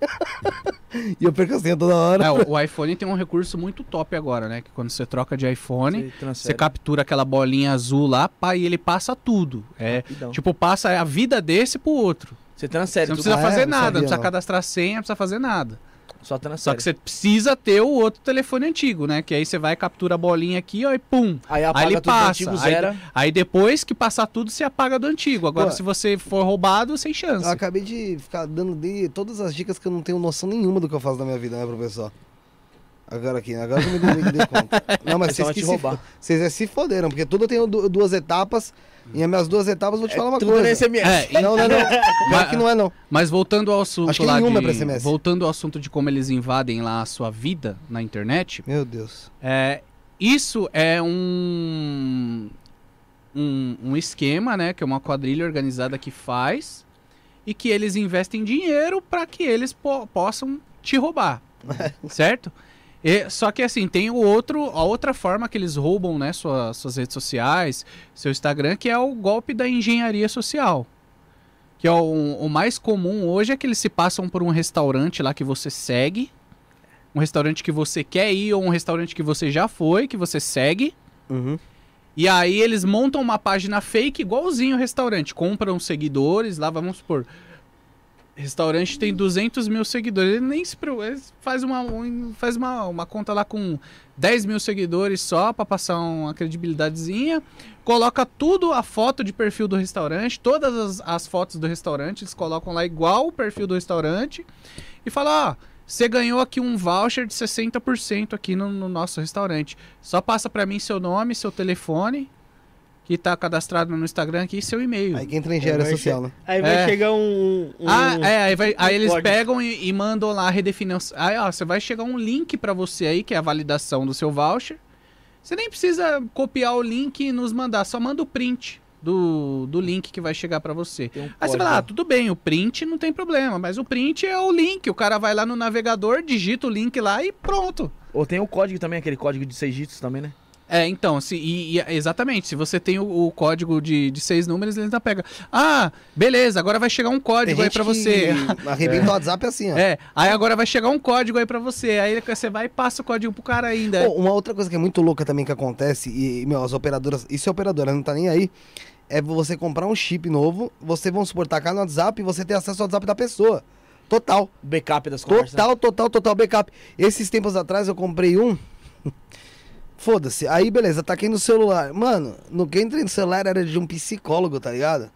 e eu perco a senha toda hora. É, o, iPhone tem um recurso muito top agora, né? Que quando você troca de iPhone, Você você captura aquela bolinha azul lá, pá, e ele passa tudo. É, Rapidão. tipo, passa a vida desse pro outro. Você Você transfere não tudo. precisa Ah, é? fazer Não nada, não sabia, precisa não. cadastrar senha, não precisa fazer nada. Só transfere. Só que você precisa ter o outro telefone antigo, né? Que aí você vai, captura a bolinha aqui, ó, e pum. Aí apaga Aí ele tudo do passa. antigo, aí, aí depois que passar tudo, você apaga do antigo. Agora, Pô. se você for roubado, sem chance. Eu acabei de ficar dando de todas as dicas que eu não tenho noção nenhuma do que eu faço na minha vida, né, professor? Agora aqui, agora que eu me dei conta. <laughs> Não, mas vocês, te que se, vocês é se foderam, porque tudo eu tenho du- duas etapas, e as minhas duas etapas eu vou te falar uma Tudo coisa. SMS. É, Não, não, não. <laughs> Pior que não é, não. Mas voltando ao assunto Acho que lá nenhuma é de, pra SMS. voltando ao assunto de como eles invadem lá a sua vida na internet, Meu Deus. é, isso é um, um um esquema, né, que é uma quadrilha organizada que faz e que eles investem dinheiro para que eles po- possam te roubar, <laughs> certo? E- só que assim, tem o outro, a outra forma que eles roubam, né, sua- suas redes sociais, seu Instagram, que é o golpe da engenharia social. Que é o, o mais comum hoje é que eles se passam por um restaurante lá que você segue, um restaurante que você quer ir ou um restaurante que você já foi, que você segue. Uhum. E aí eles montam uma página fake igualzinho o restaurante. Compram seguidores, lá vamos supor. Restaurante tem 200 mil seguidores. Ele nem se. Ele faz uma, um- faz uma, uma conta lá com 10 mil seguidores só pra passar uma credibilidadezinha. Coloca tudo a foto de perfil do restaurante, todas as, as fotos do restaurante, eles colocam lá igual o perfil do restaurante. E fala, ó, você ganhou aqui um voucher de 60% aqui no, no nosso restaurante. Só passa pra mim seu nome, seu telefone, que tá cadastrado no Instagram aqui, e seu e-mail. Aí que entra em engenharia Vai social, né? Aí vai É. chegar um... um- Ah, é, aí, vai- aí um eles código. pegam e, e mandam lá a redefinição. Aí, ó, você vai chegar um link pra você aí, que é a validação do seu voucher. Você nem precisa copiar o link e nos mandar, só manda o print. do, do link que vai chegar pra você. Um Aí você fala, ah, tudo bem, o print não tem problema, mas o print é o link. O cara vai lá no navegador, digita o link lá e pronto. Ou tem o código também, aquele código de seis dígitos também, né? É, então, se, e, e- exatamente, se você tem o, o código de, de seis números, ele ainda pega. Ah, beleza, agora vai chegar um código aí pra você. Arrebenta o WhatsApp assim, ó. É, aí agora vai chegar um código aí pra você. Aí você vai e passa o código pro cara ainda. Pô, uma outra coisa que é muito louca também que acontece, e, meu, as operadoras, isso é operadora, não tá nem aí, é você comprar um chip novo, você, vamos supor, tacar no WhatsApp e você ter acesso ao WhatsApp da pessoa. Total. Backup das conversas. Total, total, total backup. Esses tempos atrás eu comprei um. <laughs> Foda-se. Aí, beleza, taquei no celular. Mano, no que eu entrei no celular era de um psicólogo, tá ligado?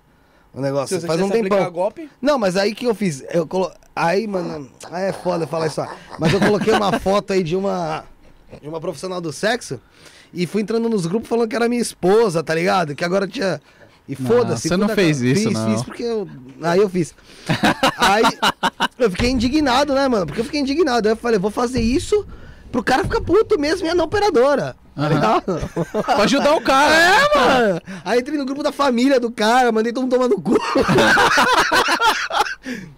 O negócio. Se você Faz um tempão. golpe, Não, mas aí que eu fiz? Eu colo... Aí, mano, aí é foda falar isso. ó. Mas eu coloquei uma foto aí de uma de uma profissional do sexo e fui entrando nos grupos falando que era minha esposa, tá ligado? Que agora tinha e foda-se. você não fez isso, fiz, não. Fiz porque eu aí eu fiz. aí eu fiquei indignado, né, mano? Porque eu fiquei indignado. Aí eu falei, vou fazer isso pro cara ficar puto mesmo e é não operadora. Tá ligado? <laughs> Pra ajudar o cara. É, mano. Aí entrei no grupo da família do cara, mandei todo mundo tomar no cu. <laughs>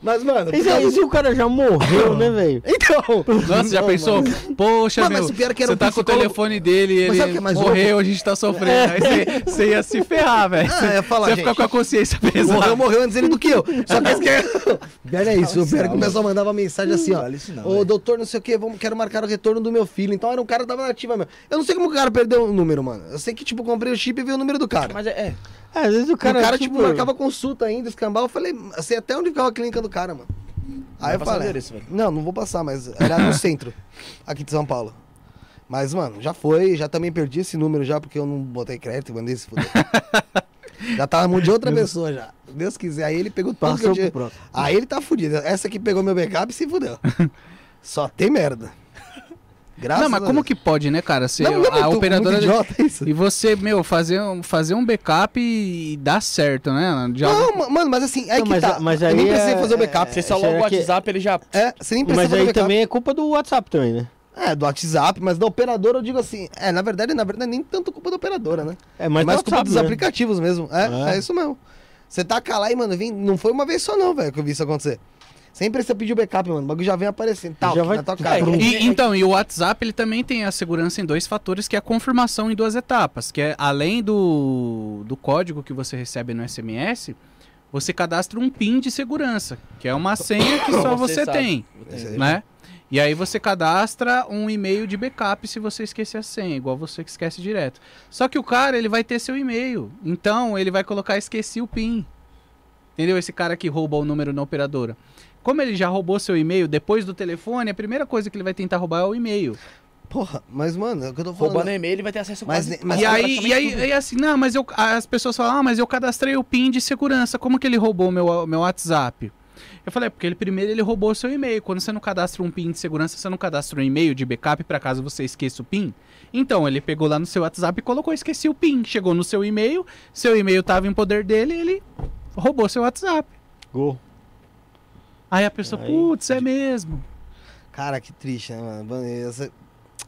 Mas, mano, aí, se o cara já morreu, né, velho? <laughs> então. Nossa, já Não, pensou? mano. Poxa, Mano, mas meu, o pior é que era você um tá com o psicólogo- telefone dele e Mas ele é mais morreu, a gente tá sofrendo. Aí você, você ia se ferrar, velho. Ah, eu ia falar, você ia ficar com a consciência pesada. Morreu, morreu antes ele do que eu. Só que esse que é. É isso. O pior é que o pessoal mandava mensagem assim, ó. Ô, velho. doutor, não sei o que, vamos, quero marcar o retorno do meu filho. Então era um cara que tava nativa mesmo. Eu não sei como o cara perdeu o número, mano. Eu sei que, tipo, comprei o chip e vi o número do cara. Mas é. é. Às vezes o Cara, o cara, tipo, marcava consulta ainda, escambau. Eu falei, sei até onde ficava a clínica do cara, mano. Aí eu falei, endereço, velho. não, não vou passar, mas era no centro, aqui de São Paulo. Mas, mano, já foi, já também perdi esse número já, porque eu não botei crédito e mandei se fuder. <laughs> já tava mão de outra pessoa já. Deus quiser, aí ele pegou tudo que eu tinha. Aí ele tá fudido. Essa aqui pegou meu backup e se fudeu. <laughs> Só tem merda. Graças Não, mas a como que pode, né, cara? Você, Não, não é a muito- operadora. muito idiota isso. E você, meu, fazer um, fazer um backup e dar certo, né? Já- Não, ma- mano, mas assim, aí Não, que mas tá. a- mas eu nem aí precisei é- fazer o backup. Você loga o que- WhatsApp, ele já. É, você nem precisa Mas aí também é culpa do WhatsApp também, né? É, do WhatsApp, mas da operadora eu digo assim. É, na verdade, na verdade, nem tanto culpa da operadora, né? É Mas mais mais do culpa WhatsApp, dos né? aplicativos mesmo. É, É. é, isso mesmo. Você taca lá e, mano, vem, não foi uma vez só não, velho, que eu vi isso acontecer. Sempre você pediu backup, mano. O bagulho já vem aparecendo. Tal, Já vai- na tua É, cara. e- E, então, e o WhatsApp ele também tem a segurança em dois fatores, que é a confirmação em duas etapas, que é além do, do código que você recebe no SMS, você cadastra um PIN de segurança, que é uma <coughs> senha que só Você você, tem, né? E aí você cadastra um e-mail de backup se você esquecer a senha, igual você que esquece direto. Só que o cara, ele vai ter seu e-mail, então ele vai colocar esqueci o PIN. Entendeu? Esse cara que rouba o número na operadora. Como ele já roubou seu e-mail depois do telefone, a primeira coisa que ele vai tentar roubar é o e-mail. Porra, mas, mano, é o que eu tô falando. Roubando e-mail, ele vai ter acesso Mas- quase, mas- e aí, e aí, tudo. e assim, não, mas eu, as pessoas falam, ah, mas eu cadastrei o PIN de segurança, como que ele roubou o meu, meu WhatsApp? Eu falei, é porque ele primeiro ele roubou o seu e-mail. Quando você não cadastra um PIN de segurança, você não cadastra um e-mail de backup para caso você esqueça o PIN. Então, ele pegou lá no seu WhatsApp e colocou, esqueci o PIN. Chegou no seu e-mail, seu e-mail estava em poder dele, ele roubou seu WhatsApp. Gol. Aí a pessoa, Aí- putz, é mesmo. Cara, que triste, né, mano? Essa-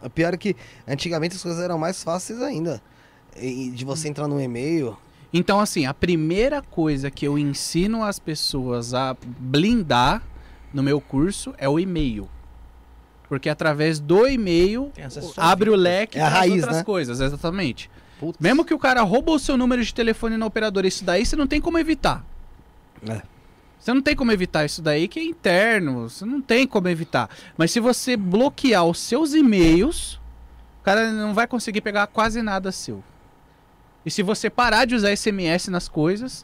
O pior é que antigamente as coisas eram mais fáceis ainda. E de você entrar no e-mail. Então, assim, a primeira coisa que eu ensino as pessoas a blindar no meu curso é o e-mail. Porque através do e-mail abre o leque É para raiz, outras né? coisas, exatamente. Putz. Mesmo que o cara roubou o seu número de telefone na operadora, isso daí você não tem como evitar. É. Você não tem como evitar isso daí, que é interno. Você não tem como evitar. Mas se você bloquear os seus e-mails, o cara não vai conseguir pegar quase nada seu. E se você parar de usar SMS nas coisas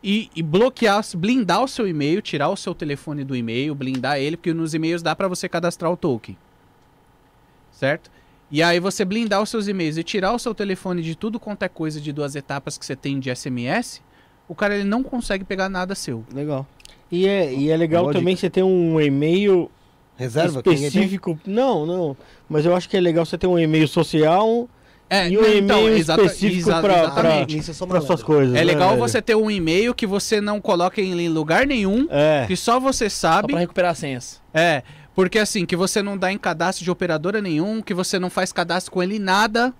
e, e bloquear, blindar o seu e-mail, tirar o seu telefone do e-mail, blindar ele, porque nos e-mails dá para você cadastrar o token. Certo? E aí você blindar os seus e-mails e tirar o seu telefone de tudo quanto é coisa de duas etapas que você tem de SMS, o cara ele não consegue pegar nada seu. Legal. E é, e é legal Boa também você ter um e-mail Reserva? tem? específico. Não, não. Mas eu acho que é legal você ter um e-mail social É, e um não, e-mail exata- específico malandro. suas coisas. É né, legal velho? você ter um e-mail que você não coloca em lugar nenhum, É. que só você Só sabe. pra recuperar as senhas. É, porque assim, que você não dá em cadastro de operadora nenhum, que você não faz cadastro com ele em nada.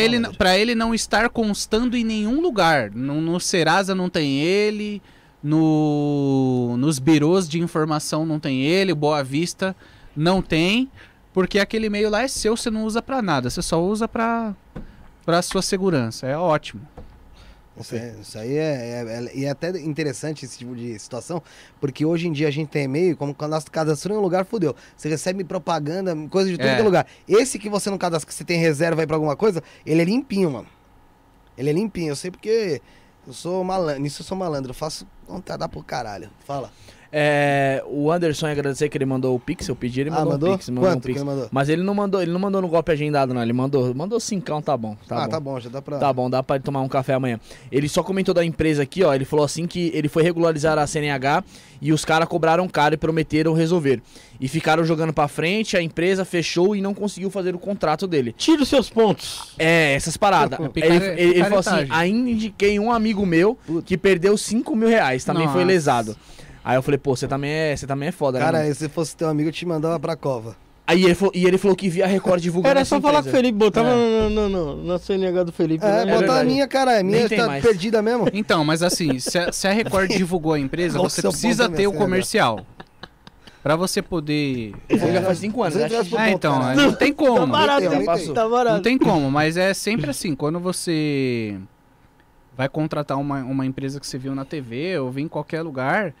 É ele, pra ele não estar constando em nenhum lugar. No, no Serasa não tem ele, no, nos birôs de informação não tem ele, Boa Vista não tem, porque aquele e-mail lá é seu, você não usa pra nada, você só usa pra, pra sua segurança. É ótimo. Isso, é- isso aí é, é- é- E é até interessante esse tipo de situação, porque hoje em dia a gente tem e-mail, como quando nós cadastramos em um lugar, fudeu. Você recebe propaganda, coisa de que é lugar. Esse que você não cadastra, que você tem reserva aí pra alguma coisa, ele é limpinho, mano. Ele é limpinho. Eu sei porque eu sou malandro. Nisso eu sou malandro. Eu faço vontade pro caralho. Fala. É, o Anderson ia agradecer que ele mandou o Pix, eu pedi, ele ah, mandou, mandou? um Pix. Mandou um Quanto que Pix. ele mandou? Mas ele não mandou, ele não mandou no golpe agendado, não. Ele mandou, mandou cincão, tá bom. Tá ah, bom. tá bom, já dá pra. Tá bom, dá pra ele tomar um café amanhã. Ele só comentou da empresa aqui, ó. Ele falou assim que ele foi regularizar a CNH e os caras cobraram caro e prometeram resolver. E ficaram jogando pra frente, a empresa fechou e não conseguiu fazer o contrato dele. Tira os seus pontos. É, essas paradas. ele, Picare- ele- ele falou assim: ainda indiquei um amigo meu que perdeu 5 mil reais, também foi Nossa. lesado. Aí eu falei, pô, você também é, você também é foda, né? Cara, se fosse teu amigo, eu te mandava pra cova. Aí ele falou, e ele falou que via a Record divulgando Era só falar com o empresa. Felipe, botava É. no, no, no- na CNH do Felipe. É, né? botar a verdade. minha, cara. A minha tá mais. perdida mesmo. Então, mas assim, se a, se a Record <laughs> divulgou a empresa, você é precisa ter o comercial. Pra você poder. Já faz 5 anos, né? É, então, caralho. não tem como. Tá barato, tem, tá, tem. tá barato. Não tem como, mas é sempre assim, quando você vai contratar uma, uma empresa que você viu na TV ou viu em qualquer lugar,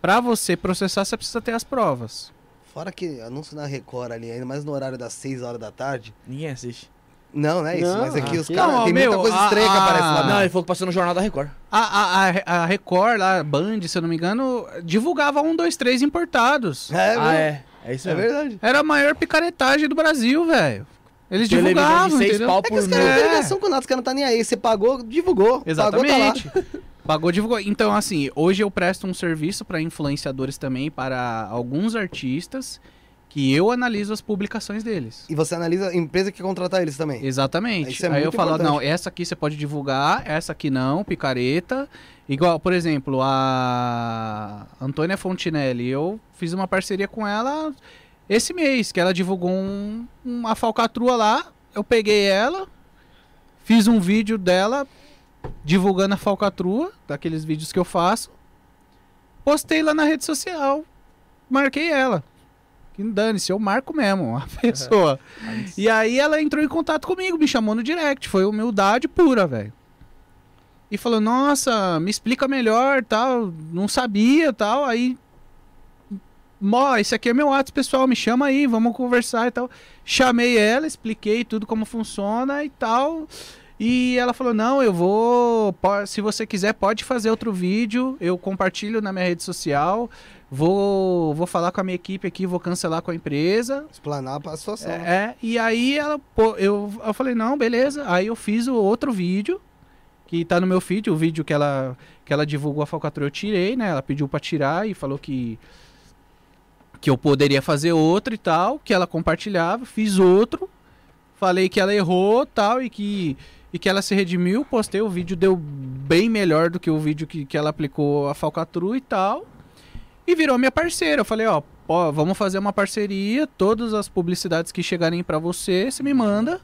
pra você processar, você precisa ter as provas. Fora que anúncio na Record ali, ainda mais no horário das 6 horas da tarde. Ninguém assiste. Não, não é isso. Não, mas aqui ah, os que- caras. Não, Tem meu, muita coisa a- estranha que a- aparece lá. Ah. Não, ele falou que passou no Jornal da Record. A, a, a, a Record, lá, Band, se eu não me engano, divulgava um, dois, três importados. É, ah, mesmo. é. É isso É mesmo. verdade. Era a maior picaretagem do Brasil, velho. Eles Televisão divulgavam, de seis entendeu? pau É que por os caras não têm ligação com nada, os caras não tá nem aí. Você pagou, divulgou. Exatamente. Pagou, tá lá. <laughs> Pagou, divulgou. Então, assim, hoje eu presto um serviço para influenciadores também, para alguns artistas, que eu analiso as publicações deles. E você analisa a empresa que contratar eles também. Exatamente. Isso é Aí eu falo, importante. não, essa aqui você pode divulgar, essa aqui não, picareta. Igual, por exemplo, a Antônia Fontinelli, eu fiz uma parceria com ela esse mês, que ela divulgou um- uma falcatrua lá, eu peguei ela, fiz um vídeo dela divulgando a falcatrua, daqueles vídeos que eu faço, postei lá na rede social, marquei ela. Que dane-se, eu marco mesmo a <laughs> pessoa. E aí ela entrou em contato comigo, me chamou no direct, foi humildade pura, velho. E falou, nossa, me explica melhor, tal, não sabia, tal, aí... Mó, esse aqui é meu ato pessoal, me chama aí, vamos conversar e tal. Chamei ela, expliquei tudo como funciona e tal. E ela falou, não, eu vou, se você quiser pode fazer outro vídeo, eu compartilho na minha rede social, vou, vou falar com a minha equipe aqui, vou cancelar com a empresa, Explanar pra situação. é, é, e aí ela, pô, eu, eu falei, não, beleza. Aí eu fiz o outro vídeo, que tá no meu feed, o vídeo que ela, que ela divulgou a falcatrua eu tirei, né? Ela pediu pra tirar e falou que que eu poderia fazer outro e tal, que ela compartilhava, fiz outro, falei que ela errou tal e que e que ela se redimiu, postei o vídeo, deu bem melhor do que o vídeo que, que ela aplicou a falcatrua e tal. E virou minha parceira. Eu falei, ó, ó, vamos fazer uma parceria, todas as publicidades que chegarem pra você, você me manda.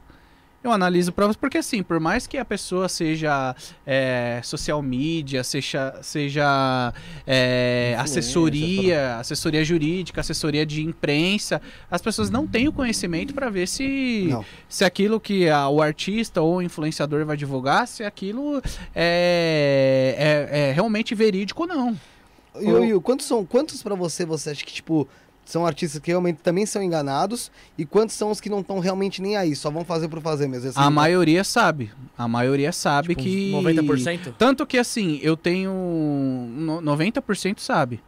Eu analiso você, porque assim, por mais que a pessoa seja é, social media, seja, seja é, assessoria, assessoria jurídica, assessoria de imprensa, as pessoas não têm o conhecimento pra ver se, Não. se aquilo que a- o artista ou o influenciador vai divulgar, se aquilo é, é, é realmente verídico ou não. E, o- e o- quantos são, quantos pra você você acha que, tipo, são artistas que realmente também são enganados e quantos são os que não estão realmente nem aí, só vão fazer por fazer mesmo? Assim, A maioria sabe. A maioria sabe Tipo, que. uns 90%? Tanto que assim, eu tenho. no- 90% sabe.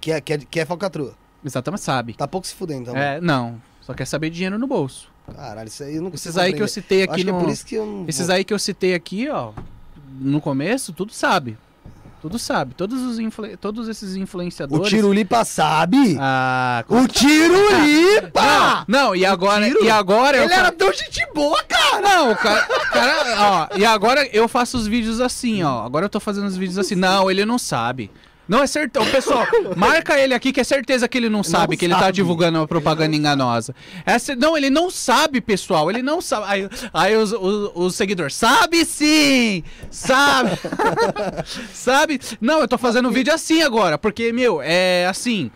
Que é, que é, que é falcatrua. Exatamente, sabe. Tá pouco se fudendo, então. É, não. Só quer saber dinheiro no bolso. Caralho, isso aí eu não Esses consigo aí que eu citei Acho aqui que é no. por isso que eu não Esses vou. aí que eu citei aqui, ó. No começo, tudo sabe. Tudo sabe. Todos, os influ- Todos esses O influenciadores. Tirulipa sabe? Ah, O Tirulipa! não, não, e agora, e agora eu Ele era tão gente boa, cara! Não, o cara, o cara, ó, e agora eu faço os vídeos assim, ó. Agora eu tô fazendo os vídeos assim. Não, ele não sabe. Não é certeza. Pessoal, marca ele aqui que é certeza que ele não sabe, que ele tá sabe. divulgando uma propaganda enganosa. Essa, não, ele não sabe, pessoal. Ele não sabe. Aí, aí os, os, os seguidores, sabe sim! Sabe! <laughs> sabe? Não, eu tô fazendo um vídeo assim agora, porque, meu, é assim.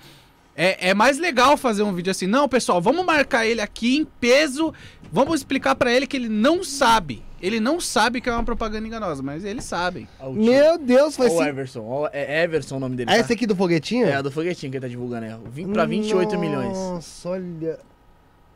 É, é mais legal fazer um vídeo assim. Não, pessoal, vamos marcar ele aqui em peso. Vamos explicar pra ele que ele não sabe. Ele não sabe que é uma propaganda enganosa, mas eles sabem. Meu Deus, foi o assim. Everson. ó, é Everson o nome dele. É tá? esse aqui do foguetinho? É do foguetinho que ele tá divulgando, é. Vim pra 28 milhões. Nossa, olha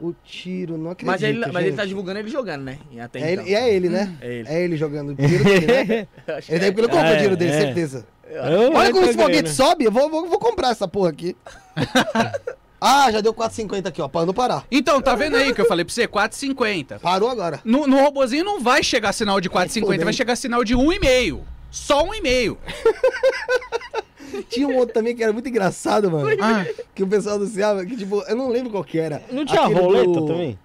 o tiro, não acredito. Mas ele, mas ele tá gente. divulgando ele jogando, né? E até É então. ele, é ele, né? É ele. É ele jogando o tiro dele, né? <laughs> Eu acho que Ele ele É, o dinheiro dele, é. certeza. Eu- Olha eu como esse foguete ganhando. sobe, eu vou, vou, vou comprar essa porra aqui. <laughs> ah, já deu 4,50 aqui, ó, pra não parar. Então, tá vendo aí que eu falei pra você? 4,50. Parou agora. No, no robozinho não vai chegar sinal de 4,50, vai chegar sinal de 1,5. Só 1,5. <laughs> Tinha um outro também que era muito engraçado, mano. Ah, Que o pessoal anunciava, que tipo, eu não lembro qual que era. Não tinha Aquele roleta do- também?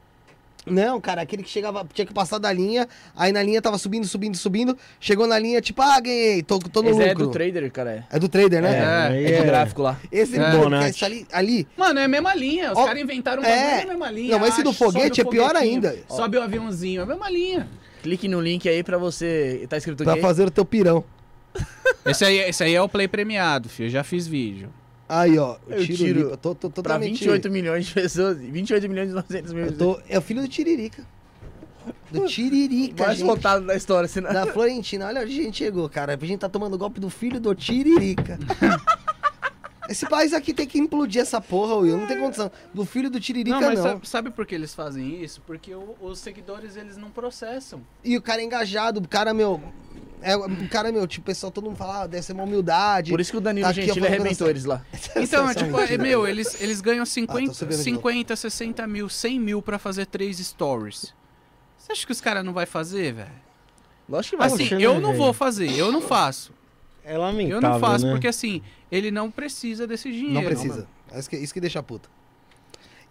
Não, cara, aquele que chegava, tinha que passar da linha, aí na linha tava subindo, subindo, subindo, chegou na linha, tipo, ah, ganhei, tô, tô no Esse lucro. é do trader, cara. É do trader, né? É, É, é, do gráfico lá. Esse É. é. Bonatti. esse ali, ali, Mano, é a mesma linha. Os caras inventaram um é. é a mesma linha. Não, mas esse do foguete é pior ainda. Sobe o aviãozinho, é a mesma linha. Clique no link aí pra você. Tá escrito o pra fazer o teu pirão. Esse aí, esse aí é o play premiado, filho. Eu já fiz vídeo. Aí, ó, o Eu tiro, tiro limpo, eu tô, tô Pra totalmente... 28 milhões de pessoas. 28 milhões e 900 mil. Eu tô, é o filho do Tiririca. Do Tiririca, mais gente. votado da história, senão. Da Florentina, olha onde a gente chegou, cara. A gente tá tomando golpe do filho do Tiririca. <laughs> Esse país aqui tem que implodir essa porra, Will. Não tem condição. Do filho do Tiririca, Não, não. mas sabe, sabe por que eles fazem isso? Porque o- os seguidores, eles não processam. E o cara é engajado, o cara, meu. É, cara, meu, tipo, o pessoal, todo mundo fala, ah, deve ser uma humildade. Por isso que o Danilo Tá aqui, Gentili arrebentou eles lá. <laughs> Então, é tipo, é, meu, eles, eles ganham Ah, 50, tô sabendo de 50, 60 mil, 100 mil pra fazer três stories. Você acha que os caras não vai fazer, velho? Lógico que vai. Assim, Poxa, eu né, não velho? vou fazer, eu não faço. É lamentável, Eu não faço, né? porque assim, ele não precisa desse dinheiro. Não precisa. mano. É isso que, isso que deixa puta.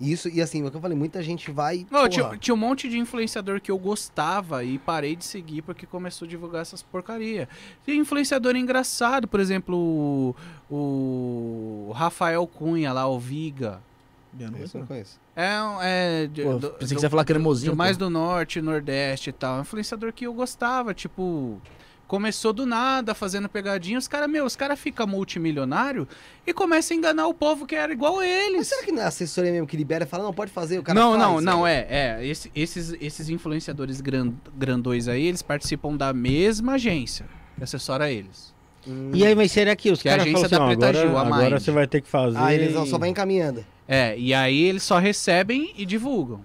E Isso, e assim, é o que eu falei, muita gente vai. Não, tinha, tinha um monte de influenciador que eu gostava e parei de seguir porque começou a divulgar essas porcaria. Tinha influenciador engraçado, por exemplo, o, o Rafael Cunha lá, o Viga. Eu não Isso eu não conheço. É, um- é de- Pô, do- pensei que você ia falar cremosinho. do mais do norte, nordeste e tal. Influenciador que eu gostava, tipo, começou do nada fazendo pegadinha. Os caras, meu, os caras ficam multimilionário e começam a enganar o povo que era igual a Mas eles. será que não é a assessoria mesmo que libera e fala, não, pode fazer, o cara Não, faz, não, sabe? não, é. é esse- esses, esses influenciadores gran- grandões aí, eles participam da mesma agência que assessora eles. Hum. E aí, mas será que os Que é a caras falam agência assim, da ó, Preta agora, Gil, a agora você vai ter que fazer... Ah, eles só vai encaminhando. É, e aí eles só recebem e divulgam.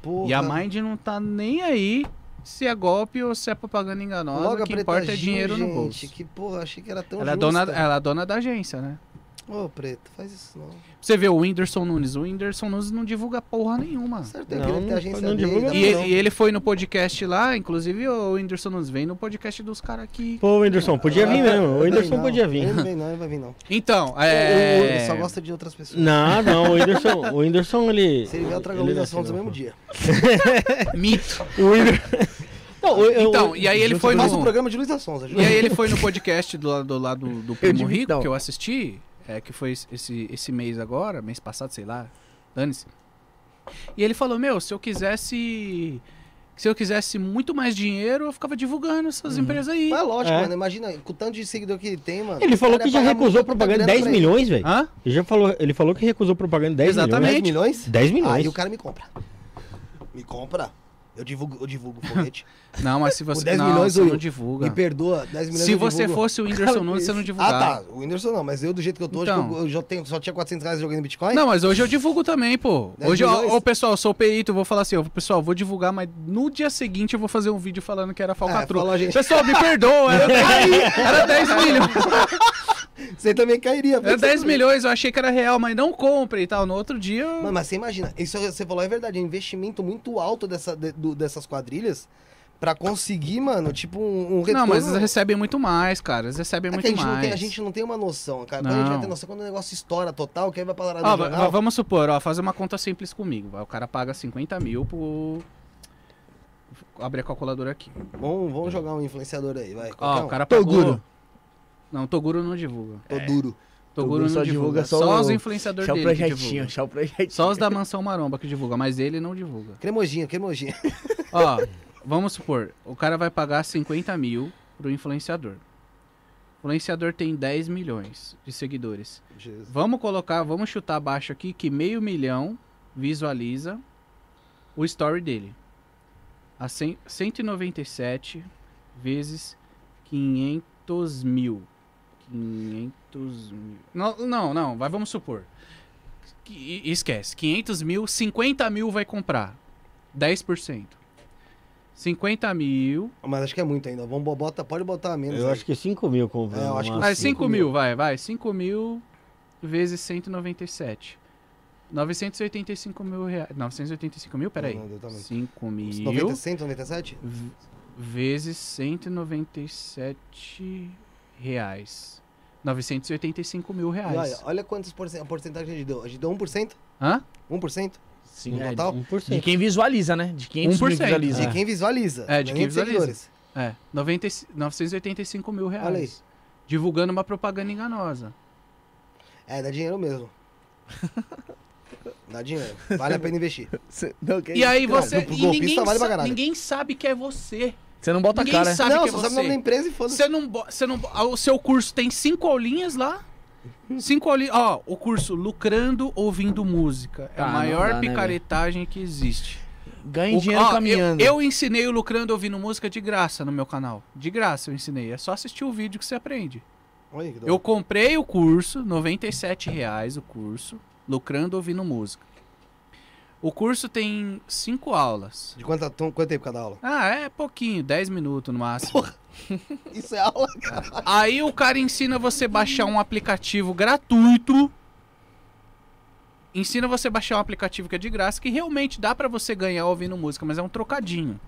Porra. E a Mind não tá nem aí se é golpe ou se é propaganda enganosa. Logo o que importa é dinheiro no gente, bolso. Que porra, achei que era tão Ela é, justa. dona, ela é dona da agência, né? Ô, Preto, faz isso não. Você vê o Whindersson Nunes. O Whindersson Nunes não divulga porra nenhuma. Certo, eu Não, queria ter não- agência não divulga E, não. ele- e ele foi no podcast lá, inclusive o Whindersson Nunes vem no podcast dos caras aqui. Pô, o Whindersson, podia vir mesmo. O Whindersson podia vir. Ele não vem não, ele vai vir não. Então, O- é. Ele só gosta de outras pessoas. Não, não, o Whindersson, o Whindersson, ele... Se ele vier, eu trago ele Luísa não é no assim, mesmo dia. <laughs> <laughs> Mito. O Whindersson... Não, eu- eu- Então, e aí ele foi no- um programa de Luísa Sonza. E aí ele foi no podcast do lado do, lado do Primo digo, Rico, então. que eu assisti, é, que foi esse, esse mês agora, mês passado, sei lá, dane-se. E ele falou, meu, se eu quisesse... Se eu quisesse muito mais dinheiro, eu ficava divulgando essas empresas aí. Mas é lógico, É. mano. Imagina, com o tanto de seguidor que ele tem, mano. Ele falou que já recusou propaganda grana 10 pra ele. milhões, velho. Hã? Ele já falou, ele falou que recusou propaganda 10 Exatamente. 10 milhões? 10 milhões. Aí o cara me compra. Me compra. Eu divulgo, eu divulgo o foguete. <laughs> Não, mas se você... 10 não, milhões, você Will, não divulga. me perdoa, 10 milhões Se eu você divulgo. fosse o Whindersson Nunes, você não Ah, divulgava. tá. O Whindersson não, mas eu do jeito que eu tô Então. hoje, eu, eu já tenho, só tinha 400 reais jogando Bitcoin. Não, mas hoje eu divulgo também, pô. 10 Hoje, ó, milhões? ô, pessoal, eu sou perito, eu vou falar assim, ó, pessoal, vou divulgar, mas no dia seguinte eu vou fazer um vídeo falando que era falcatrua. É, fala, gente. Pessoal, me perdoa, era <laughs> 10, era 10 milhões. <laughs> Você também cairia. Era 10 milhões, eu achei que era real, mas não compre e tal. No outro dia. eu- Mano, mas você imagina, isso você falou é verdade, é um investimento muito alto dessa, de- do- dessas quadrilhas pra conseguir, mano, tipo um, um retorno. Não, mas eles recebem muito mais, cara. Eles recebem É muito a não mais. tem, a gente não tem uma noção, cara. Quando a gente vai Não. ter noção, quando o negócio estoura total, que aí vai parar Ó, jornal. vamos supor, ó, fazer uma conta simples comigo. O cara paga 50 mil por. Abre a calculadora aqui. Vamos, vamos jogar um influenciador aí, vai. Ó, um. o cara pagou. Toguro. Não, Toguro não divulga. Duro. Toguro, Toguro só não divulga divulga. só Só, os influenciadores Só o dele projetinho, só o projetinho. Só os da Mansão Maromba que divulga, mas ele não divulga. Cremojinha, cremojinha. <laughs> Ó, vamos supor, o cara vai pagar 50 mil pro influenciador. O influenciador tem 10 milhões de seguidores. Jesus. Vamos colocar, vamos chutar abaixo aqui que meio milhão visualiza o story dele. A cem- 197 vezes 500 mil. 500 mil. Não, não, não, vai, vamos supor. Que- esquece. 500 mil, 50 mil vai comprar. 10%. 50 mil. Mas acho que é muito ainda. Vamos, bo- bota, pode botar menos. Eu aí. acho que 5 mil comprando. É, eu acho que Vai, máximo. 5 mil, vai, vai. 5 mil vezes 197. 985 mil reais. 985 mil? Peraí. Não, não, também. 5 mil 90, 197? v- vezes 197 reais. 985 mil E reais. olha, olha quantos porcent... porcentagem a gente deu. A gente deu 1%? Hã? 1%? Sim, é, total? de 1%. de quem visualiza, né? De 500 mil 1%. visualiza. De quem visualiza. É, de quem visualiza. seguidores. É, 90, 985 mil reais. Olha aí. Divulgando uma propaganda enganosa. É, dá dinheiro mesmo. <laughs> dá dinheiro. Vale a pena investir. Não, E aí você. E ninguém, vale ninguém sabe que é você. Você não bota a Ninguém cara. sabe não, que é só sabe o você. nome da empresa e foda-se. Você não, você não, ah, o seu curso tem cinco aulinhas lá. Cinco aulinhas. Ó, o curso Lucrando Ouvindo Música. É Ah, a maior dá, né, picaretagem que existe. Ganha O- dinheiro ó, caminhando. Eu, eu ensinei o Lucrando Ouvindo Música de graça no meu canal. De graça eu ensinei. É só assistir o vídeo que você aprende. Olha que Eu comprei o curso, 97 reais o curso, Lucrando Ouvindo Música. O curso tem cinco aulas. De quanto, quanto tempo cada aula? Ah, é pouquinho, 10 minutos no máximo. <laughs> Isso é aula, cara. Aí o cara ensina você baixar um aplicativo gratuito. Ensina você baixar um aplicativo que é de graça, que realmente dá pra você ganhar ouvindo música, mas é um trocadinho.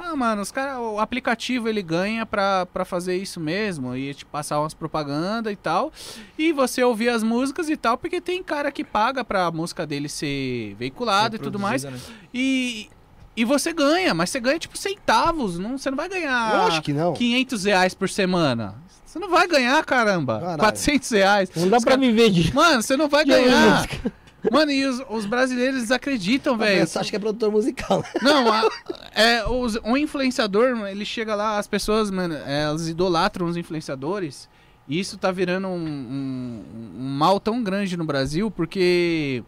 Ah, mano, os cara, o aplicativo ele ganha pra, pra fazer isso mesmo e te passar umas propagandas e tal. E você ouvir as músicas e tal, porque tem cara que paga pra música dele ser veiculada e tudo mais. Né? E, e você ganha, mas você ganha tipo centavos, não, você não vai ganhar Eu acho que não. 500 reais por semana. Você não vai ganhar, caramba. Caralho. 400 reais. Não dá Os pra cara- viver de. Mano, você não vai de ganhar. música. Mano, e os, os brasileiros desacreditam, velho. Você acha que é produtor musical? <laughs> Não, a- é, os, um influenciador, ele chega lá, as pessoas, mano, é, elas idolatram os influenciadores. E isso tá virando um, um- um mal tão grande no Brasil, porque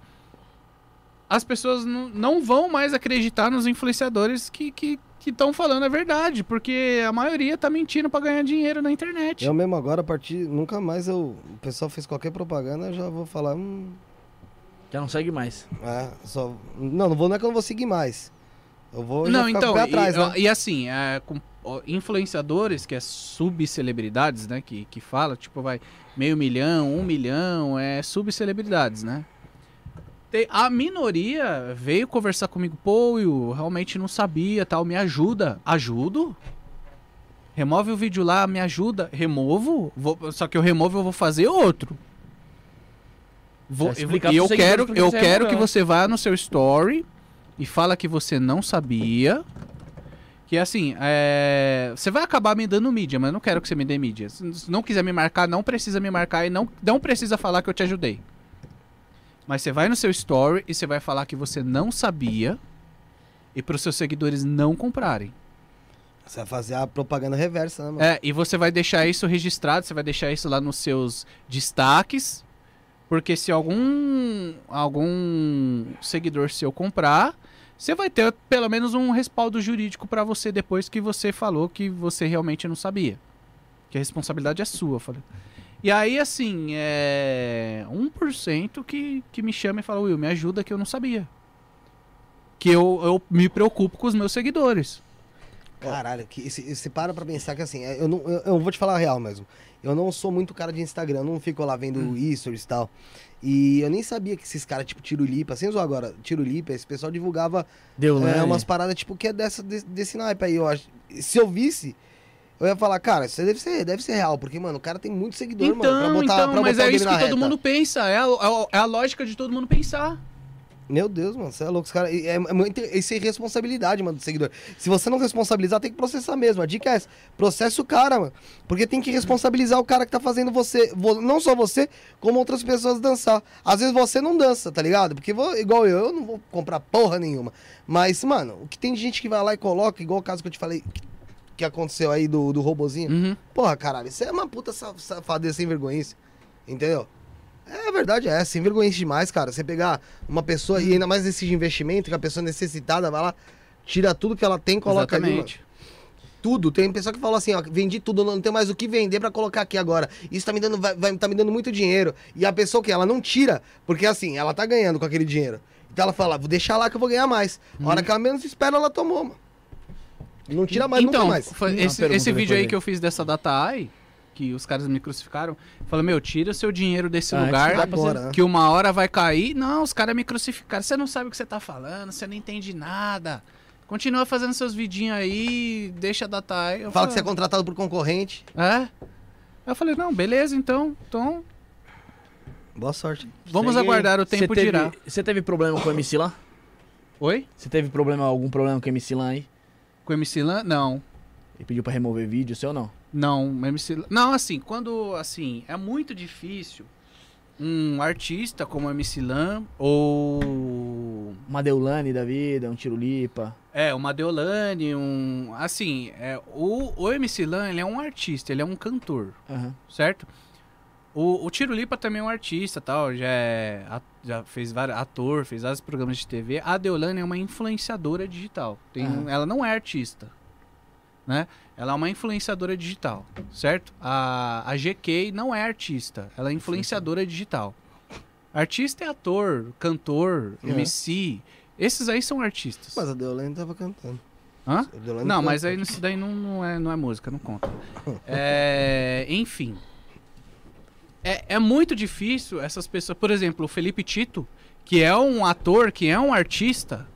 as pessoas não, vão mais acreditar nos influenciadores que que estão falando a verdade, porque a maioria tá mentindo pra ganhar dinheiro na internet. Eu mesmo agora, a partir. Nunca mais eu. O pessoal fez qualquer propaganda, eu já vou falar. Hum, Já não segue mais. é, só. Não, não vou, não é que eu não vou seguir mais. Eu vou Não, então, e, atrás, né? e assim, é, com influenciadores, que é subcelebridades, né, que, que fala, tipo, vai meio milhão, um milhão, é subcelebridades, né? Tem, a minoria veio conversar comigo, pô, eu realmente não sabia, tal, me ajuda. Ajudo? Remove o vídeo lá, me ajuda. Removo, vou- só que eu removo eu vou fazer outro. Vou, Vai eu, explicar e eu quero, que eu você quero que você vá no seu story e fala que você não sabia. Que assim, é, você vai acabar me dando mídia, mas eu não quero que você me dê mídia. Se não quiser me marcar, não precisa me marcar e não, não precisa falar que eu te ajudei. Mas você vai no seu story e você vai falar que você não sabia e para os seus seguidores não comprarem. Você vai fazer a propaganda reversa, né, mano? É, e você vai deixar isso registrado, você vai deixar isso lá nos seus destaques, porque se algum algum seguidor seu comprar, você vai ter pelo menos um respaldo jurídico pra você depois que você falou que você realmente não sabia. Que a responsabilidade é sua, falei. E aí, assim, é 1% que, que me chama e fala, Will, me ajuda que eu não sabia. Que eu, eu me preocupo com os meus seguidores. Caralho, que, se, se para pra pensar que assim, eu, não, eu, eu vou te falar a real mesmo. Eu não sou muito cara de Instagram, não fico lá vendo Hum. stories e tal. E eu nem sabia que esses caras, tipo, Tirulipa, sem zoar agora, Tirulipa, esse pessoal divulgava Deu, é, né? umas paradas, tipo, que é dessa, desse, desse naipe aí. Eu acho, se eu visse, eu ia falar, cara, isso deve ser, deve ser real, porque, mano, o cara tem muito seguidor, Então, mano, pra botar, então, pra mas botar é o isso que todo reta. mundo pensa. É é a- é a lógica de todo mundo pensar. Meu Deus, mano, você é louco. Os cara, é, é, muito- isso é irresponsabilidade, mano, do seguidor. Se você não responsabilizar, tem que processar mesmo. A dica é essa: processa o cara, mano. Porque tem que responsabilizar o cara que tá fazendo você, vo- não só você, como outras pessoas dançar. Às vezes você não dança, tá ligado? Porque vou- igual eu, eu não vou comprar porra nenhuma. Mas, mano, o que tem gente que vai lá e coloca, igual o caso que eu te falei, que, aconteceu aí do, do robozinho. Uhum. Porra, caralho, isso é uma puta sa- safadeza sem vergonha. Entendeu? É, a verdade é, sem vergonha demais, cara. Você pegar uma pessoa, e ainda mais nesse investimento, que a pessoa necessitada vai lá, tira tudo que ela tem, coloca ali. Exatamente. Tudo. Tem pessoa que falou assim, ó, vendi tudo, não tenho mais o que vender pra colocar aqui agora. Isso tá me dando, vai, vai- tá me dando muito dinheiro. E a pessoa que ela não tira, porque assim, ela tá ganhando com aquele dinheiro. Então ela fala, vou deixar lá que eu vou ganhar mais. A hora que ela menos espera, ela tomou, mano. Não tira mais, então, nunca mais. foi- Uma esse, esse vídeo aí que eu fiz dessa data AI, que os caras me crucificaram, falou, meu, tira o seu dinheiro desse Ah, lugar, dá pra Agora, né? que uma hora vai cair. Não, os caras me crucificaram. Você não sabe o que você tá falando, você não entende nada. Continua fazendo seus vidinhos aí, deixa a data AI. Eu Fala que você é falei, contratado por concorrente. é? Eu falei, não, beleza, então, então Boa sorte. vamos aguardar o tempo teve- dirá. Você teve problema com o MC Lan? Oi? Você teve problema, algum problema com o MC Lan aí? Com o MC Lan? Não. Ele pediu pra remover vídeo seu ou não? Não, MC Não, assim, quando, assim, é muito difícil um artista como o MC Lan ou Uma Deulane da vida, um Tirulipa. É, uma Deolane, um. Assim, é, o, o MC Lan, ele é um artista, ele é um cantor, Aham. certo? O, o Tiro Lipa também é um artista tal, já, é, já fez vários, ator, fez vários programas de TV. A Deolane é uma influenciadora digital. Tem, um- Aham. Ela não é artista, né? Ela é uma influenciadora digital, certo? A, a GK não é artista, ela é influenciadora digital. Artista é ator, cantor, Aham. MC. Esses aí são artistas. Mas a Deolane tava cantando. Hã? Deolane Não, mas aí isso daí não, não, é, não é música, não conta. <laughs> É, enfim. É, é muito difícil essas pessoas. Por exemplo, o Felipe Tito, que é um ator, que é um artista,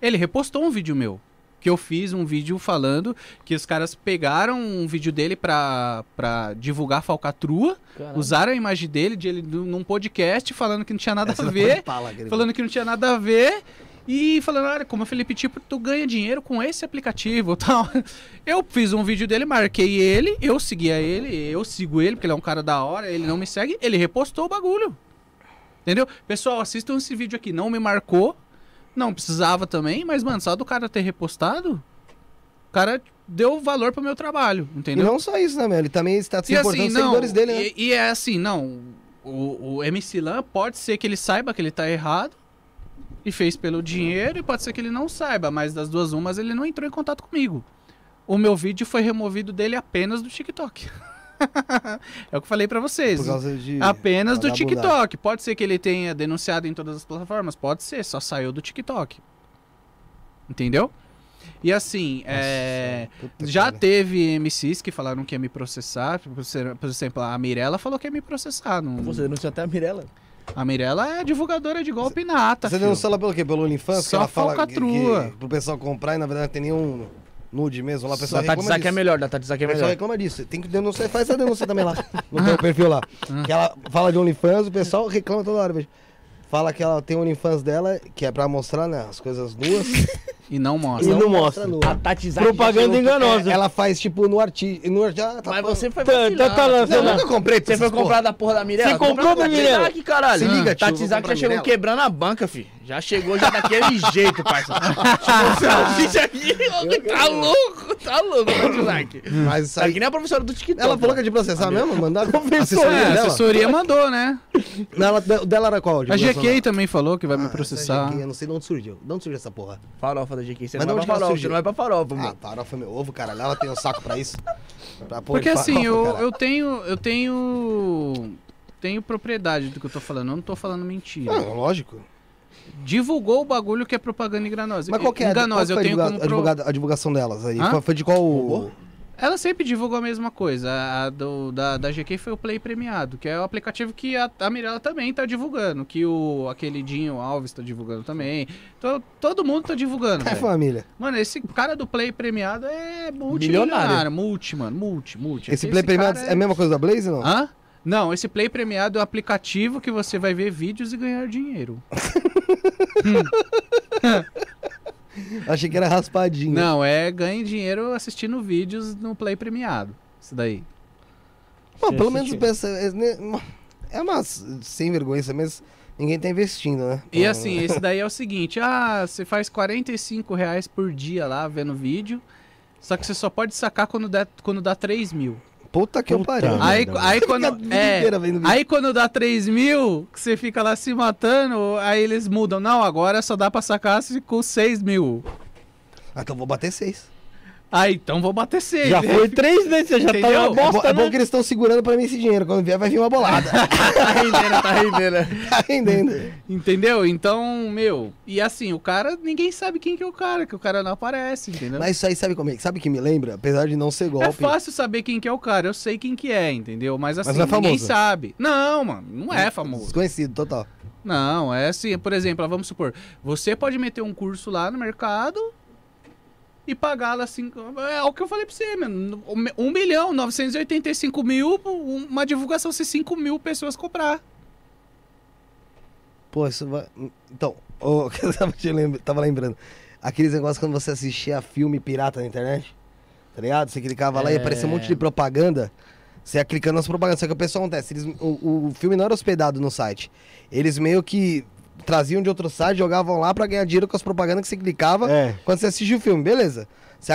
ele repostou um vídeo meu. Que eu fiz um vídeo falando que os caras pegaram um vídeo dele pra, pra divulgar falcatrua, Caralho. usaram a imagem dele, de ele num podcast, falando que não tinha nada Essa a ver falar, querido. falando que não tinha nada a ver e falando, olha, como o Felipe Tipo, tu ganha dinheiro com esse aplicativo <laughs> tal. Eu fiz um vídeo dele, marquei ele, eu seguia ele, eu sigo ele, porque ele é um cara da hora, ele não me segue, ele repostou o bagulho. Entendeu? Pessoal, assistam esse vídeo aqui, não me marcou, não precisava também, mas, mano, só do cara ter repostado, o cara deu valor pro meu trabalho, E entendeu? não só isso, né, meu? Ele também está se E importando assim, não, seguidores dele, né? e, e é assim, não. O, o MC Lan pode ser que ele saiba que ele tá errado e fez pelo dinheiro, e pode ser que ele não saiba, mas das duas umas ele não entrou em contato comigo. O meu vídeo foi removido dele apenas do TikTok. <laughs> <laughs> é o que eu falei pra vocês. Por causa de... Apenas do. TikTok. Pode ser que ele tenha denunciado em todas as plataformas, pode ser, só saiu do TikTok. Entendeu? E assim, é. Já cara. teve MCs que falaram que ia me processar. Por exemplo, a Mirella falou que ia me processar. Não... Você denunciou até a Mirella. A Mirella é divulgadora de golpe nata. Você filho. denunciou ela pelo quê? Pelo OnlyFans? Só que ela fala que, falcatrua. que, pro pessoal comprar e na verdade não tem nenhum nude mesmo. Lá, pessoal Tati reclama Zaki é melhor, da Tati Zaki é O pessoal melhor. reclama disso. Tem que denunciar. Faz essa denúncia também lá. <laughs> No teu perfil lá. Que ela fala de OnlyFans, o pessoal reclama toda hora. Fala que ela tem OnlyFans dela, que é pra mostrar, né, as coisas nuas. <laughs> E não mostra. E não mostra. nua. A Tati Zaki Propaganda enganosa. É, ela faz tipo no artista. No, já, tá Mas você foi Tá- vacilar. tá- tá Não, lançando- eu nunca comprei. Você foi comprar da porra da Mirella? Você comprou da Tati Mirella? Zaki, caralho. Se liga, tio, Tati Zaki já chegou quebrando a banca, fi. Já chegou já daquele <laughs> jeito, parça. Chegou aqui, tá louco, tá louco, Tati Zaki. Mas isso Tá aí. que nem a professora do TikTok. Ela falou que é de processar mesmo? Mandar <laughs> a É, assessoria a dela? assessoria mandou, né? Não, ela, o dela era qual? A GK dela? também falou que vai me Ah, essa processar. Eu não sei de onde surgiu. De onde surgiu essa porra? Farofa da GQ. Você Mas não de vai onde pra surgiu? você não vai pra farofa, Ah, mano. farofa é meu ovo, caralho. Ela tem um saco pra isso. Pra Porque assim, farofa, eu, caralho. eu tenho. Eu tenho. Tenho propriedade do que eu tô falando, eu não tô falando mentira. Ah, lógico. Divulgou o bagulho que é propaganda enganosa. Mas qual que é, enganosa? qual eu tenho a, divulga- pro- a divulgação delas aí? Hã? Foi, foi de qual... Robô? Ela sempre divulgou a mesma coisa. A, do, da, da GQ foi o Play Premiado, que é o aplicativo que a, a Mirella também tá divulgando, que o aquele Dinho Alves tá divulgando também. To- todo mundo tá divulgando. É família. Mano, esse cara do Play Premiado é multimilionário. Milionário. Multi, mano. Multi, multi. Esse Play Premiado cara é a mesma coisa da Blaze, não? Hã? Não, esse Play Premiado é o aplicativo que você vai ver vídeos e ganhar dinheiro. <laughs> <laughs> Achei que era raspadinho. Não, é ganhe dinheiro assistindo vídeos no Play premiado. Isso daí. Pô, Você pelo menos pensa. É, né, é uma sem vergonha, mas ninguém tá investindo, né? E assim, esse daí é o seguinte: ah, você faz 45 reais por dia lá vendo vídeo. Só que você só pode sacar quando dá, quando dá 3 mil. Puta que pariu. Aí, aí, quando, é, aí quando dá 3 mil, que você fica lá se matando, aí eles mudam. Não, agora só dá pra sacar com 6 mil. Ah, então vou bater 6. Ah, então vou bater seis. Já né? foi três, vezes Você já tá Entendeu? tá uma é bosta, é, bo é bom né? que eles estão segurando pra mim esse dinheiro. Quando vier, vai vir uma bolada. <laughs> tá rendendo, tá rendendo. tá rendendo. Entendeu? Então, meu, e assim, o cara, ninguém sabe quem que é o cara, que o cara não aparece, entendeu? Mas isso aí, sabe como é? Sabe que me lembra? Apesar de não ser é golpe. É fácil saber quem que é o cara, eu sei quem que é, entendeu? Mas assim, Mas é ninguém sabe. Não, mano, não é famoso. Desconhecido, total. Não, é assim, por exemplo, vamos supor, você pode meter um curso lá no mercado e pagar lá assim, é o que eu falei pra você, mano, 1 milhão, 985 mil, uma divulgação se 5 mil pessoas comprar. Pô, isso vai. Então, <laughs> o que eu tava, lembra- tava lembrando. Aqueles negócios quando você assistia filme pirata na internet. Tá ligado? Você clicava lá e É. aparecia um monte de propaganda. Você ia clicando nas propagandas. Só que o pessoal acontece. Eles, o, o filme não era hospedado no site. Eles meio que traziam de outro site, jogavam lá pra ganhar dinheiro com as propagandas que você clicava É. quando você assistia o filme, beleza.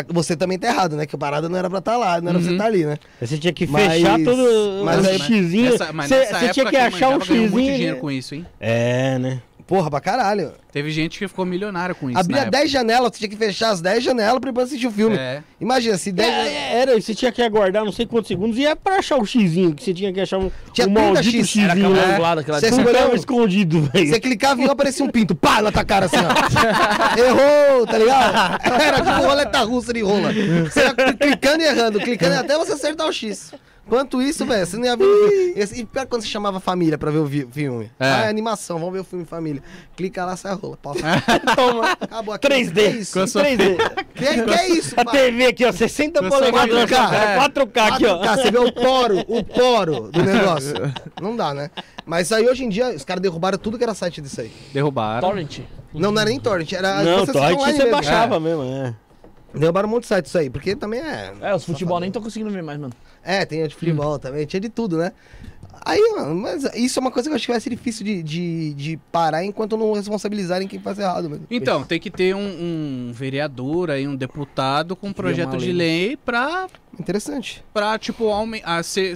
Você, também tá errado, né? Que a parada não era pra estar lá, não era pra você Uhum. estar ali, né? Aí Você tinha que Mas- fechar todo mas o aí- xizinho. Nessa- mas Você você tinha que achar um ganhou muito xizinho. dinheiro com isso, hein? É, né? Porra, pra caralho. Teve gente que ficou milionário com isso. Abria na época. 10 janelas, você tinha que fechar as 10 janelas pra ir assistir o filme. É. Imagina, se 10. É, é, era, você tinha que aguardar não sei quantos segundos e é pra achar o xizinho, que você tinha que achar um, Tinha um 30 maldito X, xizinho. Era aquela angulada, aquela Você escolheu um- escondido, velho. Você clicava e aparecia um pinto, pá, na tua cara assim, ó. <laughs> Errou, tá ligado? <laughs> Era tipo roleta russa de rola. Você ia clicando e errando, clicando até você acertar o X. Quanto isso, velho, você não ia ver. Esse- E pior quando você chamava a família pra ver o vi- filme. É. Ah, é animação, vamos ver o filme família. Clica lá, sai a rola. Pau. <laughs> Toma, acabou aqui. 3D. Que é isso? Com a sua- 3D. Que, que é isso, A pá? TV aqui, ó, 60 Com a sua polegadas. família. 4K, É. 4K aqui, ó. 4K, você vê o poro, o poro do negócio. Não dá, né? Mas aí hoje em dia, os caras derrubaram tudo que era site disso aí. Derrubaram. Torrent. Não, não era nem torrent, era Não, você torrent você mesmo. baixava mesmo, é. Derrubaram um monte de site isso aí, porque também é. É, os futebol nem tô conseguindo ver mais, mano. É, tem de futebol também, tinha de tudo, né? Aí, mano, mas isso é uma coisa que eu acho que vai ser difícil de, de, de parar enquanto não responsabilizarem quem faz errado mesmo. Então, tem que ter um, um vereador aí, um deputado com um projeto de lei. lei pra, Interessante. pra tipo, aumen- a ser,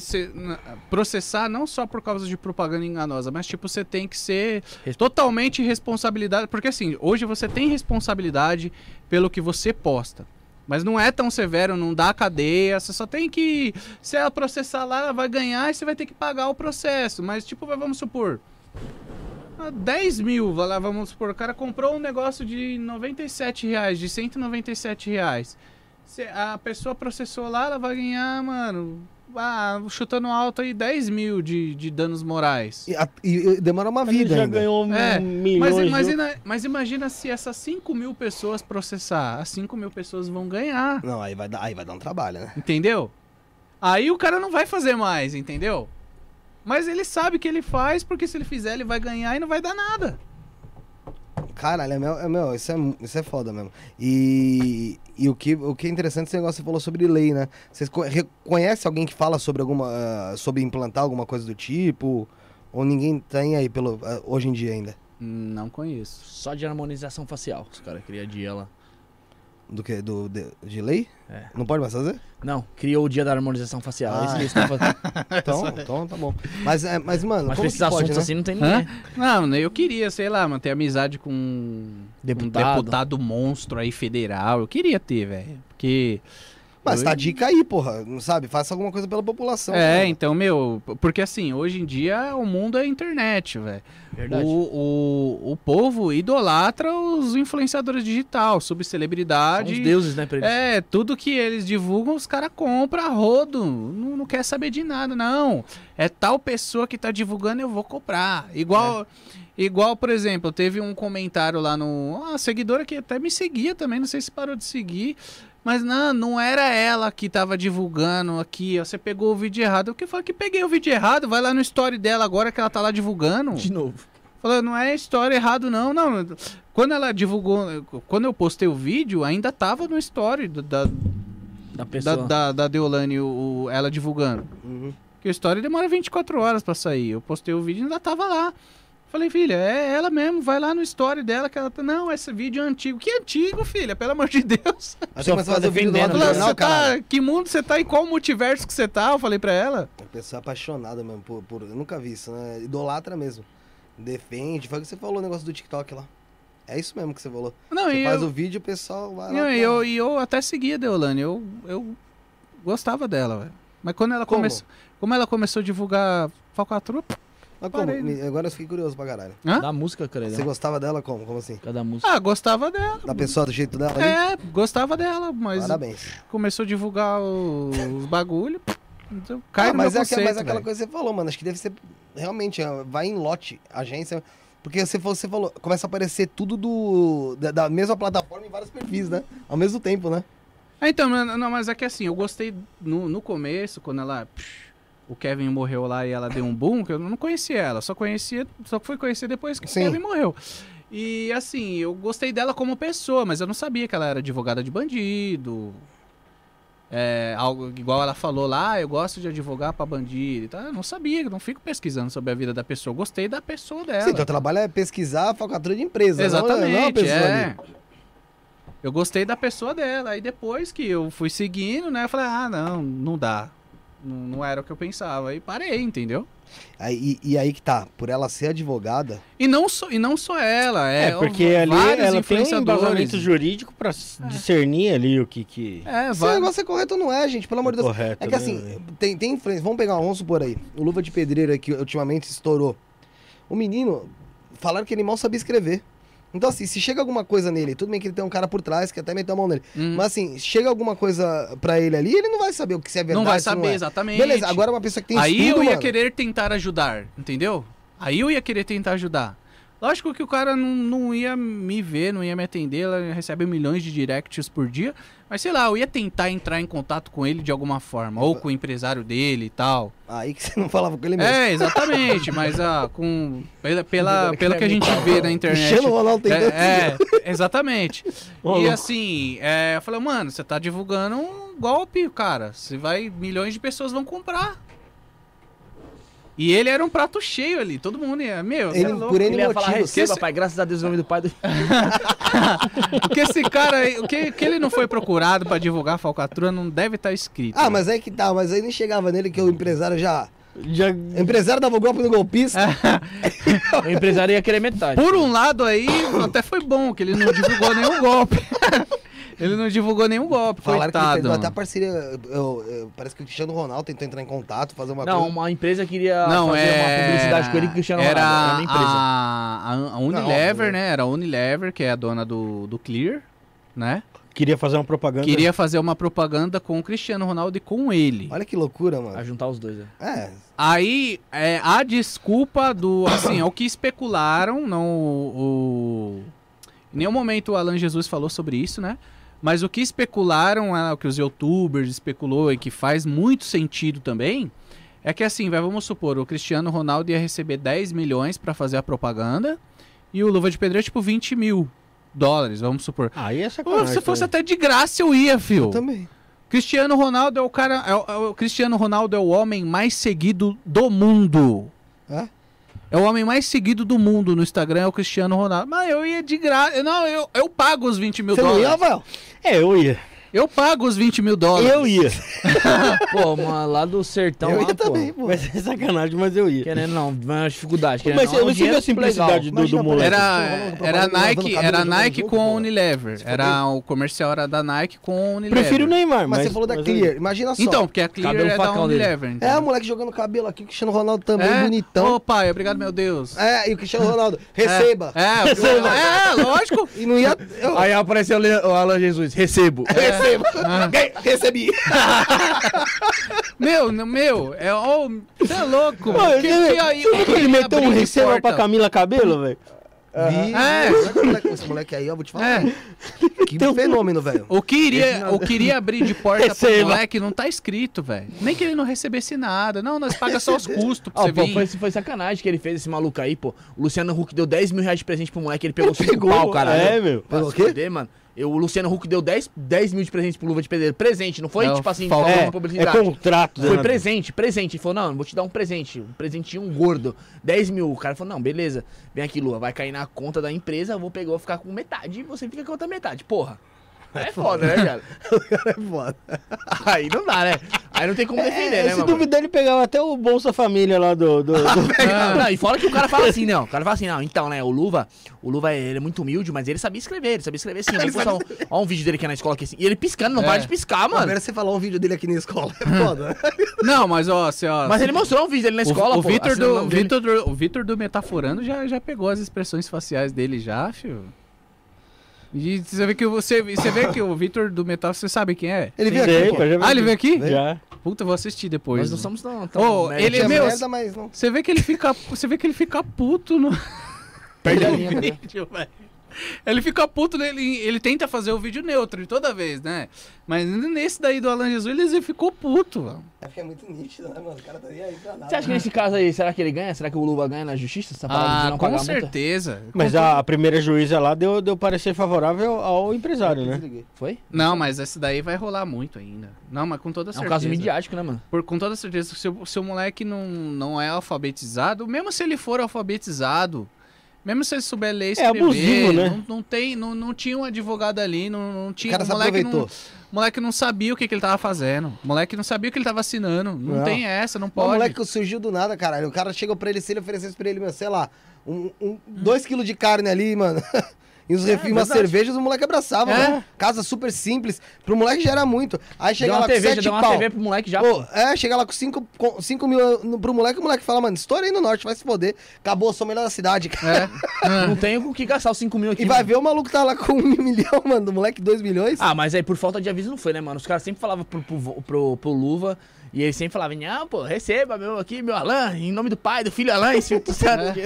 processar não só por causa de propaganda enganosa, mas, tipo, você tem que ser totalmente responsabilidade. Porque, assim, hoje você tem responsabilidade pelo que você posta. Mas não é tão severo, não dá cadeia, você só tem que. Se ela processar lá, ela vai ganhar e você vai ter que pagar o processo. Mas, tipo, vamos supor. ah, 10 mil, vamos supor, o cara comprou um negócio de 97 reais, de 197 reais. A pessoa processou lá, ela vai ganhar, mano, ah, chutando alto aí 10 mil de, de danos morais. E, a- e- demora uma Ele vida já ainda. ganhou É, milhões. Mas de- imagina, mas imagina se essas 5 mil pessoas processar, as 5 mil pessoas vão ganhar, Não, aí vai, dar, aí vai dar um trabalho, né? entendeu? Aí o cara não vai fazer mais, entendeu? Mas ele sabe que ele faz, porque se ele fizer, ele vai ganhar e não vai dar nada. Caralho, é meu, é meu, isso, é, isso é foda mesmo. E, e o, que, o que é interessante esse negócio que você falou sobre lei, né? Vocês co- reconhece alguém que fala sobre alguma. ah, sobre implantar alguma coisa do tipo? Ou ninguém tem aí pelo, ah, hoje em dia ainda? Não conheço. Só de harmonização facial. Os caras criam dia lá. Do que? Do, de, de lei? É. Não pode mais fazer? Não, criou o dia da harmonização facial. É isso Ah. que fazendo. <laughs> Então, então tá bom. Mas, é, mas mano, Mas como esses que pode, assuntos né? assim não tem Hã? ninguém. Não, né, eu queria, sei lá, manter amizade com um Deputado. deputado monstro aí federal. Eu queria ter, velho. Porque. Mas tá a dica aí, porra. Não sabe? Faça alguma coisa pela população. É, cara. então, meu, porque assim, hoje em dia o mundo é internet, velho. Verdade. O, o, o povo idolatra os influenciadores digital, São os subcelebridade. deuses, né, pra eles. É, tudo que eles divulgam, os caras compram a rodo. Não, não quer saber de nada, não. É tal pessoa que tá divulgando, eu vou comprar. Igual, igual por exemplo, teve um comentário lá no. Uma seguidora que até me seguia também, não sei se parou de seguir. Mas não, não era ela que tava divulgando aqui. ó, Você pegou o vídeo errado. O que foi que peguei o vídeo errado? Vai lá no story dela agora que ela tá lá divulgando. De novo. Falou, não é história errado, não. Não. Quando ela divulgou. Quando eu postei o vídeo, ainda tava no story do- da, Da da, pessoa. da, da Deolane, o, o- ela divulgando. Uhum. Porque a história demora 24 horas pra sair. Eu postei o vídeo e ainda tava lá. Falei, filha, é ela mesmo, vai lá no story dela que ela tá. Não, esse vídeo é antigo. Que antigo, filha? Pelo amor de Deus. <laughs> Você começa a fica fazer o vídeo do lado do defendendo, Falou, jornal, tá. Que mundo você tá? Em qual multiverso que você tá? Eu falei pra ela. A pessoa é apaixonada mesmo por, por- Eu nunca vi isso, né? Idolatra mesmo. Defende. Foi o que você falou o negócio do TikTok lá. É isso mesmo que você falou. Não, Você e faz eu, o vídeo, o pessoal vai lá. não, pra- e eu, e eu até seguia a Deolane. Eu, eu gostava dela, velho. Mas quando ela Como? começou. Como ela começou a divulgar Falcatrua, Mas como? parei, né? Agora eu fiquei curioso pra caralho. Hã? Da música, credo. Você gostava dela como? Como assim? Cada música. ah, gostava dela. Da pessoa, do jeito dela ali? É, gostava dela, mas Parabéns. começou a divulgar o- os bagulho. Então, cai Ah, no mas, meu é, aquela- conceito, mas é aquela coisa que você falou, mano. Acho que deve ser. Realmente, é, vai em lote, agência. Porque você falou, você falou, começa a aparecer tudo do. Da, da mesma plataforma em vários perfis, né? Ao mesmo tempo, né? Ah, então, mas- não, mas é que assim, eu gostei no, no começo, quando ela. psh, o Kevin morreu lá e ela deu um boom, que eu não conhecia ela, só conhecia, só fui conhecer depois que o Kevin morreu. E assim, eu gostei dela como pessoa, mas eu não sabia que ela era advogada de bandido. É, algo igual ela falou lá, "Ah, eu gosto de advogar pra bandido e tal. Eu não sabia, não fico pesquisando sobre a vida da pessoa. Eu gostei da pessoa dela. Sim, teu trabalho é pesquisar a falcatrua de empresa. não- Não, é uma Exatamente, pessoa é. ali. Eu gostei da pessoa dela. Aí depois que eu fui seguindo, né? Eu falei, ah, não, não dá. Não, não era o que eu pensava. E parei, entendeu? Aí, e, e aí que tá, por ela ser advogada. E não só, e não só ela, é, É, porque ali ela tem um embasamento jurídico pra s- discernir ali o que, que É, Se o negócio é correto ou não é, gente, pelo amor de Deus. correto. É que né, assim, tem, tem influência. Vamos pegar, vamos supor aí, o Luva de Pedreiro que ultimamente estourou. O menino, falaram que ele mal sabia escrever. Então, assim, se chega alguma coisa nele, tudo bem que ele tem um cara por trás que até meteu a mão nele. Hum, Mas assim, chega alguma coisa pra ele ali, ele não vai saber o que se é verdade. não vai saber, é. exatamente. Beleza, agora uma pessoa que tem Aí estudo, eu ia mano, querer tentar ajudar, entendeu? Aí eu ia querer tentar ajudar. Lógico que o cara não, não ia me ver, não ia me atender, ela recebe milhões de directs por dia. Mas sei lá, eu ia tentar entrar em contato com ele de alguma forma, ou com o empresário dele e tal. Aí que você não falava com ele mesmo. É, exatamente, mas ah, com, pela, pela, pelo que a gente vê na internet. Cristiano Ronaldo tem É, é, exatamente. <laughs> E assim, é, eu falei, mano, você tá divulgando um golpe, cara. Você vai, milhões de pessoas vão comprar. E ele era um prato cheio ali, todo mundo ia, meu, é Ele, louco. por N Ele ia falar, receba, esse- pai, graças a Deus, em nome do pai do... <laughs> Porque esse cara, aí, o que, que ele não foi procurado pra divulgar a falcatrua não deve estar escrito. Ah, mas é que tá, mas aí nem chegava nele que o empresário já. Já O empresário dava o golpe no golpista. <laughs> O empresário ia querer metade. Por um lado aí, até foi bom, que ele não divulgou nenhum golpe. <laughs> ele não divulgou nenhum golpe, Falaram que ele coitado. até a parceria. eu- eu- parece que o Cristiano Ronaldo tentou entrar em contato, fazer uma Não, coisa. uma empresa queria Não, fazer é... uma publicidade com ele que o Cristiano era Ronaldo. Era uma empresa. A, a, a Unilever, óbvio, né? Era a Unilever, que é a dona do, do Clear, né? queria fazer uma propaganda. Queria fazer uma propaganda com o Cristiano Ronaldo e com ele. Olha que loucura, mano. A juntar os dois, né? É. Aí, é, a desculpa do... <coughs> Assim, é o que especularam, não o... o- Em nenhum momento o Alan Jesus falou sobre isso, né? Mas o que especularam, é, o que os youtubers especulou e que faz muito sentido também, é que assim, vai, vamos supor, o Cristiano Ronaldo ia receber 10 milhões pra fazer a propaganda e o Luva de Pedreiro, tipo, 20 mil dólares, vamos supor. Aí é se fosse também. até de graça, eu ia, fio. Eu também. Cristiano Ronaldo é o cara. É o, é o- Cristiano Ronaldo é o homem mais seguido do mundo. É? É o homem mais seguido do mundo no Instagram, é o Cristiano Ronaldo. Mas eu ia de graça. Não, eu, eu pago os 20 mil Você não dólares. ia, Rafael? É, eu ia. Eu pago os 20 mil dólares. Eu ia. <laughs> Pô, uma, lá do sertão, eu lá, ia pô. também, pô. Mas é sacanagem, mas eu ia. Querendo não, vai uma dificuldade. Querendo Mas não, eu é não tive dinheiro a simplicidade do, do moleque. Era, era Nike, era Nike com pô. Unilever. Era o comercial era da Nike com Unilever. Prefiro o Neymar, Mas, mas. você falou da Clear. Imagina só. Então, porque a Clear Cabelo é da. Unilever. É, o moleque jogando cabelo aqui, o Cristiano Ronaldo também, É. bonitão. Ô, pai, obrigado, meu Deus. É, e o Cristiano Ronaldo, <laughs> receba. É, <laughs> é, é, lógico. E não ia. Eu, Aí apareceu o Alan Jesus, recebo. Receba. Ah. Recebi. Meu, meu, é você é louco. Pô, mano. você- que aí- você viu que ele meteu um receba pra? Camila Cabelo, velho? Vi. É. Esse moleque, esse moleque aí, ó, vou te falar. É. Que fenômeno, velho. O que iria, o que iria abrir de porta pro Receba. moleque não tá escrito, velho. Nem que ele não recebesse nada. Não, nós paga só os <laughs> custos pra Ó, você pô, vir. foi, foi sacanagem que ele fez esse maluco aí, pô. O Luciano Huck deu 10 mil reais de presente pro moleque, ele pegou 5 Pegou, pau, caralho. é, meu. Pra Pegou o quê? fuder, mano. Eu, o Luciano Huck deu 10, 10 mil de presente pro Luva de Pedreiro. Presente, não foi É, o tipo assim, falando É, é publicidade. contrato. Foi né? presente, presente. Ele falou, não, vou te dar um presente. Um presentinho gordo. 10 mil. O cara falou, não, beleza. Vem aqui, Lua, vai cair na conta da empresa, eu vou pegar, vou ficar com metade e você fica com a outra metade. Porra. É foda, né, <laughs> cara? É foda. Aí não dá, né? Aí não tem como defender, É, né, se duvidar, ele pegava até o Bolsa Família lá do. do, <laughs> do- Ah, não, e fora que o cara fala assim, não. O cara fala assim, não, então, né, o Luva, o Luva, ele é muito humilde, mas ele sabia escrever, ele sabia escrever assim. Vamos postar um, ó um vídeo dele aqui na escola aqui assim. E ele piscando, não É. para de piscar, mano. Agora você falar um vídeo dele aqui na escola. É <laughs> foda. Não, mas ó, você, ó. Mas ele mostrou um vídeo dele na escola, o, o pô. Vitor o do, dele. Vitor do, o Vitor do Metaforando já, já pegou as expressões faciais dele já, filho. E você vê que o- você, você vê que o Vitor do Metal, você sabe quem é? Ele veio aqui, pô, Ah, ele veio aqui? Já. Puta, eu vou assistir depois. Nós não somos tão... tão merda. ele é Tinha meu- merda, mas não. Você vê que ele fica, você vê que ele fica puto no Perde a <laughs> linha, né? vídeo, velho. Ele fica puto nele, ele tenta fazer o vídeo neutro de toda vez, né? Mas nesse daí do Alan Jesus, ele ficou puto, velho. É porque é muito nítido, né, mano? O cara tá nem aí pra nada. Você acha que nesse caso aí, será que ele ganha? Será que o Luva ganha na justiça? Essa parada Ah, não com certeza. Mas a, a primeira juíza lá deu, deu parecer favorável ao empresário, né? Foi? Não, mas esse daí vai rolar muito ainda. Não, mas com toda É um certeza. caso midiático, né, mano? Por, com toda certeza, se o, se o moleque não, não é alfabetizado, mesmo se ele for alfabetizado, mesmo se ele souber ler e É escrever, abusivo, né? não, não tem, não, não tinha um advogado ali, não, não O tinha... cara o moleque aproveitou. não, o moleque não sabia o que, que ele tava fazendo. O moleque não sabia o que ele tava assinando. Não, Não. tem essa, não O pode. moleque surgiu do nada, caralho. O cara chegou pra ele, se ele oferecesse pra ele, meu, sei lá, um, um, dois quilos de carne ali, mano. <laughs> E os refis, umas verdade. cervejas, o moleque abraçava, É. mano. Casa super simples. Pro moleque já era muito. Aí chega lá uma com TV, já sete deu uma pau. TV pro moleque já. Pô, é, chega lá com 5 com cinco mil pro moleque, o moleque fala, mano, estourei no norte, vai se foder. Acabou, sou melhor da cidade, cara. É. Não tenho com o que gastar os 5 mil aqui. E vai mano. ver o maluco tá lá com um <laughs> milhão, mano, do moleque 2 milhões. Ah, mas aí por falta de aviso não foi, né, mano? Os caras sempre falavam pro, pro, pro, pro Luva e ele sempre falava, não, pô, receba meu aqui, meu Alan, em nome do pai, do filho Alan, Espírito <laughs> Santo.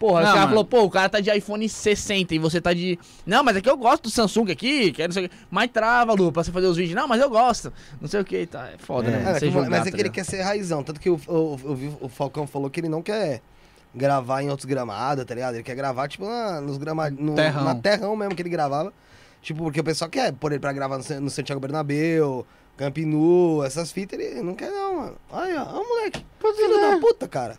Porra, Não, o cara mano. falou, pô, o cara tá de iPhone 60 e você tá de. Não, mas aqui eu gosto do Samsung aqui, quero não sei o quê. Mas trava, Lu, pra você fazer os vídeos. Não, mas eu gosto. Não sei o que, tá. É foda, É. né? É, que- jogar, mas é tá que ele ligado? quer ser raizão. Tanto que o, o, eu vi- o Falcão falou que ele não quer gravar em outros gramados, tá ligado? Ele quer gravar, tipo, na, nos gramados. Terrão. Na terrão mesmo que ele gravava. Tipo, porque o pessoal quer pôr ele pra gravar no, no Santiago Bernabéu, Camp Nou, essas fitas, ele não quer não, mano. Aí, ó, ó, moleque. Filho da puta, cara.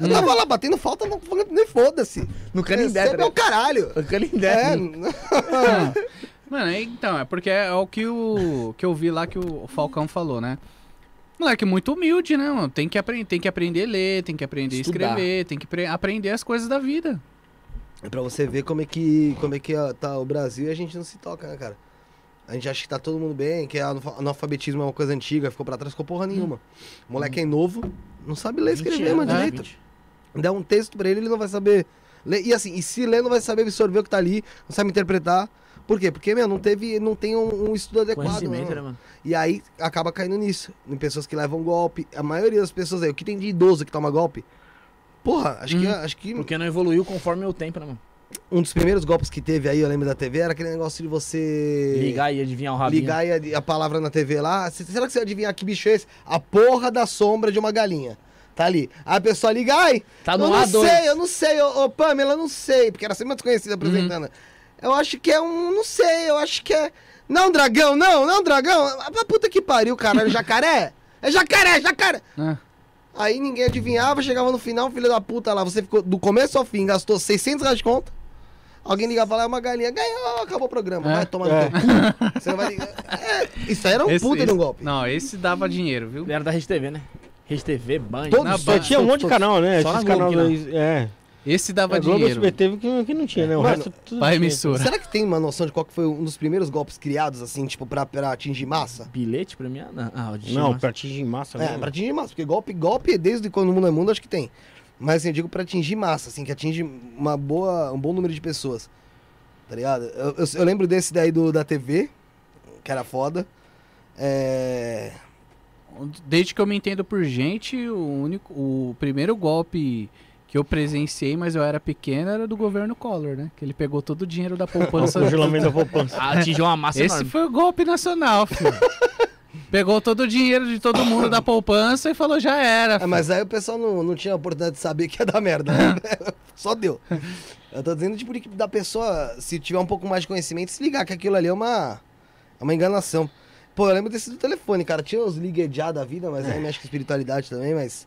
Eu tava lá batendo falta, não, nem foda-se. No Canindé, tá é o caralho. No Canindé. É, <laughs> Mano, é- então, é porque é o que, o que eu vi lá que o Falcão falou, né? Moleque muito humilde, né, mano? Tem que, aprender, tem que aprender a ler, tem que aprender a Estudar. escrever, tem que pre- aprender as coisas da vida. É pra você ver como é que, como é que ó, tá o Brasil e a gente não se toca, né, cara? A gente acha que tá todo mundo bem, que analfa- analfabetismo é uma coisa antiga, ficou pra trás, ficou porra nenhuma. O moleque é novo, não sabe ler e 20 escrever, anos, mano, né? direito. 20. Dá um texto pra ele, ele não vai saber ler. E assim, e se ler, não vai saber absorver o que tá ali, não sabe interpretar. Por quê? Porque, meu, não teve, não tem um, um estudo adequado. Não. né, mano? E aí acaba caindo nisso. Em pessoas que levam golpe. A maioria das pessoas aí, o que tem de idoso que toma golpe? Porra, acho que, Hum. acho que Porque não evoluiu conforme o tempo, né, mano? Um dos primeiros golpes que teve aí, eu lembro da TV, era aquele negócio de você. Ligar e adivinhar o rabinho. Ligar e a, a palavra na TV lá. C- Será que você adivinhar que bicho é esse? A porra da sombra de uma galinha. Tá ali. Aí a pessoa liga, ai, Tá no eu não A2. sei, eu não sei, ô, ô Pamela, eu não sei, porque era sempre uma desconhecida apresentando. Eu acho que é um, não sei, eu acho que é... Não, dragão, não, não, dragão. Ah, pra puta que pariu, caralho, jacaré? É jacaré, jacaré. né? Aí ninguém adivinhava, chegava no final, filho da puta lá, você ficou do começo ao fim, gastou 600 reais de conta. Alguém ligava e falava, é uma galinha, ganhou, acabou o programa, É. vai tomar no É. teu cu. Você não vai ligar. É, isso aí era um Esse- puta de um esse- golpe. Não, esse dava dinheiro, viu? Era da Rede TV, né? Rede TV, Band. Todos, Na Só Band, tinha um monte de canal, né? Só Esses Globo aí, É. Esse dava A Globo dinheiro. SBT que, que não tinha, né? O Mano, resto tudo Vai tinha. emissora. Será que tem uma noção de qual que foi um dos primeiros golpes criados, assim, tipo, pra, pra atingir massa? Bilhete premiado? Não, ah, o Não, massa. pra atingir massa É, mesmo. pra atingir massa, porque golpe, golpe, desde quando o mundo é mundo, acho que tem. Mas assim, eu digo pra atingir massa, assim, que atinge uma boa, um bom número de pessoas. Tá ligado? Eu, eu- eu lembro desse daí do, da TV, que era foda. É. Desde que eu me entendo por gente, o único, o primeiro golpe que eu presenciei, mas eu era pequeno, era do governo Collor, né? Que ele pegou todo o dinheiro da poupança. <laughs> Congelamento da poupança. Atingiu uma massa Esse enorme. foi o golpe nacional, filho. <laughs> Pegou todo o dinheiro de todo mundo da poupança e falou, já era. É, mas aí o pessoal não, não tinha a oportunidade de saber que ia dar merda. né? <laughs> Só deu. Eu tô dizendo, tipo, de- da pessoa, se tiver um pouco mais de conhecimento, se ligar que aquilo ali é uma, é uma enganação. Pô, eu lembro desse do telefone, cara. Tinha os liguejá da vida, mas aí mexe com espiritualidade também, mas.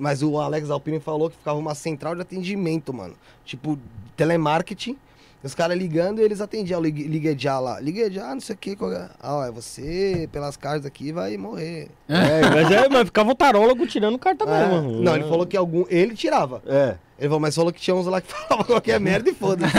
Mas o Alex Alpine falou que ficava uma central de atendimento, mano. Tipo, telemarketing. Os caras ligando e eles atendiam o lig- liguejá lá. Liguejá, não sei o que. Ah, é você, pelas cartas aqui, vai morrer. É, mas, é, mas ficava o tarólogo tirando carta É. mesmo. Não, ele falou que algum. Ele tirava. É. Ele falou, mas falou que tinha uns lá que <laughs> falavam qualquer merda e foda-se.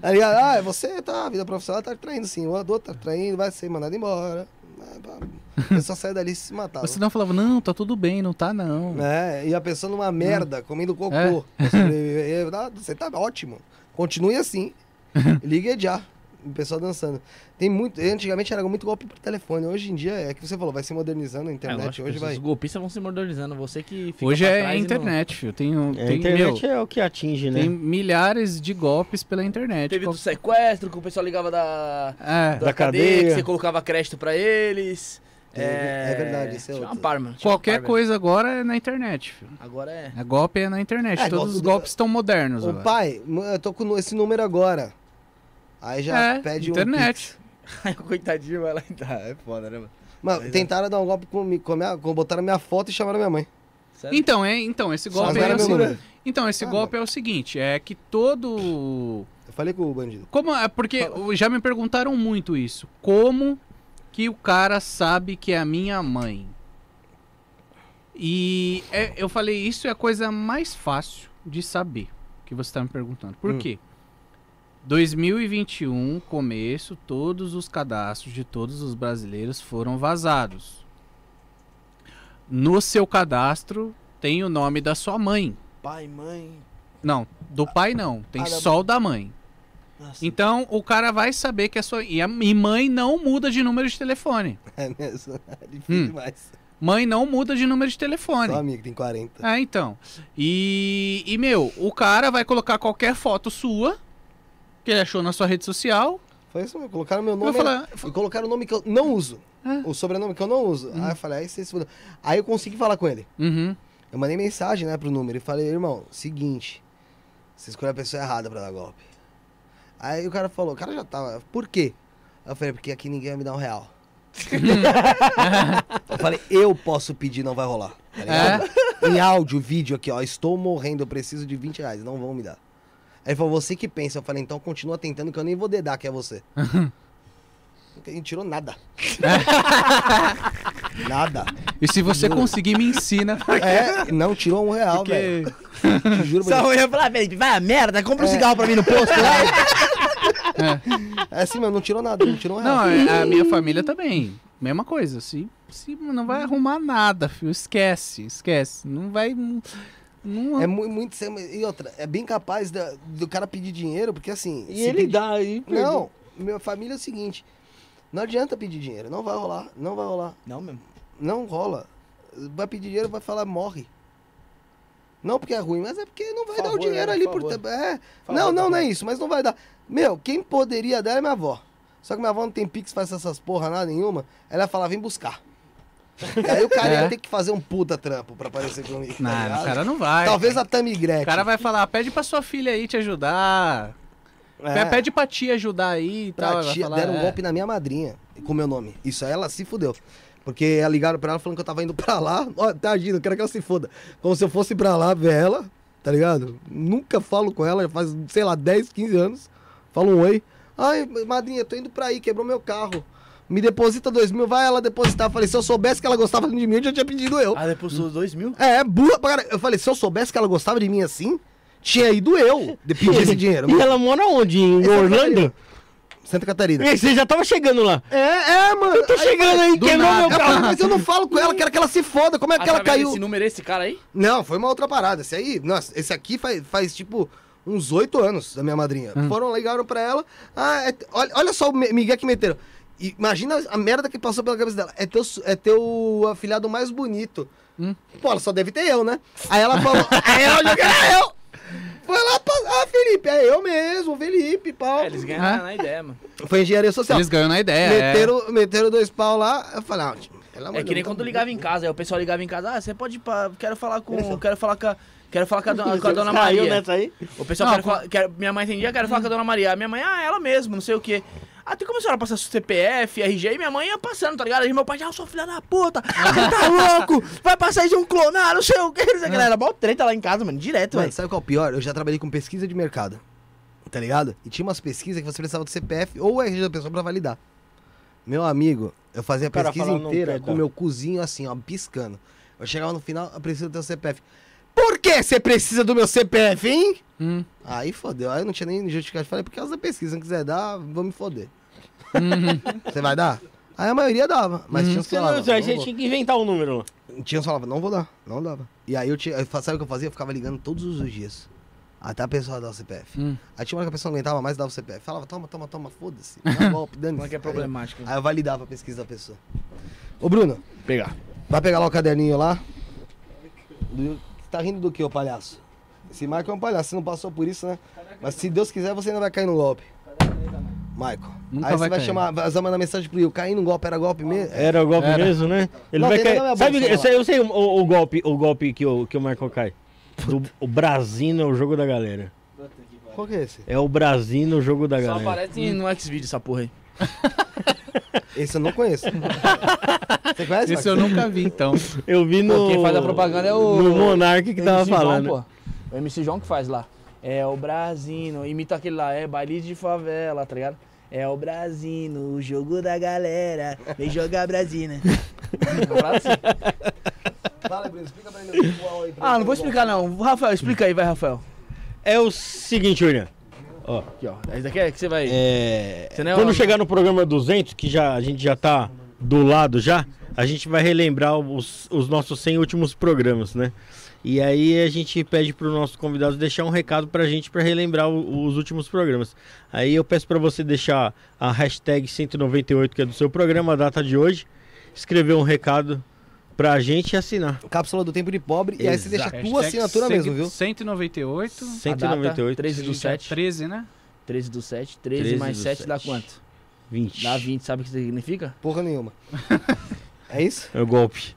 Tá ligado? Ah, é você tá, a vida profissional tá traindo sim. O outro tá traindo, vai ser mandado embora. É, A pessoa sai dali e se matava. Você não falava, não, tá tudo bem, não tá não. É, e a pessoa numa merda, comendo cocô. É. Ah, Você tá ótimo. Continue assim. <laughs> Liga já. O pessoal dançando. Tem muito. Antigamente era muito golpe por telefone. Hoje em dia é que você falou, vai se modernizando a É, internet. lógico, hoje vai. Os golpistas vão se modernizando. Você que fica Hoje pra é trás e não- internet, filho. Tem, um- É, a tem, internet meu, é o que atinge, né? tem milhares de golpes pela internet. Teve Qual- do sequestro, que o pessoal ligava da, É, da, Da cadeia, cadeia. que você colocava crédito pra eles. Teve- é verdade, isso é outro. par, mano. Tinha uma qualquer coisa agora é na internet, filho. Agora é. A golpe é na internet. É, Todos os golpes estão modernos. Ô agora. pai, eu tô com esse número agora. Aí já É, pede um. internet. <laughs> Aí o coitadinho vai lá e tá. É foda, né, mano? Mano, Mas é. tentaram dar um golpe com, com, minha, com botaram minha foto e chamaram minha mãe. Sério? Então, é, então, esse golpe é o meu seguinte. número. Então, esse Ah, golpe é o seguinte, é que todo Eu falei com o bandido. Como é porque já me perguntaram muito isso. Como que o cara sabe que é a minha mãe? E é- eu falei, isso é a coisa mais fácil de saber que você está me perguntando. Por Hum. quê? 2021, começo, todos os cadastros de todos os brasileiros foram vazados. No seu cadastro tem o nome da sua mãe. Pai, mãe. Não, do pai não, tem Ah, só o da mãe. Nossa. Então o cara vai saber que a sua. E, a, e mãe não muda de número de telefone. <laughs> É mesmo. <laughs> É difícil Hum. demais. Mãe não muda de número de telefone. Só amigo, tem 40. É, então. E, e, meu, o cara vai colocar qualquer foto sua que ele achou na sua rede social. Foi isso. Colocaram meu Eu nome. vou falar. E colocaram o nome que eu não uso. É. O sobrenome que eu não uso. Aí eu falei, aí você se. Aí eu consegui falar com ele. Uhum. Eu mandei mensagem, né, pro número e falei, irmão, seguinte, você escolheu a pessoa errada pra dar golpe. Aí o cara falou, o cara já tava, por quê? Aí eu falei, porque aqui ninguém vai me dar um real. <laughs> eu falei, eu posso pedir, não vai rolar. Tá ligado? Em áudio, vídeo aqui, ó, estou morrendo, eu preciso de 20 reais, não vão me dar. Aí ele falou, você que pensa. Eu falei, então continua tentando que eu nem vou dedar que é você. <laughs> Não tirou nada. <laughs> nada. E se você conseguir, me ensina. <laughs> É, não tirou um real, velho. Porque. Te juro por Só ia falar, Felipe, vai a merda, compra um É. cigarro pra mim no posto lá. É assim, mano, não tirou nada, não tirou um real. Não, é- a minha família também. Mesma coisa. Se, se não vai arrumar nada, filho. Esquece, esquece. Não vai. Não, não- É mu- muito. sem- E outra, é bem capaz da- do cara pedir dinheiro, porque assim. E ele pedir- dá aí. Não, minha família é o seguinte: não adianta pedir dinheiro, não vai rolar, não vai rolar, Não mesmo. não rola. Vai pedir dinheiro, vai falar morre. Não porque é ruim, mas é porque não vai dar Favor, o dinheiro né? ali por tempo. É. Favor, não, não, não é isso, mas não vai dar. Meu, quem poderia dar é minha avó. Só que minha avó não tem pix, faz essas porra nada nenhuma. Ela ia falar, vem buscar. E <laughs> aí o cara É. ia ter que fazer um puta trampo pra aparecer comigo. tá Não, ligado? o cara não vai. Talvez a Tammy Gretchen. O cara vai falar, pede pra sua filha aí te ajudar. É. Pede pra tia ajudar aí e Pra tal. tia, falar, deram um é. golpe na minha madrinha com meu nome. Isso aí ela se fudeu. Porque ligaram pra ela falando que eu tava indo pra lá. Ó, tá agindo, eu quero que ela se foda. Como se eu fosse pra lá ver ela, tá ligado? Nunca falo com ela, já faz, sei lá, 10, 15 anos. Falo um oi. Ai, madrinha, tô indo pra aí, quebrou meu carro. Me deposita dois mil, vai ela depositar. Eu falei, se eu soubesse que ela gostava de mim, eu já tinha pedido eu. Ah, depois dos dois mil? É, burra pra caralho. Eu falei, se eu soubesse que ela gostava de mim assim, tinha ido eu de pedir esse dinheiro. <laughs> E ela mora onde? Em Santa Orlando? Catarina. Santa Catarina. E você já tava chegando lá. É, é, mano. Eu tô chegando aí, do quebrou nada. meu Eu carro. mas eu não falo com ela, quero que ela se foda. Como é que ela Através caiu? desse número, esse cara aí? Não, foi uma outra parada. Esse aí, nossa, esse aqui faz, faz tipo uns oito anos da minha madrinha. Foram, ligaram pra ela. Ah, é- olha, olha só o mi- Miguel que meteram. Imagina a merda que passou pela cabeça dela. É teu, é teu afilhado mais bonito. Hum. Pô, ela só deve ter eu, né? Aí ela falou, <laughs> aí ela olhou que era eu. Foi lá, pra... ah, Felipe, é eu mesmo, Felipe, pau. É, eles ganham Ah. na, ideia, mano. Foi engenharia social. Eles ganham na ideia. é. meteram, meteram dois pau lá, eu falei, ah, amor É que nem Deus, quando tá ligava em casa, aí o pessoal ligava em casa, ah, você pode ir pra. Quero falar com. Quero falar com a. Quero falar com a, dona, <laughs> com a dona Maria. nessa aí? O pessoal Não, quer falar. Quer, minha mãe entendia, quero falar com a dona Maria. A minha mãe, ah, ela mesmo, não sei o quê. Ah, tem como a senhora passar seu CPF, RG? E minha mãe ia passando, tá ligado? Aí meu pai, ah, eu sou filha da puta, <laughs> você tá louco? Vai passar isso um clonar, não sei o que. Era mó treta lá em casa, mano, direto, velho. sabe qual é o pior? Eu já trabalhei com pesquisa de mercado. Tá ligado? E tinha umas pesquisas que você precisava do CPF ou RG da pessoa pra validar. Meu amigo, eu fazia a pesquisa não inteira com o meu cozinho assim, ó, piscando. Eu chegava no final, eu preciso do teu CPF. Por que você precisa do meu CPF, hein? Hum. Aí fodeu. Aí eu não tinha nem justificado. Falei, por causa da pesquisa, se não quiser dar, vou me foder. Você vai dar? Aí a maioria dava, mas tinha uns que Você, não, você vou. tinha que inventar um número lá. Tinha uns que falavam, não vou dar, não dava. E aí eu tinha, eu sabe o que eu fazia? Eu ficava ligando todos os dias. Até a pessoa dar o CPF. Hum. Aí tinha uma hora que a pessoa não aguentava mais, dava o CPF. Falava, toma, toma, toma, foda-se. <laughs> Dá um golpe, dane Como é que é problemático? Aí eu validava a pesquisa da pessoa. Ô Bruno, Pegar. vai pegar lá o caderninho lá. Do- Você tá rindo do que, ô palhaço? Esse Michael é um palhaço, você não passou por isso, né? Mas se Deus quiser, você ainda vai cair no golpe. Michael. Nunca aí vai você vai cair. chamar, vai mandar mensagem pro Will, cair no golpe era golpe mesmo? Era o golpe Era. mesmo, né? Ele Não, vai cair. Sabe, eu sei, eu sei o, o golpe, o golpe que o, que o Michael cai. Do, o Brasino é o jogo da galera. Qual que é esse? É o Brasino o jogo da Só galera. aparece no X-Video essa porra aí. <laughs> Esse eu não conheço. você conhece? Esse eu Max? nunca vi, então. Eu vi no. Quem faz a propaganda é o- No Monark que tava MC João, falando. pô. O MC João que faz lá. É o Brasino, imita aquele lá, é baile de favela, tá ligado? É o Brasino, o jogo da galera. Vem jogar Brasina. <laughs> Fala, Bruno, explica pra ele o aí. ah, não vou o explicar não. Rafael, explica aí, vai, Rafael. É o seguinte, William. Ó, Aqui, ó. Esse daqui é que você vai. é, Você não é quando uma- chegar no programa 200, que já, a gente já tá do lado já, a gente vai relembrar os, os nossos 100 últimos programas, né? E aí a gente pede para os nossos convidados deixar um recado pra gente para relembrar o- os últimos programas. Aí eu peço para você deixar a hashtag 198, que é do seu programa, a data de hoje, escrever um recado pra gente e assinar. Cápsula do tempo de pobre. E aí você deixa a Hashtag tua assinatura mesmo, viu? 198. 198. 13 do 7. 13, né? 13 do 7. 13, 13 mais do 7 dá 7. quanto? 20. Dá 20, sabe o que significa? Porra nenhuma. é isso? É o golpe.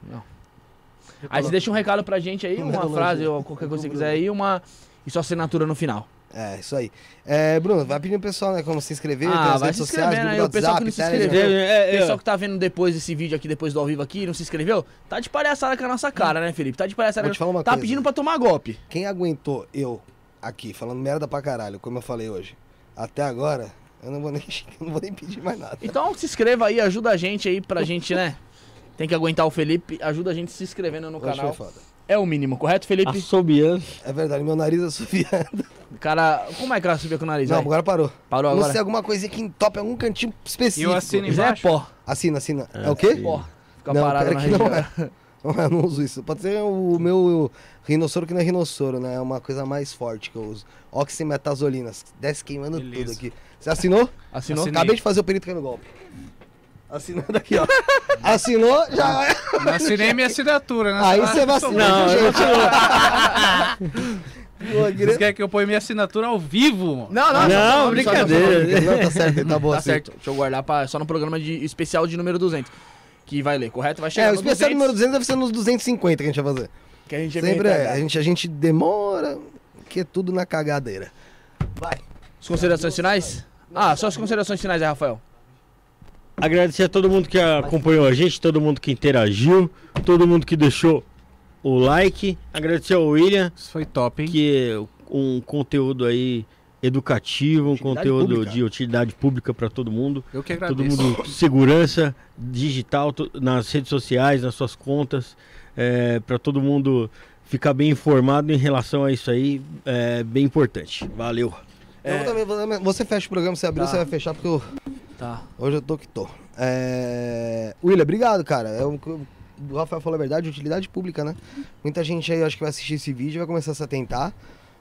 Aí você deixa um recado pra gente aí, uma frase ou qualquer coisa que você quiser aí, uma. E sua assinatura no final. É, isso aí. É, Bruno, vai pedindo pro pessoal, né, como se inscrever, tem Ah, as vai redes se sociais, aí, grupo o pessoal que não se inscreveu. É, é, O pessoal que tá vendo depois desse vídeo aqui, depois do ao vivo aqui, e não se inscreveu, tá de palhaçada com a nossa cara, né, Felipe? Tá de palhaçada. Vou te falar uma tá coisa. pedindo pra tomar golpe. Quem aguentou eu aqui, falando merda pra caralho, como eu falei hoje, até agora, eu não vou nem, eu <laughs> não vou nem pedir mais nada. Então se inscreva aí, ajuda a gente aí pra gente, né? Tem que aguentar o Felipe, ajuda a gente se inscrevendo no Hoje foi canal. foda. É o mínimo, correto, Felipe? Assobiando. É verdade, meu nariz assoviando. Cara, como é que ela subiu com o nariz? Não, vai? agora parou. Parou Não agora? sei, alguma coisinha que entope algum cantinho específico. E eu assino é embaixo. pó. Assina, assina. É, É, o quê? Pó. Fica Não, parado na que região. não é. Não, eu não uso isso. Pode ser o meu rinossoro que não é rinossoro, né? É uma coisa mais forte que eu uso. Oximetazolinas. Desce queimando Beleza. tudo aqui. Você assinou? Assinou? Assinei. Acabei de fazer o perito cair no golpe. Assinando aqui, ó. Assinou, já é. Não assinei minha assinatura, né? Aí Senão- você vacina. Não, eu Pô, Vocês queria- querem que eu ponha minha assinatura ao vivo? Não, não, Não, brincadeira. Não, tá certo, tá bom Tá assim. certo. Deixa eu guardar pra, só no programa de, especial de número 200. Que vai ler, correto? Vai chegar É, o especial 200, número 200 deve ser nos 250 que a gente vai fazer. Que a gente é bem Sempre é. A gente, a gente demora, que é tudo na cagadeira. Vai. As considerações finais? Ah, só as considerações finais aí, Rafael. Agradecer a todo mundo que acompanhou a gente, todo mundo que interagiu, todo mundo que deixou o like. Agradecer ao William, Isso foi top, hein? que é um conteúdo aí educativo, um Utilidade conteúdo pública. de utilidade pública para todo mundo. Eu que Todo agradeço. mundo segurança digital nas redes sociais, nas suas contas, para todo mundo ficar bem informado em relação a isso aí, é bem importante. Valeu. Eu vou também, você fecha o programa, você abriu, Tá. você vai fechar, porque eu- Tá. hoje eu tô que tô. É... William, obrigado, cara. É o que o Rafael falou a verdade, utilidade pública, né? Muita gente aí, acho que vai assistir esse vídeo, vai começar a se atentar.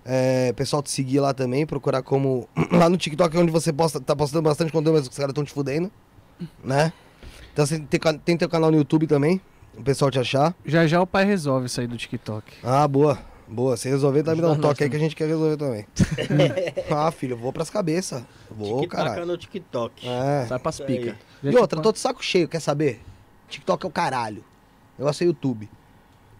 É, pessoal te seguir lá também, procurar como. <clears throat> Lá no TikTok, onde você posta, tá postando bastante conteúdo, mas os caras estão te fudendo, né? Então você tem, tem teu canal no YouTube também, o pessoal te achar? Já já o pai resolve isso aí do TikTok. Ah, boa. Boa. Se resolver, tá me dá um toque aí que a gente quer resolver também. <laughs> ah, filho, vou pras cabeças. Vou, TikTok caralho. no TikTok. É. Sai pras Isso aí. pica. Já E outra, tô de saco cheio, quer saber? TikTok é o caralho. Negócio é YouTube.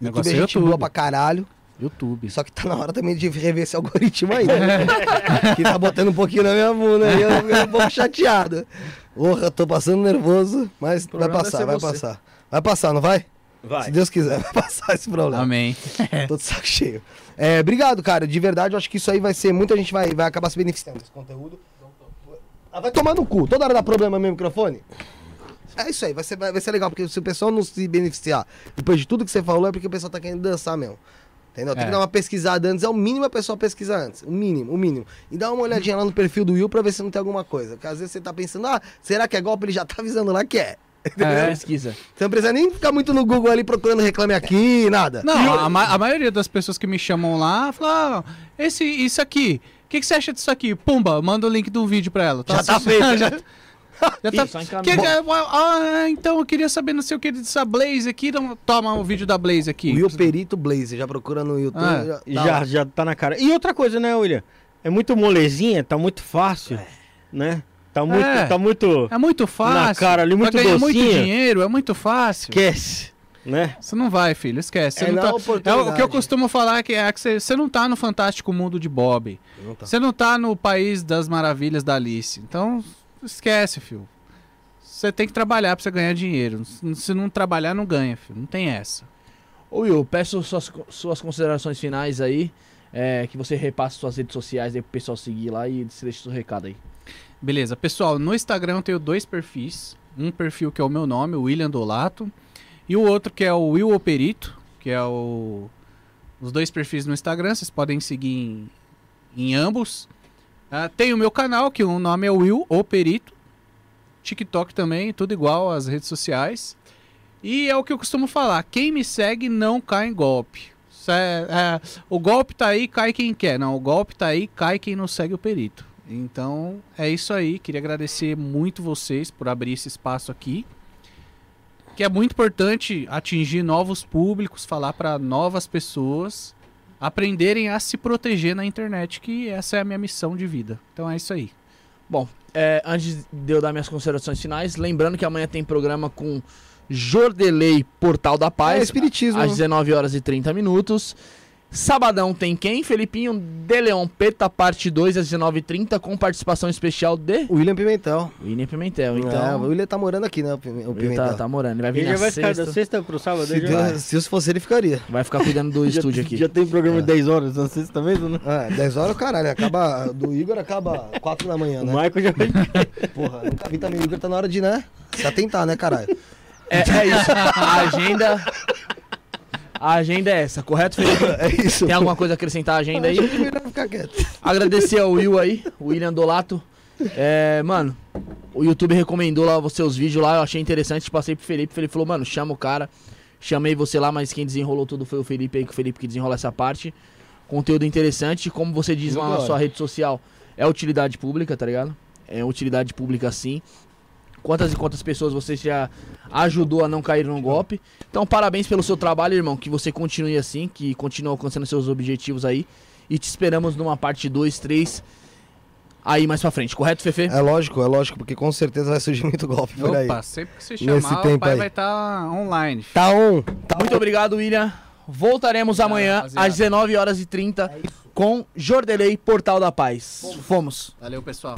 YouTube Negócio é é gente YouTube. boa pra caralho. YouTube. Só que tá na hora também de rever esse algoritmo aí. né? <laughs> que tá botando um pouquinho na minha bunda aí. Eu fico um pouco chateado. Porra, tô passando nervoso, mas vai passar, vai você. passar. Vai passar, não vai? Vai. Se Deus quiser, <laughs> vai passar esse problema. Amém. <laughs> Tô de saco cheio. É, obrigado, cara. De verdade, eu acho que isso aí vai ser. Muita gente vai, vai acabar se beneficiando desse conteúdo. Ah, vai tomar no cu. Toda hora dá problema no meu microfone. É isso aí, vai ser, vai, ser legal, porque se o pessoal não se beneficiar depois de tudo que você falou, é porque o pessoal tá querendo dançar mesmo. Entendeu? Tem É. que dar uma pesquisada antes. É o mínimo a pessoa pesquisar antes. O mínimo, o mínimo. E dá uma olhadinha lá no perfil do Will pra ver se não tem alguma coisa. Porque às vezes você tá pensando, ah, será que é golpe? Ele já tá avisando lá que é. É. Pesquisa. Você não precisa nem ficar muito no Google ali procurando reclame aqui, nada. Não, a, ma- a maioria das pessoas que me chamam lá fala, ah, esse, isso aqui, o que, que você acha disso aqui? Pumba, manda o link do vídeo pra ela. Já tá feito. <laughs> já, já tá. Só Que- encaminha. que- ah, então eu queria saber não sei o que dessa Blaze aqui. Então, toma o vídeo da Blaze aqui. Will Perito Blaze, já procura no YouTube. Ah, já, tá Já, já tá na cara. E outra coisa, né, William? É muito molezinha, tá muito fácil, né? Tá muito, É. tá muito... É muito fácil. Na cara ali, muito ganhar muito dinheiro, é muito fácil. Esquece, né? Você não vai, filho, esquece. É tá- É o- que eu costumo falar que é que você, você não tá no fantástico mundo de Bob. Não tá. Você não tá no país das maravilhas da Alice. Então, esquece, filho. Você tem que trabalhar pra você ganhar dinheiro. Se não trabalhar, não ganha, filho. Não tem essa. Ô Will, peço suas, suas considerações finais aí. é, que você repasse suas redes sociais aí pro pessoal seguir lá e você deixa seu recado aí. Beleza, pessoal, no Instagram eu tenho dois perfis. Um perfil que é o meu nome, William Dolato, e o outro que é o Will Operito, que é o os dois perfis no Instagram, vocês podem seguir em, em ambos. Ah, tem o meu canal, que o nome é Will Operito. TikTok também, tudo igual às redes sociais. E é o que eu costumo falar, quem me segue não cai em golpe. É, o golpe tá aí, cai quem quer. Não, o golpe tá aí, cai quem não segue o perito. Então, é isso aí. Queria agradecer muito vocês por abrir esse espaço aqui. Que é muito importante atingir novos públicos, falar para novas pessoas aprenderem a se proteger na internet, que essa é a minha missão de vida. Então é isso aí. Bom, é, antes de eu dar minhas considerações finais, lembrando que amanhã tem programa com Jordelei Portal da É Paz. espiritismo. às 19 horas e 30 minutos. Sabadão tem quem? Felipinho De Leon Peta, parte 2, às 19h30, com participação especial de William Pimentel. William Pimentel. É, o Então, William tá morando aqui, né? O Pime- o ele Pimentel. tá, tá morando. Ele vai vir Ele já na vai ficar sexta. da sexta pro sábado. Se. Deus, se isso fosse ele, ficaria. Vai ficar cuidando do <laughs> já, estúdio aqui. Já tem programa É. de 10 horas na sexta mesmo, né? É, 10 horas, caralho. Acaba, do Igor acaba 4 da manhã, O né? Michael já vai. Porra, nunca vi também. O Igor tá na hora de, né? Se atentar, né, caralho? É, é isso. A agenda. A agenda é essa, correto, Felipe? <laughs> É isso. Tem alguma coisa a acrescentar à agenda aí? Agradecer ao Will aí, o William Dolato. É, mano, o YouTube recomendou lá os seus vídeos lá, eu achei interessante, passei pro Felipe, o Felipe falou, mano, chama o cara. Chamei você lá, mas quem desenrolou tudo foi o Felipe aí, que o Felipe que desenrola essa parte. Conteúdo interessante, como você diz lá na sua rede social, é utilidade pública, tá ligado? É utilidade pública sim. Quantas e quantas pessoas você já ajudou a não cair num golpe. Então, parabéns pelo seu trabalho, irmão. Que você continue assim, que continue alcançando seus objetivos aí. E te esperamos numa parte 2, 3 aí mais pra frente, correto, Fefe? É lógico, é lógico, porque com certeza vai surgir <laughs> muito golpe por aí. Opa, sempre que você Nesse chamar, o tempo pai aí. vai estar online. filho. Tá on. Tá Muito obrigado, William. Voltaremos amanhã rapaziada. às 19 horas e 30 com Jordelei Portal da Paz. Fomos. Valeu, pessoal.